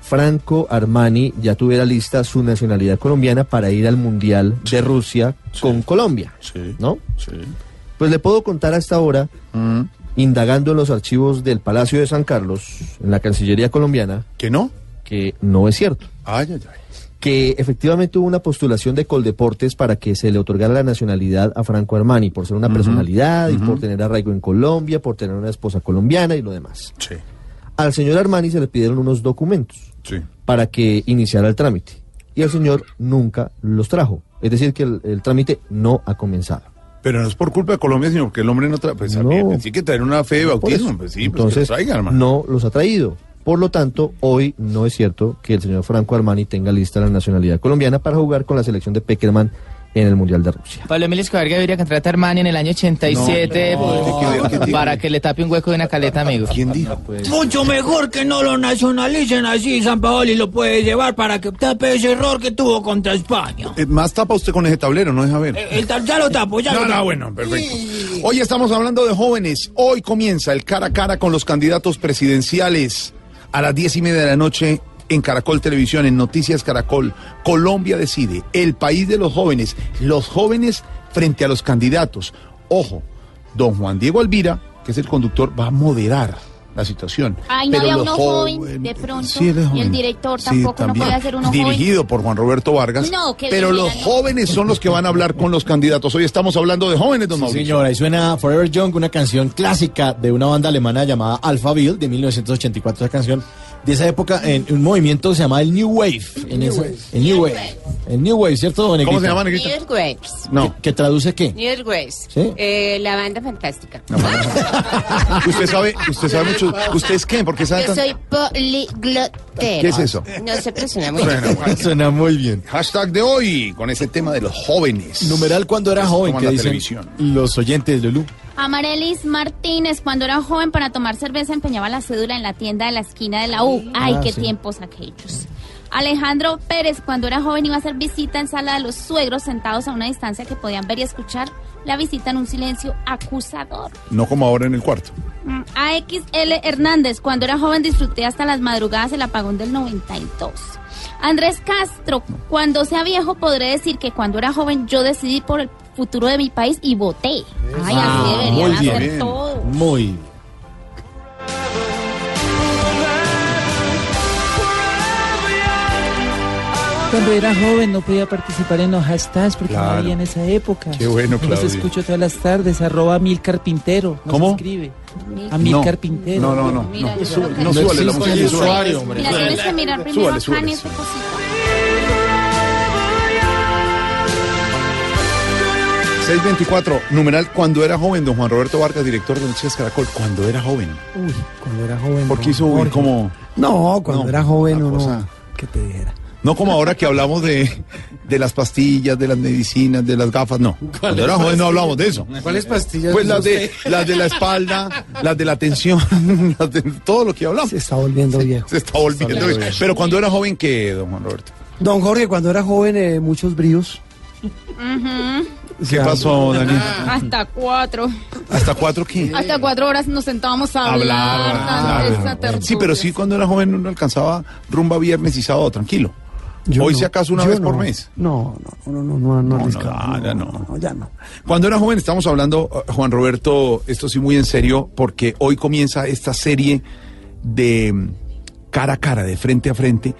Franco Armani ya tuviera lista su nacionalidad colombiana para ir al Mundial de Rusia con Colombia. ¿No? Pues le puedo contar hasta ahora, Mm. Indagando en los archivos del Palacio de San Carlos, en la Cancillería colombiana. ¿Que no? Que no es cierto. Ay, ay, ay. Que efectivamente hubo una postulación de Coldeportes para que se le otorgara la nacionalidad a Franco Armani, por ser una personalidad y por tener arraigo en Colombia, por tener una esposa colombiana y lo demás. Sí. Al señor Armani se le pidieron unos documentos Sí. para que iniciara el trámite. Y el señor nunca los trajo. Es decir, que el, el trámite no ha comenzado. Pero no es por culpa de Colombia, sino porque el hombre no trae. Pues No. también, sí que traer una fe de bautismo. Pues sí, pues Entonces, que lo traiga, hermano. no los ha traído. Por lo tanto, hoy no es cierto que el señor Franco Armani tenga lista la nacionalidad colombiana para jugar con la selección de Peckerman en el Mundial de Rusia. Pablo Emilio Escobar Gaviria contrata a Armani en el año 87 No, no. para que le tape un hueco de una caleta, amigo. ¿Quién dijo? Mucho mejor que no lo nacionalicen así, San Paoli lo puede llevar para que tape ese error que tuvo contra España. Eh, más tapa usted con ese tablero, no deja ver. El tal- ya lo tapo, ya no, lo no, tapo. bueno, perfecto. Hoy estamos hablando de jóvenes. Hoy comienza el cara a cara con los candidatos presidenciales a las diez y media de la noche en Caracol Televisión, en Noticias Caracol. Colombia decide, el país de los jóvenes, los jóvenes frente a los candidatos. Ojo, don Juan Diego Alvira, que es el conductor, va a moderar la situación. Ay, no Pero había los uno jóvenes- joven de pronto. Sí, él es y el joven. director Sí, tampoco no puede hacer uno Dirigido por Juan Roberto Vargas. No, que pero bien, los jóvenes son los que van a hablar con los candidatos. Hoy estamos hablando de jóvenes, don Sí, Mauricio. señora, y suena Forever Young, una canción clásica de una banda alemana llamada Alphaville de 1984. Esa canción de esa época en un movimiento que se llamaba el New Wave. en New ese- Wave. El New Wave. El New Wave, ¿cierto, Negrita? ¿Cómo se llama, Negrita? New Graves. No. ¿Que traduce qué? New Graves. ¿Sí? Eh, la banda fantástica. Usted sabe, usted sabe mucho. ¿Usted es qué? ¿Por qué sabe Yo soy poliglotero. ¿Qué es eso? No sé, pero suena muy Suena, bien. Suena muy bien. Hashtag de hoy con ese tema de los jóvenes. Numeral cuando era joven, que la dicen televisión. los oyentes, Lulú. Amarelis Martínez, cuando era joven para tomar cerveza empeñaba la cédula en la tienda de la esquina de la U. Ay, Ah, qué sí. tiempos aquellos. Alejandro Pérez, cuando era joven iba a hacer visita en sala de los suegros sentados a una distancia que podían ver y escuchar la visita en un silencio acusador. No como ahora en el cuarto. Mm, AXL Hernández, cuando era joven disfruté hasta las madrugadas el apagón del 92. Andrés Castro, cuando sea viejo podré decir que cuando era joven yo decidí por el futuro de mi país y voté. Ay, así deberían muy hacer bien. todo. Muy bien. Cuando era joven no podía participar en los hashtags porque Claro. no había en esa época. Qué bueno, Los escucho todas las tardes, arroba Mil Carpintero. No ¿Cómo? escribe. A Mil No. Carpintero. No, no, no. Mira, no. no no existe música. el súbale. usuario, 624, numeral cuando era joven, don Juan Roberto Vargas, director de Noticias Caracol, cuando era joven. Uy, cuando era joven. Porque hizo Jorge. como. No, cuando No, era joven uno. cosa- ¿Qué te dijera? No como ahora que hablamos de, de las pastillas, de las medicinas, de las gafas, no. Cuando era joven no hablamos de eso. ¿Cuáles pastillas? Pues las de, las de la espalda, las de la tensión, las de todo lo que hablamos. Se está volviendo viejo. Se está volviendo. volviendo viejo. Pero cuando era joven, ¿qué, don Juan Roberto? Don Jorge, cuando era joven, eh, muchos bríos. Ujú. ¿Qué pasó, Daniel? Hasta cuatro. ¿Hasta cuatro qué? Hasta cuatro horas nos sentábamos a hablar. Claro. esa tertulia. Sí, pero sí cuando era joven uno alcanzaba rumba viernes y sábado, tranquilo. Yo Hoy no, si acaso una yo vez no. por mes. No, no, no, no, no, no, No, no, ya no. no, ya no. Cuando era joven estamos hablando, eh, Juan Roberto, esto sí muy en serio, porque hoy comienza esta serie de mm, cara a cara, de frente a frente,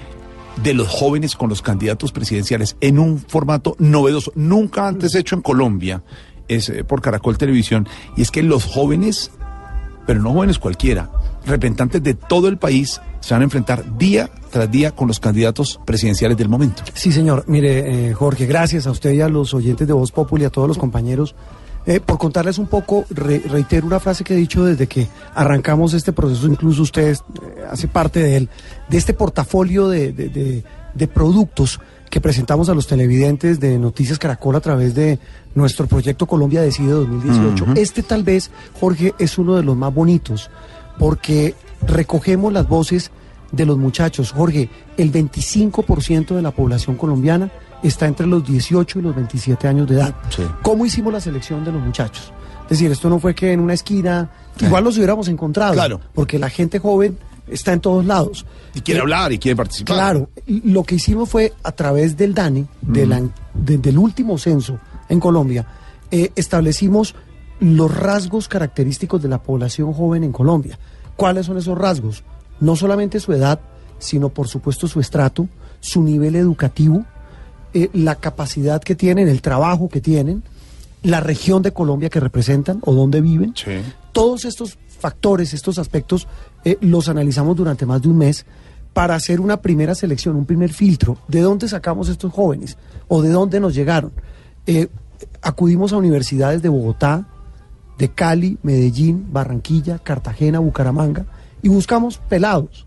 de los jóvenes con los candidatos presidenciales en un formato novedoso, nunca antes hecho en Colombia, es eh, por Caracol Televisión, y es que los jóvenes, pero no jóvenes cualquiera, representantes de todo el país, se van a enfrentar día tras día con los candidatos presidenciales del momento. Sí, señor. Mire, eh, Jorge, gracias a usted y a los oyentes de Voz Populi, a todos los compañeros, eh, por contarles un poco, re- reitero una frase que he dicho desde que arrancamos este proceso, incluso usted eh, hace parte de él, de este portafolio de, de- de- de productos que presentamos a los televidentes de Noticias Caracol a través de nuestro proyecto Colombia Decide 2018. Ujú. Este tal vez, Jorge, es uno de los más bonitos, porque recogemos las voces de los muchachos. Jorge, el 25% de la población colombiana está entre los 18 y los 27 años de edad. ¿Cómo hicimos la selección de los muchachos? Es decir, esto no fue que en una esquina, igual los hubiéramos encontrado, Claro. porque la gente joven está en todos lados. Y quiere Eh, hablar y quiere participar. Claro, lo que hicimos fue a través del DANE, de la- de- del último censo en Colombia, eh, establecimos los rasgos característicos de la población joven en Colombia. ¿Cuáles son esos rasgos? No solamente su edad, sino por supuesto su estrato, su nivel educativo, eh, la capacidad que tienen, el trabajo que tienen, la región de Colombia que representan o dónde viven. Todos estos factores, estos aspectos, eh, los analizamos durante más de un mes para hacer una primera selección, un primer filtro. ¿De dónde sacamos estos jóvenes? ¿O de dónde nos llegaron? Eh, acudimos a universidades de Bogotá, de Cali, Medellín, Barranquilla, Cartagena, Bucaramanga y buscamos pelados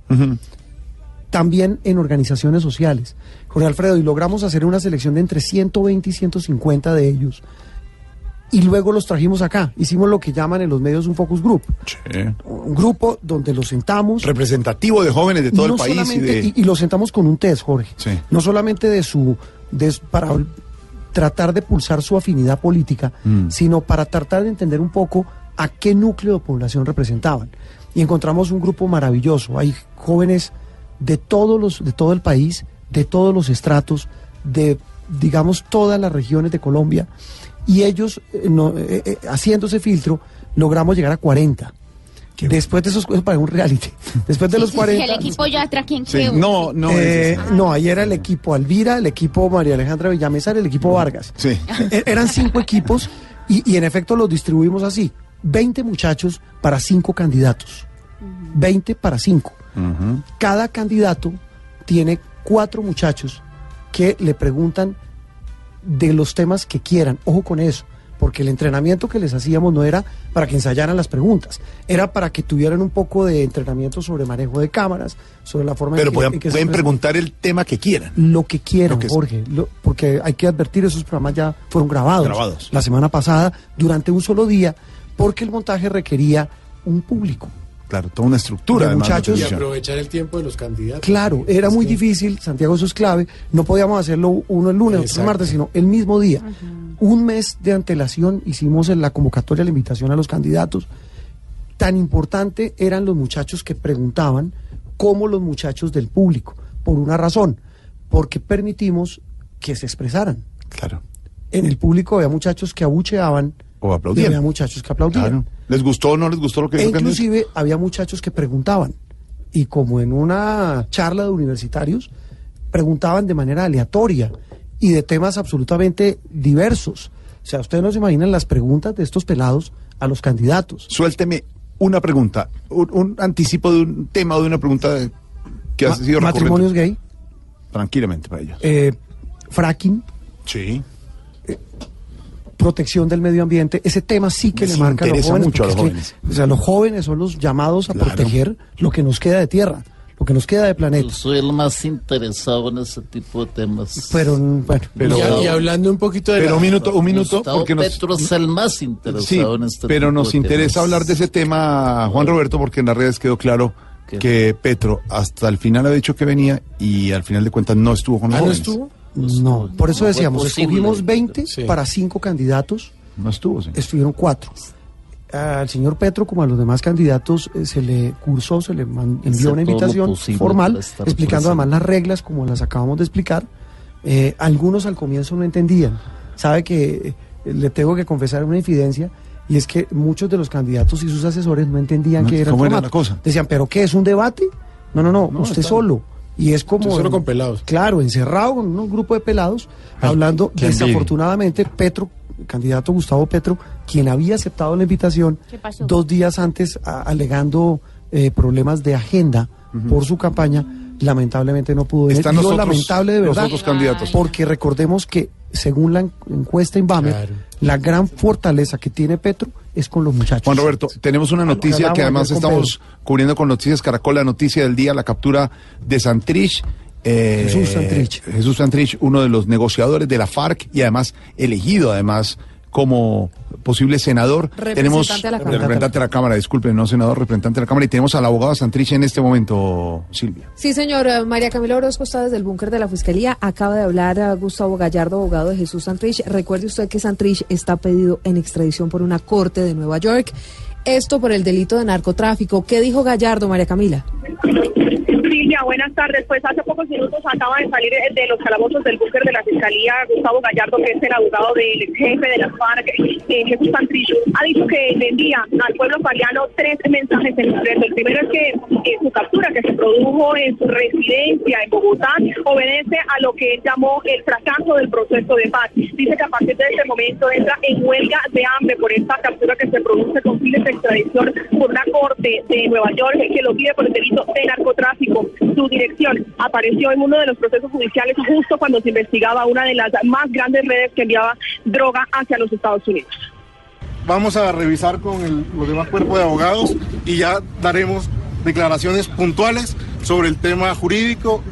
también en organizaciones sociales. Jorge Alfredo, y logramos hacer una selección de entre 120 y 150 de ellos. Y luego los trajimos acá. Hicimos lo que llaman en los medios un focus group. Un grupo donde los sentamos. Representativo de jóvenes de todo no el país y de... y- y los sentamos con un test, Jorge. Sí. No solamente de su. de para tratar de pulsar su afinidad política, Mm. sino para tratar de entender un poco a qué núcleo de población representaban. Y encontramos un grupo maravilloso. Hay jóvenes de todos los, de todo el país, de todos los estratos, de digamos todas las regiones de Colombia. Y ellos, eh, no, eh, eh, haciendo ese filtro, logramos llegar a 40. Después de esos, eso para un reality. Después de los El 40. equipo ya trae quien Sí, no, no Eh, no, ahí era el equipo Alvira, el equipo María Alejandra Villamesar, el equipo Vargas. Sí. E- Eran cinco equipos y, y en efecto los distribuimos así. 20 muchachos para cinco candidatos. 20 para cinco. Cada candidato tiene cuatro muchachos que le preguntan de los temas que quieran. Ojo con eso, porque el entrenamiento que les hacíamos no era para que ensayaran las preguntas, era para que tuvieran un poco de entrenamiento sobre manejo de cámaras, sobre la forma Pero en que, pueden, en que se pueden expresan. preguntar el tema que quieran. Lo que quieran, Lo que- Jorge, lo- porque hay que advertir, esos programas ya fueron grabados, Grabados. la semana pasada durante un solo día, porque el montaje requería un público. Claro, toda una estructura. De además, muchachos- Y aprovechar el tiempo de los candidatos. Claro, era muy difícil, Santiago, eso es clave. No podíamos hacerlo uno el lunes, otro el martes, sino el mismo día. Un mes de antelación hicimos en la convocatoria la invitación a los candidatos. Tan importante eran los muchachos que preguntaban como los muchachos del público, por una razón, porque permitimos que se expresaran. Claro. En el público había muchachos que abucheaban O y había muchachos que aplaudían. Claro. ¿Les gustó o no les gustó lo que E inclusive había muchachos que preguntaban. Y como en una charla de universitarios, preguntaban de manera aleatoria y de temas absolutamente diversos. O sea, ustedes no se imaginan las preguntas de estos pelados a los candidatos. Suélteme una pregunta, un, un anticipo de un tema o de una pregunta de- que ha Ma- sido matrimonios gay, Tranquilamente para ellos. eh, fracking, Sí. Protección del medio ambiente, ese tema sí que Les le marca a los interesa jóvenes. mucho a los es que, jóvenes. o sea, los jóvenes son los llamados a Claro. proteger lo que nos queda de tierra, lo que nos queda de planeta. Soy el más interesado en ese tipo de temas. Pero, bueno, Pero- y, y hablando un poquito de Pero la- un minuto, un minuto, Gustavo porque nos, Petro es el más interesado sí, en este pero tipo nos de interesa temas. hablar de ese tema, Juan Roberto, porque en las redes quedó claro ¿Qué? que Petro hasta el final ha dicho que venía y al final de cuentas no estuvo con los ¿Ah, no jóvenes. No, por eso decíamos, posible. escogimos 20 Sí. para cinco candidatos, No estuvo, sí. estuvieron cuatro. Al señor Petro, como a los demás candidatos, eh, se le cursó, se le man- envió una invitación formal, explicando presente. además las reglas como las acabamos de explicar. Eh, algunos al comienzo no entendían. Sabe que eh, le tengo que confesar una infidencia, y es que muchos de los candidatos y sus asesores no entendían No, qué era el ¿cómo era la cosa? Decían, ¿pero qué? ¿Es un debate? No, no, no, No, usted está- solo. Y es como... Solo con pelados. Claro, encerrado con un grupo de pelados, Ay, hablando desafortunadamente Petro, candidato Gustavo Petro, quien había aceptado la invitación dos días antes a- alegando eh, problemas de agenda por su campaña, lamentablemente no pudo venir. Están Digo los otros- lamentable de los verdad, otros candidatos. porque recordemos que según la en- encuesta Inbamer, Claro. la gran fortaleza que tiene Petro es con los muchachos. Juan Roberto, tenemos una noticia que además estamos cubriendo con Noticias Caracol, la noticia del día, la captura de Santrich. eh, Jesús Santrich. Jesús Santrich, uno de los negociadores de la FARC y además elegido además como posible senador. Representante tenemos a la Cámara. representante de la Cámara, disculpen, no senador, representante de la Cámara y tenemos al abogado Santrich en este momento, Silvia. Sí, señor. Eh, María Camila Orozco está desde el búnker de la Fiscalía. Acaba de hablar a Gustavo Gallardo, abogado de Jesús Santrich. Recuerde usted que Santrich está pedido en extradición por una corte de Nueva York. Esto por el delito de narcotráfico. ¿Qué dijo Gallardo, María Camila? Silvia, buenas tardes. Pues hace pocos minutos acaba de salir eh, de los calabozos del búnker de la Fiscalía Gustavo Gallardo, que es el abogado del jefe de las FARC, eh, Jesús Santrich. Ha dicho que le envía al pueblo paliano tres mensajes en concreto. El primero es que su captura, que se produjo en su residencia en Bogotá, obedece a lo que él llamó el fracaso del proceso de paz. Dice que a partir de este momento entra en huelga de hambre por esta captura que se produce con fines de extradición por una corte de Nueva York que lo pide por el delito de narcotráfico. Su dirección apareció en uno de los procesos judiciales justo cuando se investigaba una de las más grandes redes que enviaba droga hacia los Estados Unidos. Vamos a revisar con los demás cuerpos de abogados y ya daremos declaraciones puntuales sobre el tema jurídico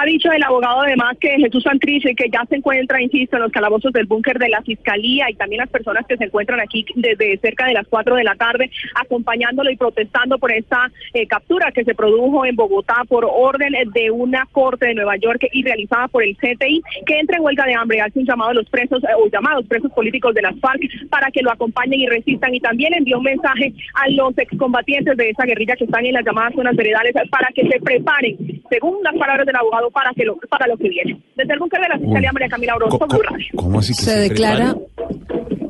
Ha dicho el abogado además que Jesús Santrich, que ya se encuentra, insisto, en los calabozos del búnker de la Fiscalía y también las personas que se encuentran aquí desde cerca de las 4 de la tarde acompañándolo y protestando por esta eh, captura que se produjo en Bogotá por orden de una corte de Nueva York y realizada por el CTI, que entra en huelga de hambre, hace un llamado a los presos eh, o llamados presos políticos de las FARC para que lo acompañen y resistan. Y también envió un mensaje a los excombatientes de esa guerrilla que están en las llamadas zonas veredales para que se preparen, según las palabras del abogado, para que lo, para lo que viene. Desde el búnker de la Fiscalía María Camila Orozco, Blue Radio. ¿Cómo así que Se declara,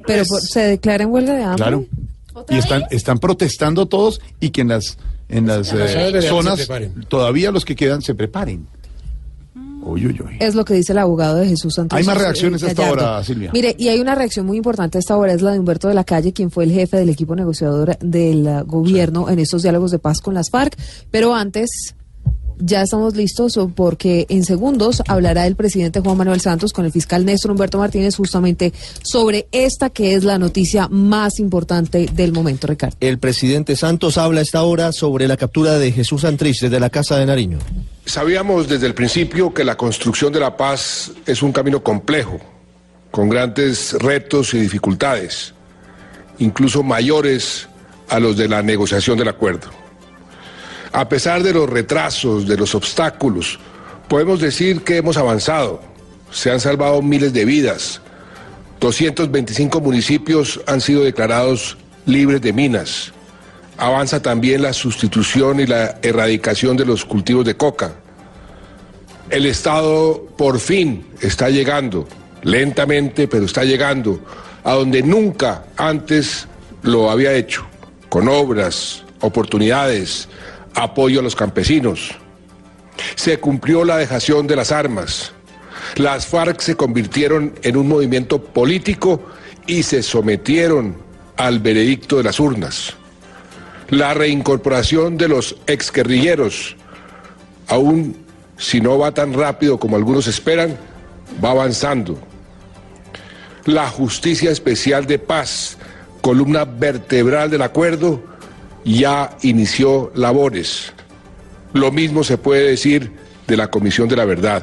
pero por- se declara en huelga de hambre. Claro. Y están, están protestando todos y que en las, en las eh, zonas todavía los que quedan se preparen. Uy, uy, uy. Es lo que dice el abogado de Jesús Santos. Hay más reacciones hasta ahora, Silvia. Mire, y hay una reacción muy importante hasta ahora, es la de Humberto de la Calle, quien fue el jefe del equipo negociador del gobierno en estos diálogos de paz con las FARC. Pero antes, ya estamos listos porque en segundos hablará el presidente Juan Manuel Santos con el fiscal Néstor Humberto Martínez justamente sobre esta que es la noticia más importante del momento, Ricardo. El presidente Santos habla a esta hora sobre la captura de Jesús Santrich desde la Casa de Nariño. Sabíamos desde el principio que la construcción de la paz es un camino complejo, con grandes retos y dificultades, incluso mayores a los de la negociación del acuerdo. A pesar de los retrasos, de los obstáculos, podemos decir que hemos avanzado. Se han salvado miles de vidas. 225 municipios han sido declarados libres de minas. Avanza también la sustitución y la erradicación de los cultivos de coca. El Estado por fin está llegando, lentamente, pero está llegando, a donde nunca antes lo había hecho, con obras, oportunidades, apoyo a los campesinos. Se cumplió la dejación de las armas. Las FARC se convirtieron en un movimiento político y se sometieron al veredicto de las urnas. La reincorporación de los exguerrilleros, aún si no va tan rápido como algunos esperan, va avanzando. La justicia especial de paz, columna vertebral del acuerdo, ya inició labores. Lo mismo se puede decir de la Comisión de la Verdad.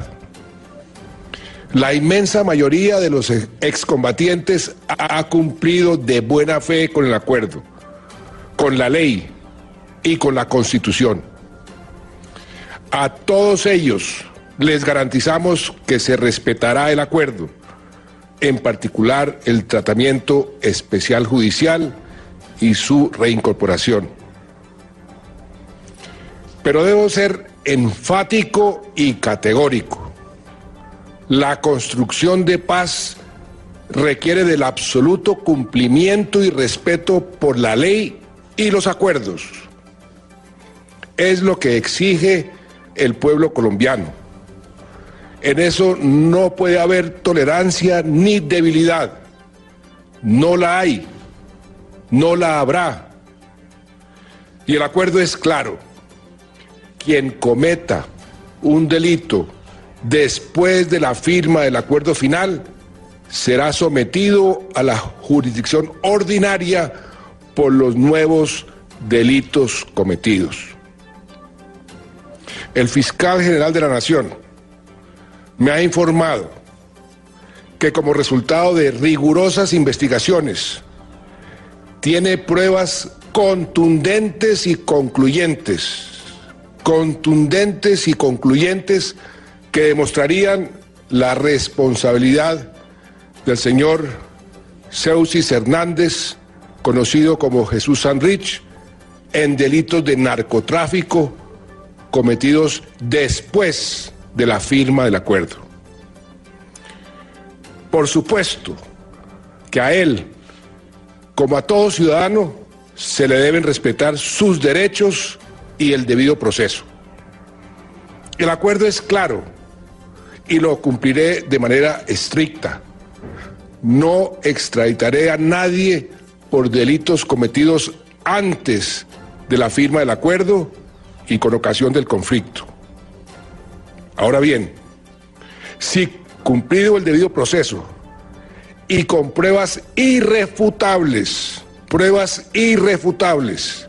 La inmensa mayoría de los excombatientes ha cumplido de buena fe con el acuerdo, con la ley y con la Constitución. A todos ellos les garantizamos que se respetará el acuerdo, en particular el tratamiento especial judicial y su reincorporación. Pero debo ser enfático y categórico. La construcción de paz requiere del absoluto cumplimiento y respeto por la ley y los acuerdos. Es lo que exige el pueblo colombiano. En eso no puede haber tolerancia ni debilidad. No la hay. No la habrá. Y el acuerdo es claro. Quien cometa un delito después de la firma del acuerdo final será sometido a la jurisdicción ordinaria por los nuevos delitos cometidos. El fiscal general de la Nación me ha informado que como resultado de rigurosas investigaciones tiene pruebas contundentes y concluyentes, contundentes y concluyentes que demostrarían la responsabilidad del señor Seusis Hernández, conocido como Jesús Sanrich, en delitos de narcotráfico cometidos después de la firma del acuerdo. Por supuesto que a él, como a todo ciudadano, se le deben respetar sus derechos y el debido proceso. El acuerdo es claro y lo cumpliré de manera estricta. No extraditaré a nadie por delitos cometidos antes de la firma del acuerdo y con ocasión del conflicto. Ahora bien, si cumplido el debido proceso y con pruebas irrefutables, pruebas irrefutables,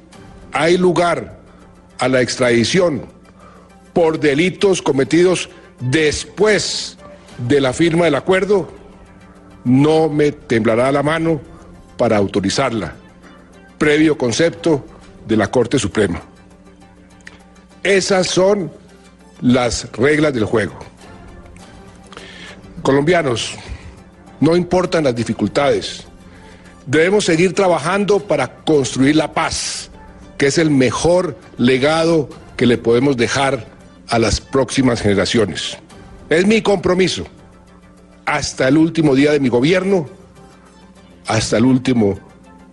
hay lugar a la extradición por delitos cometidos después de la firma del acuerdo, no me temblará la mano para autorizarla, previo concepto de la Corte Suprema. Esas son las reglas del juego. Colombianos, no importan las dificultades, debemos seguir trabajando para construir la paz, que es el mejor legado que le podemos dejar a las próximas generaciones. Es mi compromiso, hasta el último día de mi gobierno, hasta el último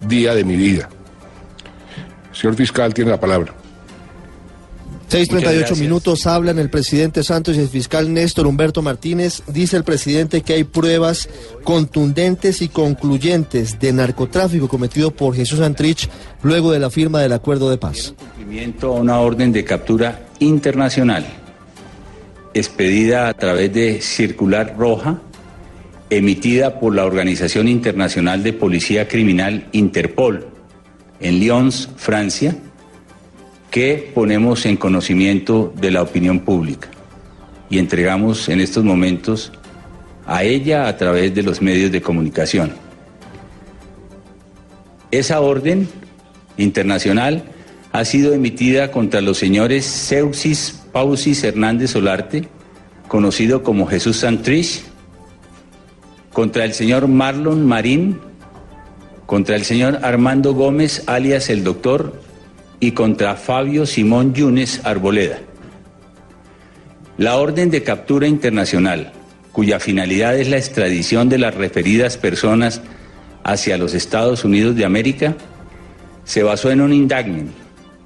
día de mi vida. Señor fiscal, tiene la palabra. 6.38 minutos hablan el presidente Santos y el fiscal Néstor Humberto Martínez. Dice el presidente que hay pruebas contundentes y concluyentes de narcotráfico cometido por Jesús Antrich luego de la firma del acuerdo de paz. cumplimiento a una orden de captura internacional expedida a través de circular roja emitida por la Organización Internacional de Policía Criminal Interpol en Lyons, Francia, que ponemos en conocimiento de la opinión pública y entregamos en estos momentos a ella a través de los medios de comunicación. Esa orden internacional ha sido emitida contra los señores Seuxis Pausis Hernández Solarte, conocido como Jesús Santrich, contra el señor Marlon Marín, contra el señor Armando Gómez, alias el doctor, y contra Fabio Simón Yunes Arboleda. La orden de captura internacional, cuya finalidad es la extradición de las referidas personas hacia los Estados Unidos de América, se basó en un indictment,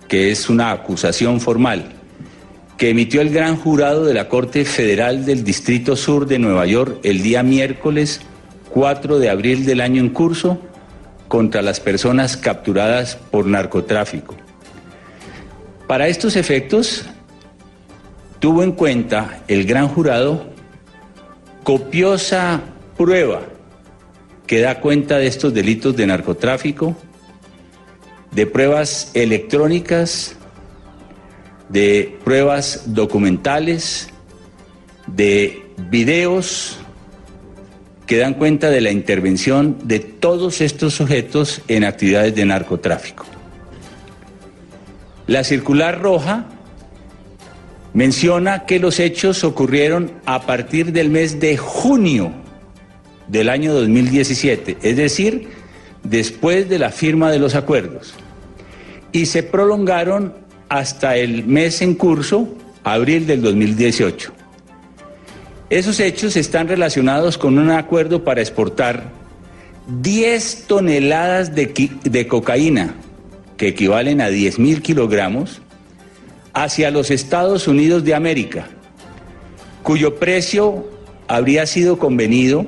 que es una acusación formal, que emitió el gran jurado de la Corte Federal del Distrito Sur de Nueva York el día miércoles 4 de abril del año en curso contra las personas capturadas por narcotráfico. Para estos efectos, tuvo en cuenta el gran jurado copiosa prueba que da cuenta de estos delitos de narcotráfico, de pruebas electrónicas, de pruebas documentales, de videos que dan cuenta de la intervención de todos estos sujetos en actividades de narcotráfico. La circular roja menciona que los hechos ocurrieron a partir del mes de junio del año 2017, es decir, después de la firma de los acuerdos, y se prolongaron hasta el mes en curso, abril del 2018. Esos hechos están relacionados con un acuerdo para exportar 10 toneladas de, de cocaína, que equivalen a 10 mil kilogramos, hacia los Estados Unidos de América, cuyo precio habría sido convenido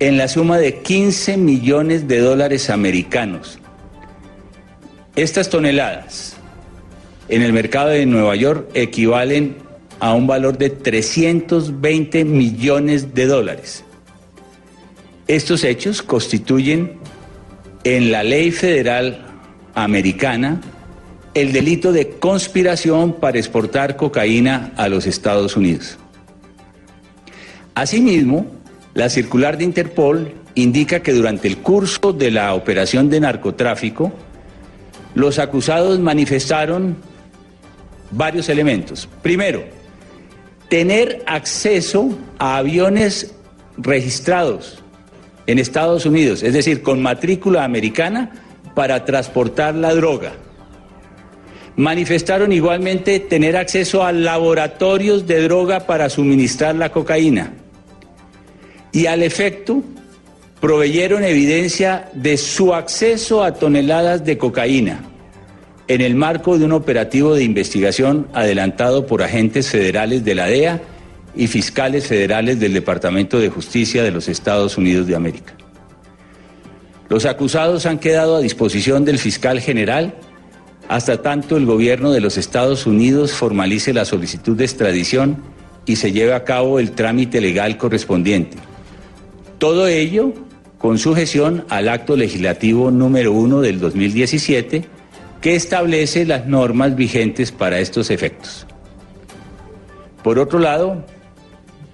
en la suma de 15 millones de dólares americanos. Estas toneladas en el mercado de Nueva York equivalen a un valor de 320 millones de dólares. Estos hechos constituyen en la ley federal americana el delito de conspiración para exportar cocaína a los Estados Unidos. Asimismo, la circular de Interpol indica que durante el curso de la operación de narcotráfico, los acusados manifestaron varios elementos. Primero, tener acceso a aviones registrados en Estados Unidos, es decir, con matrícula americana para transportar la droga. Manifestaron igualmente tener acceso a laboratorios de droga para suministrar la cocaína. Y al efecto, proveyeron evidencia de su acceso a toneladas de cocaína en el marco de un operativo de investigación adelantado por agentes federales de la DEA y fiscales federales del Departamento de Justicia de los Estados Unidos de América. Los acusados han quedado a disposición del fiscal general hasta tanto el gobierno de los Estados Unidos formalice la solicitud de extradición y se lleve a cabo el trámite legal correspondiente. Todo ello con sujeción al acto legislativo número 1 del 2017 que establece las normas vigentes para estos efectos. Por otro lado,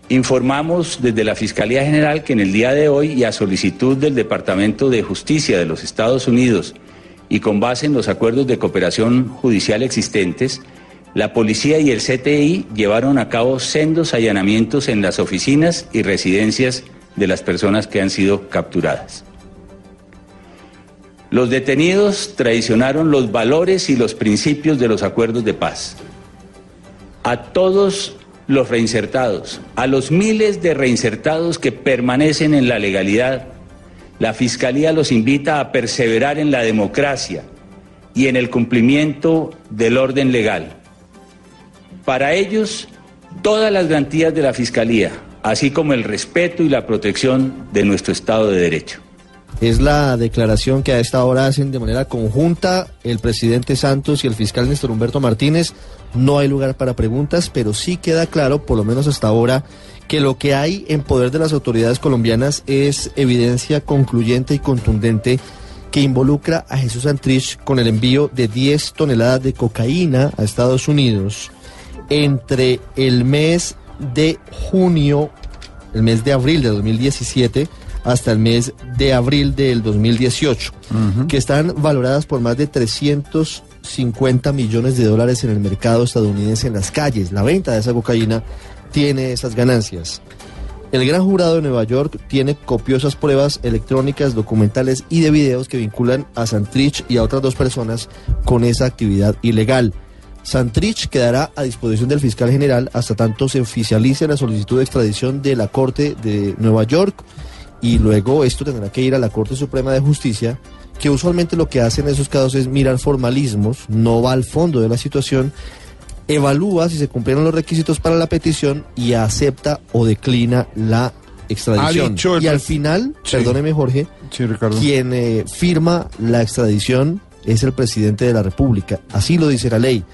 informamos desde la Fiscalía General que en el día de hoy y a solicitud del Departamento de Justicia de los Estados Unidos y con base en los acuerdos de cooperación judicial existentes, la policía y el CTI llevaron a cabo sendos allanamientos en las oficinas y residencias de las personas que han sido capturadas. Los detenidos traicionaron los valores y los principios de los acuerdos de paz. A todos los reinsertados, a los miles de reinsertados que permanecen en la legalidad, la Fiscalía los invita a perseverar en la democracia y en el cumplimiento del orden legal, para ellos todas las garantías de la Fiscalía, así como el respeto y la protección de nuestro Estado de Derecho. Es la declaración que a esta hora hacen de manera conjunta el presidente Santos y el fiscal Néstor Humberto Martínez. No hay lugar para preguntas, pero sí queda claro, por lo menos hasta ahora, que lo que hay en poder de las autoridades colombianas es evidencia concluyente y contundente que involucra a Jesús Antrich con el envío de 10 toneladas de cocaína a Estados Unidos. Entre el mes de junio, el mes de abril de 2017 hasta el mes de abril del 2018, que están valoradas por más de 350 millones de dólares en el mercado estadounidense en las calles. La venta de esa cocaína tiene esas ganancias. El gran jurado de Nueva York tiene copiosas pruebas electrónicas, documentales y de videos que vinculan a Santrich y a otras dos personas con esa actividad ilegal. Santrich quedará a disposición del fiscal general hasta tanto se oficialice la solicitud de extradición de la Corte de Nueva York y luego esto tendrá que ir a la Corte Suprema de Justicia, que usualmente lo que hace en esos casos es mirar formalismos, no va al fondo de la situación, evalúa si se cumplieron los requisitos para la petición y acepta o declina la extradición. Y al final, Sí. perdóneme Jorge, Sí, quien eh, firma la extradición es el presidente de la República. Así lo dice la ley.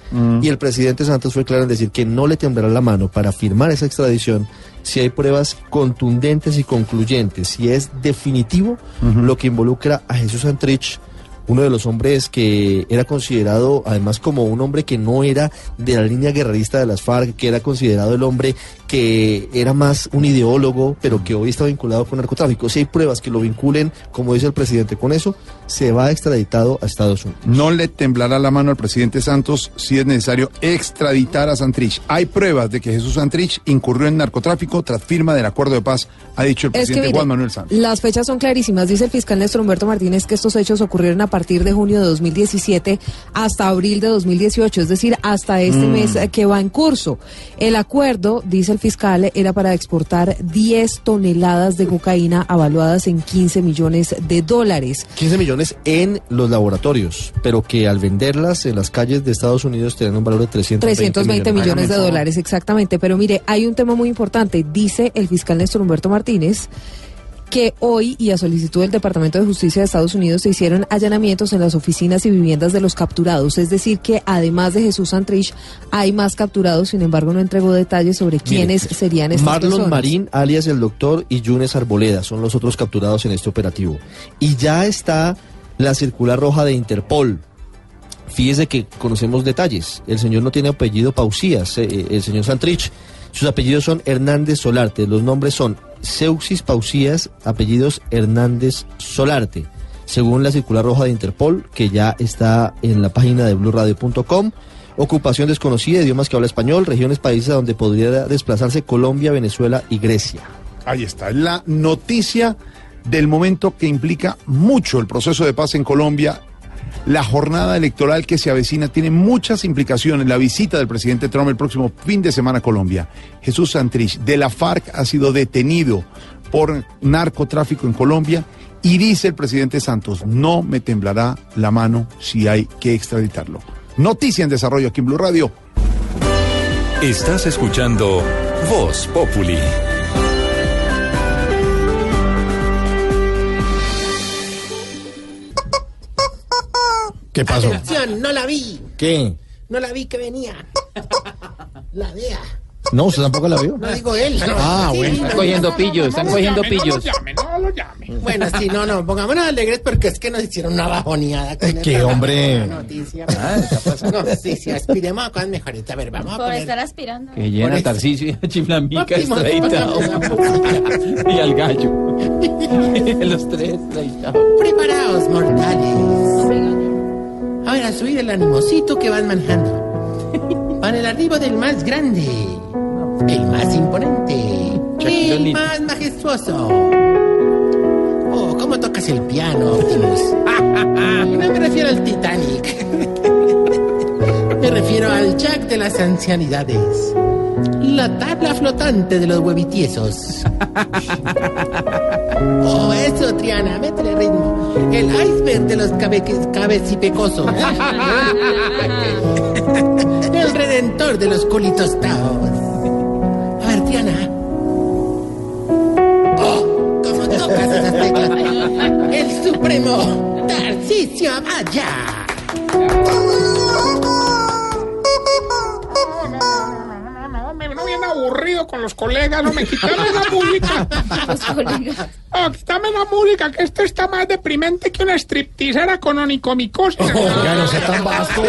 Y el presidente Santos fue claro en decir que no le temblará la mano para firmar esa extradición si hay pruebas contundentes y concluyentes, si es definitivo lo que involucra a Jesús Antrich, uno de los hombres que era considerado además como un hombre que no era de la línea guerrerista de las FARC, que era considerado el hombre que era más un ideólogo, pero que hoy está vinculado con narcotráfico. Si hay pruebas que lo vinculen, como dice el presidente, con eso, se va extraditado a Estados Unidos. No le temblará la mano al presidente Santos si es necesario extraditar a Santrich. Hay pruebas de que Jesús Santrich incurrió en narcotráfico tras firma del acuerdo de paz, ha dicho el Es que presidente mire, Juan Manuel Santos. las fechas son clarísimas. Dice el fiscal Néstor Humberto Martínez que estos hechos ocurrieron a partir de junio de 2017 hasta abril de 2018, es decir, hasta este Mm. mes eh, que va en curso. El acuerdo, dice el fiscal, era para exportar 10 toneladas de cocaína avaluadas en 15 millones de dólares. 15 millones en los laboratorios, pero que al venderlas en las calles de Estados Unidos tienen un valor de 320, 320 millones de dólares, exactamente. Pero mire, hay un tema muy importante. Dice el fiscal Néstor Humberto Martínez que hoy y a solicitud del Departamento de Justicia de Estados Unidos se hicieron allanamientos en las oficinas y viviendas de los capturados. Es decir, que además de Jesús Santrich hay más capturados, sin embargo no entregó detalles sobre quiénes serían estas Marlon personas. Marín, alias el doctor, y Yunes Arboleda son los otros capturados en este operativo. Y ya está la circular roja de Interpol. Fíjese que conocemos detalles. El señor no tiene apellido Pausías, eh, el señor Santrich. Sus apellidos son Hernández Solarte. Los nombres son Seuxis Pausías, apellidos Hernández Solarte. Según la circular roja de Interpol, que ya está en la página de blurradio.com. Ocupación desconocida, idiomas que habla español, regiones, países a donde podría desplazarse Colombia, Venezuela y Grecia. Ahí está, es la noticia del momento que implica mucho el proceso de paz en Colombia. La jornada electoral que se avecina tiene muchas implicaciones. La visita del presidente Trump el próximo fin de semana a Colombia. Jesús Santrich de la FARC ha sido detenido por narcotráfico en Colombia y dice el presidente Santos, no me temblará la mano si hay que extraditarlo. Noticia en desarrollo aquí en Blue Radio. Estás escuchando Voz Populi. ¿Qué pasó? Atención, no la vi. ¿Qué? No la vi que venía. La vea. No, usted tampoco la vio. No digo él. no. Ah, Sí, bueno. no, Están cogiendo pillos, están cogiendo pillos. No lo llame, no lo llame. Bueno, sí, no, no, pongámonos alegres porque es que nos hicieron una bajoneada. con ¿qué, hombre? Noticia. No, sí, sí, aspiremos a cosas mejores. A ver, vamos a Por poner... estar aspirando. Que llena. Tarcisio y a Chiflamica y al gallo. Los tres extraditados. Preparaos, mortales. A ver, a subir el animosito que van manejando. Para el arribo del más grande, el más imponente, el más majestuoso. Oh, ¿cómo tocas el piano, Optimus? No me refiero al Titanic. Me refiero al Jack de las ancianidades. La tabla flotante de los huevitiesos. Oh, eso, Triana, métele ritmo. El iceberg de los cabe cabecipecosos. El redentor de los culitos taos. A ver, Diana. Oh, ¿cómo tocas esas teclas? El supremo Tarcisio Amaya. Con los colegas, no me quitame la música. No, quítame la música, que esto está más deprimente que una stripteasera con onicomicosis. Oiga, no sea tan vasco,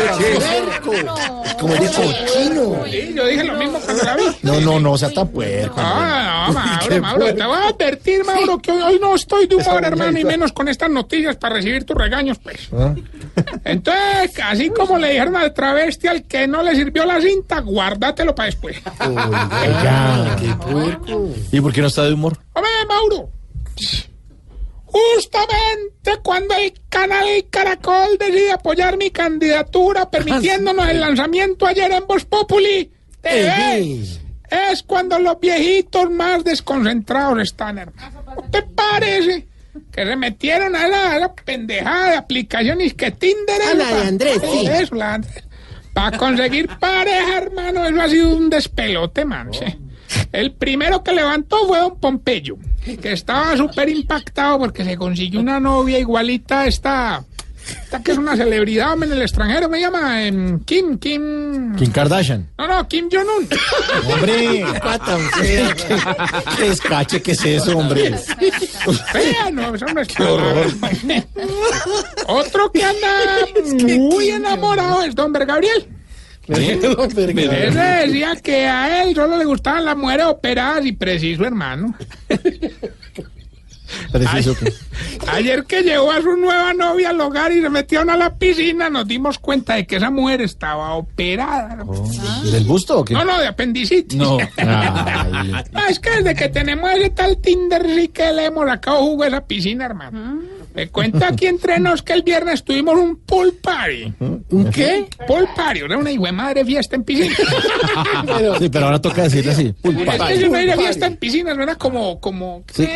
Como de cochino. Sí, yo dije lo mismo cuando la vi. No, no, no sea tan puerco. Ah, no, Mauro, Mauro, te voy a advertir, Mauro, que hoy, hoy no estoy de humor, hermano, y menos con estas noticias para recibir tus regaños, pues. Entonces, así como le dijeron al travesti al que no le sirvió la cinta, guárdatelo para después. Oiga, qué puerco. ¿Y por qué no está de humor? Hombre, Mauro. Justamente cuando el canal Caracol decide apoyar mi candidatura, permitiéndonos el lanzamiento ayer en Voz Populi TV, es cuando los viejitos más desconcentrados están, hermano. ¿No te parece? Que se metieron a la, a la pendejada de aplicaciones que Tinder es A la de pa- Andrés, sí. Eso, la de Andrés. Para conseguir pareja, hermano, eso ha sido un despelote, man. sí. El primero que levantó fue don Pompeyo, que estaba súper impactado porque se consiguió una novia igualita a esta, esta que es una celebridad hombre, en el extranjero, me llama Em, Kim, Kim... Kim Kardashian. No, no, Kim Jong-un. Hombre, ¿qué, qué escache, ¿qué es eso, hombre? Fea, no, eso no es. Otro que anda muy enamorado es don Ver Gabriel. Ese decía que a él solo le gustaban las mujeres operadas y preciso, hermano. Preciso que. Ayer que llegó a su nueva novia al hogar y se metieron a la piscina, nos dimos cuenta de que esa mujer estaba operada. ¿Del busto o qué? No, no, de apendicitis. No. Ah, es que desde que tenemos ese tal Tinder sí que le hemos sacado jugo a esa piscina, hermano. Me cuenta aquí entre nos que el viernes tuvimos un pool party. ¿Un qué? Pool party, era una hijo de madre fiesta en piscina. Sí, pero ahora toca decirle así. Es que si no era fiesta en piscina, suena como... como... Sí,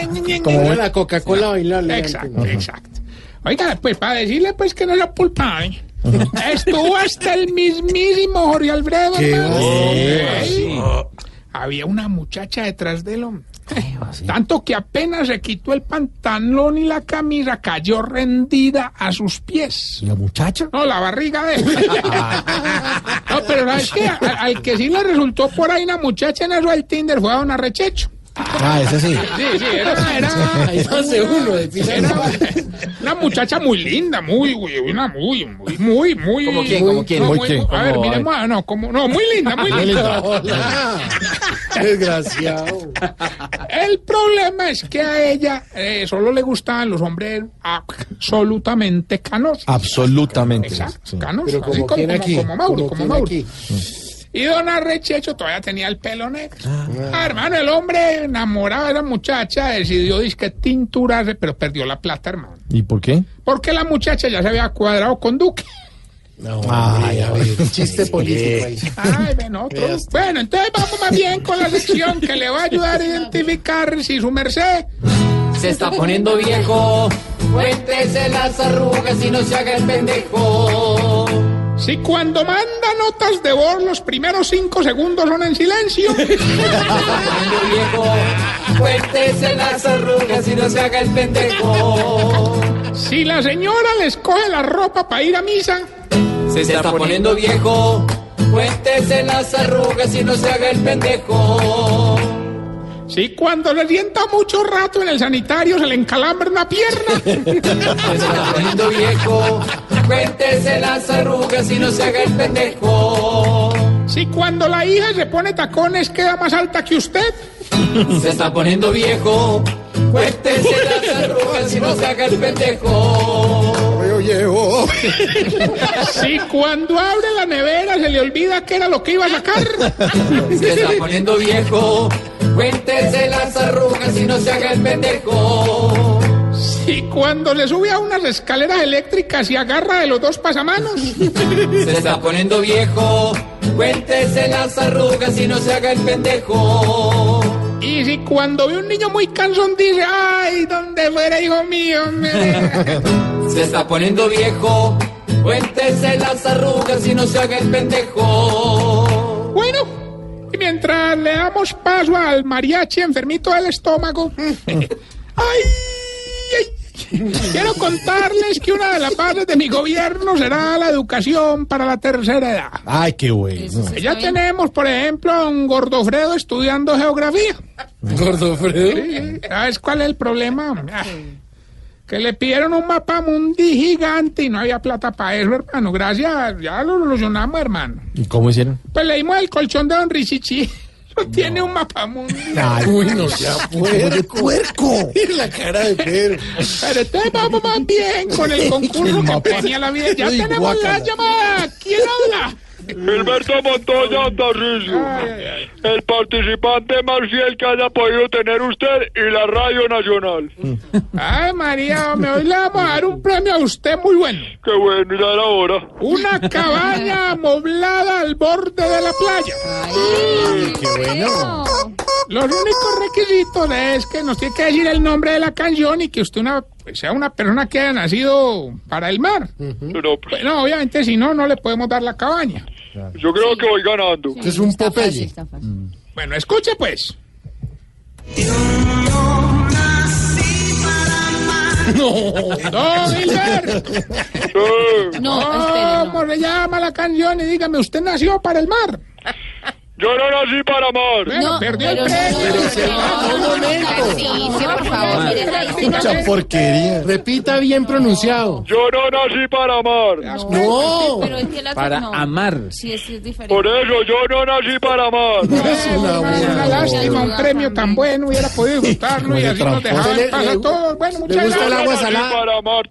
Como la Coca-Cola bailable. Exacto, exacto. Oiga, pues para decirle pues que no era pool party. Estuvo hasta el mismísimo Jorge Alfredo. Sí. Había una muchacha detrás de él. hombre. Tanto que apenas se quitó el pantalón y la camisa, cayó rendida a sus pies. ¿La muchacha? No, la barriga de él. no, pero ¿sabes qué? Al, al que sí le resultó por ahí una muchacha en eso del Tinder fue a don Arrechecho. Ah, ese sí. Sí, sí, era, era, de pila. era una muchacha muy linda, muy, muy, una muy, muy, muy, muy. ¿Cómo quién, cómo quién? No, ¿Muy quién? A ver, miremos, ah, no, como, no, muy linda, muy linda. linda. Desgraciado. El problema es que a ella eh, solo le gustaban los hombres absolutamente canosos. Absolutamente. Exacto, sí. canosos, Pero como como, quién como, aquí. como Mauro, como, quién Mauro. aquí. Y don Arrechecho todavía tenía el pelo negro. Ah, hermano, el hombre enamorado de la muchacha decidió disque tinturarse, pero perdió la plata, hermano. ¿Y por qué? Porque la muchacha ya se había cuadrado con Duque. No, Ay, a ver, chiste político ahí. Ay, ven otro. Bueno, entonces vamos más bien con la sección que le va a ayudar a identificar si su merced Se está poniendo viejo. Cuéntese las arrugas y no se haga el pendejo. Si cuando manda notas de voz los primeros cinco segundos son en silencio. Viejo. Cuéntese las arrugas y no se haga el pendejo. Si la señora les coge la ropa para ir a misa. Se está poniendo viejo. Cuéntese las arrugas y no se haga el pendejo. Si cuando le sienta mucho rato en el sanitario se le encalambra una pierna. Se está poniendo viejo. Cuéntese las arrugas y no se haga el pendejo. Si cuando la hija se pone tacones queda más alta que usted. Se está poniendo viejo. Cuéntese las arrugas y no se haga el pendejo. Si cuando abre la nevera se le olvida que era lo que iba a sacar. Se está poniendo viejo. Cuéntese las arrugas y no se haga el pendejo. Si cuando le sube a unas escaleras eléctricas y agarra de los dos pasamanos. Se está poniendo viejo. Cuéntese las arrugas y no se haga el pendejo. Y si cuando ve un niño muy cansón dice, ay, donde fuera hijo mío. me-". Se está poniendo viejo. Cuéntese las arrugas y no se haga el pendejo. Bueno, y mientras le damos paso al mariachi enfermito del estómago, ay, ay, quiero contarles que una de las bases de mi gobierno será la educación para la tercera edad. Ay, qué bueno. Ya tenemos, por ejemplo, a un Gordofredo estudiando geografía. ¿Gordofredo? Sí, ¿Sabes cuál es el problema? Que le pidieron un mapa mundi gigante y no había plata para eso, hermano. Gracias, ya lo solucionamos, hermano. ¿Y cómo hicieron? Pues le dimos el colchón de Don Richichi. No tiene un mapa mundi. Ay, Uy, no sea puerco. ¡Puerco! Y la cara de Pedro. Pero entonces vamos más bien con el concurso que tenía la vida. Ya tenemos guácala. la llamada. ¿Quién habla? Gilberto Montoya Tarricio, el participante más fiel que haya podido tener usted y la Radio Nacional. Ay, María, me hoy le vamos a dar un premio a usted muy bueno. Qué bueno, ya era hora. Una cabaña amoblada al borde de la playa. Qué bueno. Los únicos requisitos es que nos tiene que decir el nombre de la canción y que usted una, sea una persona que haya nacido para el mar. Pero, pues, Bueno, obviamente si no, no le podemos dar la cabaña. yo creo que voy ganando. Este es un Popeye. Bueno, escuche pues. No. Don Gilberto. No, ¿Cómo se llama la canción? Y dígame, ¿usted nació para el mar? Yo no nací para amar. Bueno, No, perdió el pero no, premio. no, no, no, no, ejercicio, por favor. Sí no Mucha porquería. Repita bien pronunciado. Yo no nací para amar. No. Pero es que la Para no. amar. Sí, es, es diferente. Por eso yo no nací para amar. Bueno, una lástima, un premio tan bueno, hubiera podido disfrutarlo y así nos dejaban ¿Le- le- todos. Bueno, muchas gusta el gracias. agua Nací salada? para amar.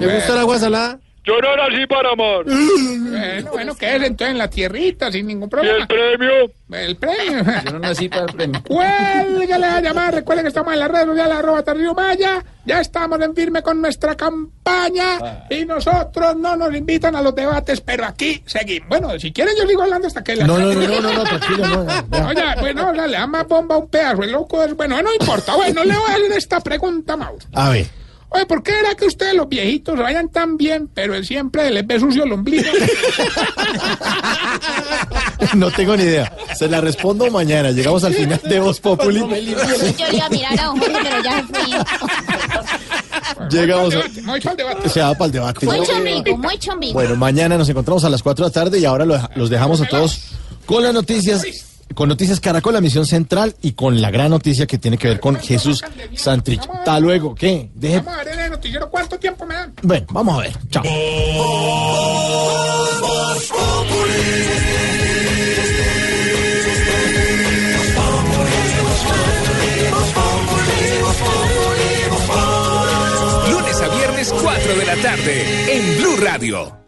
¿Le gusta el agua salada? Yo no nací para amar. Bueno, bueno, quédese entonces en la tierrita sin ningún ¿Y problema. el premio? El premio. Yo no nací para el premio. Cuélguele la llamada. Recuerden que estamos en las redes sociales, arroba Tarrillo Maya. Ya estamos en firme con nuestra campaña. Y nosotros no nos invitan a los debates, pero aquí seguimos. Bueno, si quieren yo sigo hablando hasta que la... No, no, no, no, no, no, tranquilo, no. ya. Oye, bueno, o sea, le da más bomba a un pedazo, el loco es... Bueno, no importa. Bueno, le voy a hacer esta pregunta, Mauro. A ver. Oye, ¿por qué era que ustedes los viejitos vayan tan bien, pero él siempre les ve sucio el ombligo? No tengo ni idea. Se la respondo mañana. Llegamos al final de Voz Populi. Yo iba a mirar a Jorge, pero ya fui. Llegamos. Debate, voy para el debate. Se va para el debate. Muy chombigo, muy chombigo. Bueno, mañana nos encontramos a las 4 de la tarde y ahora lo- los dejamos a todos con las noticias. Con Noticias Caracol, la misión central y con la gran noticia que tiene que ver con Jesús Santrich. Hasta luego. ¿Qué? Deje. Vamos a ver el noticiero cuánto tiempo me dan. Bueno, vamos a ver. Chao. Lunes a viernes 4 de la tarde en Blue Radio.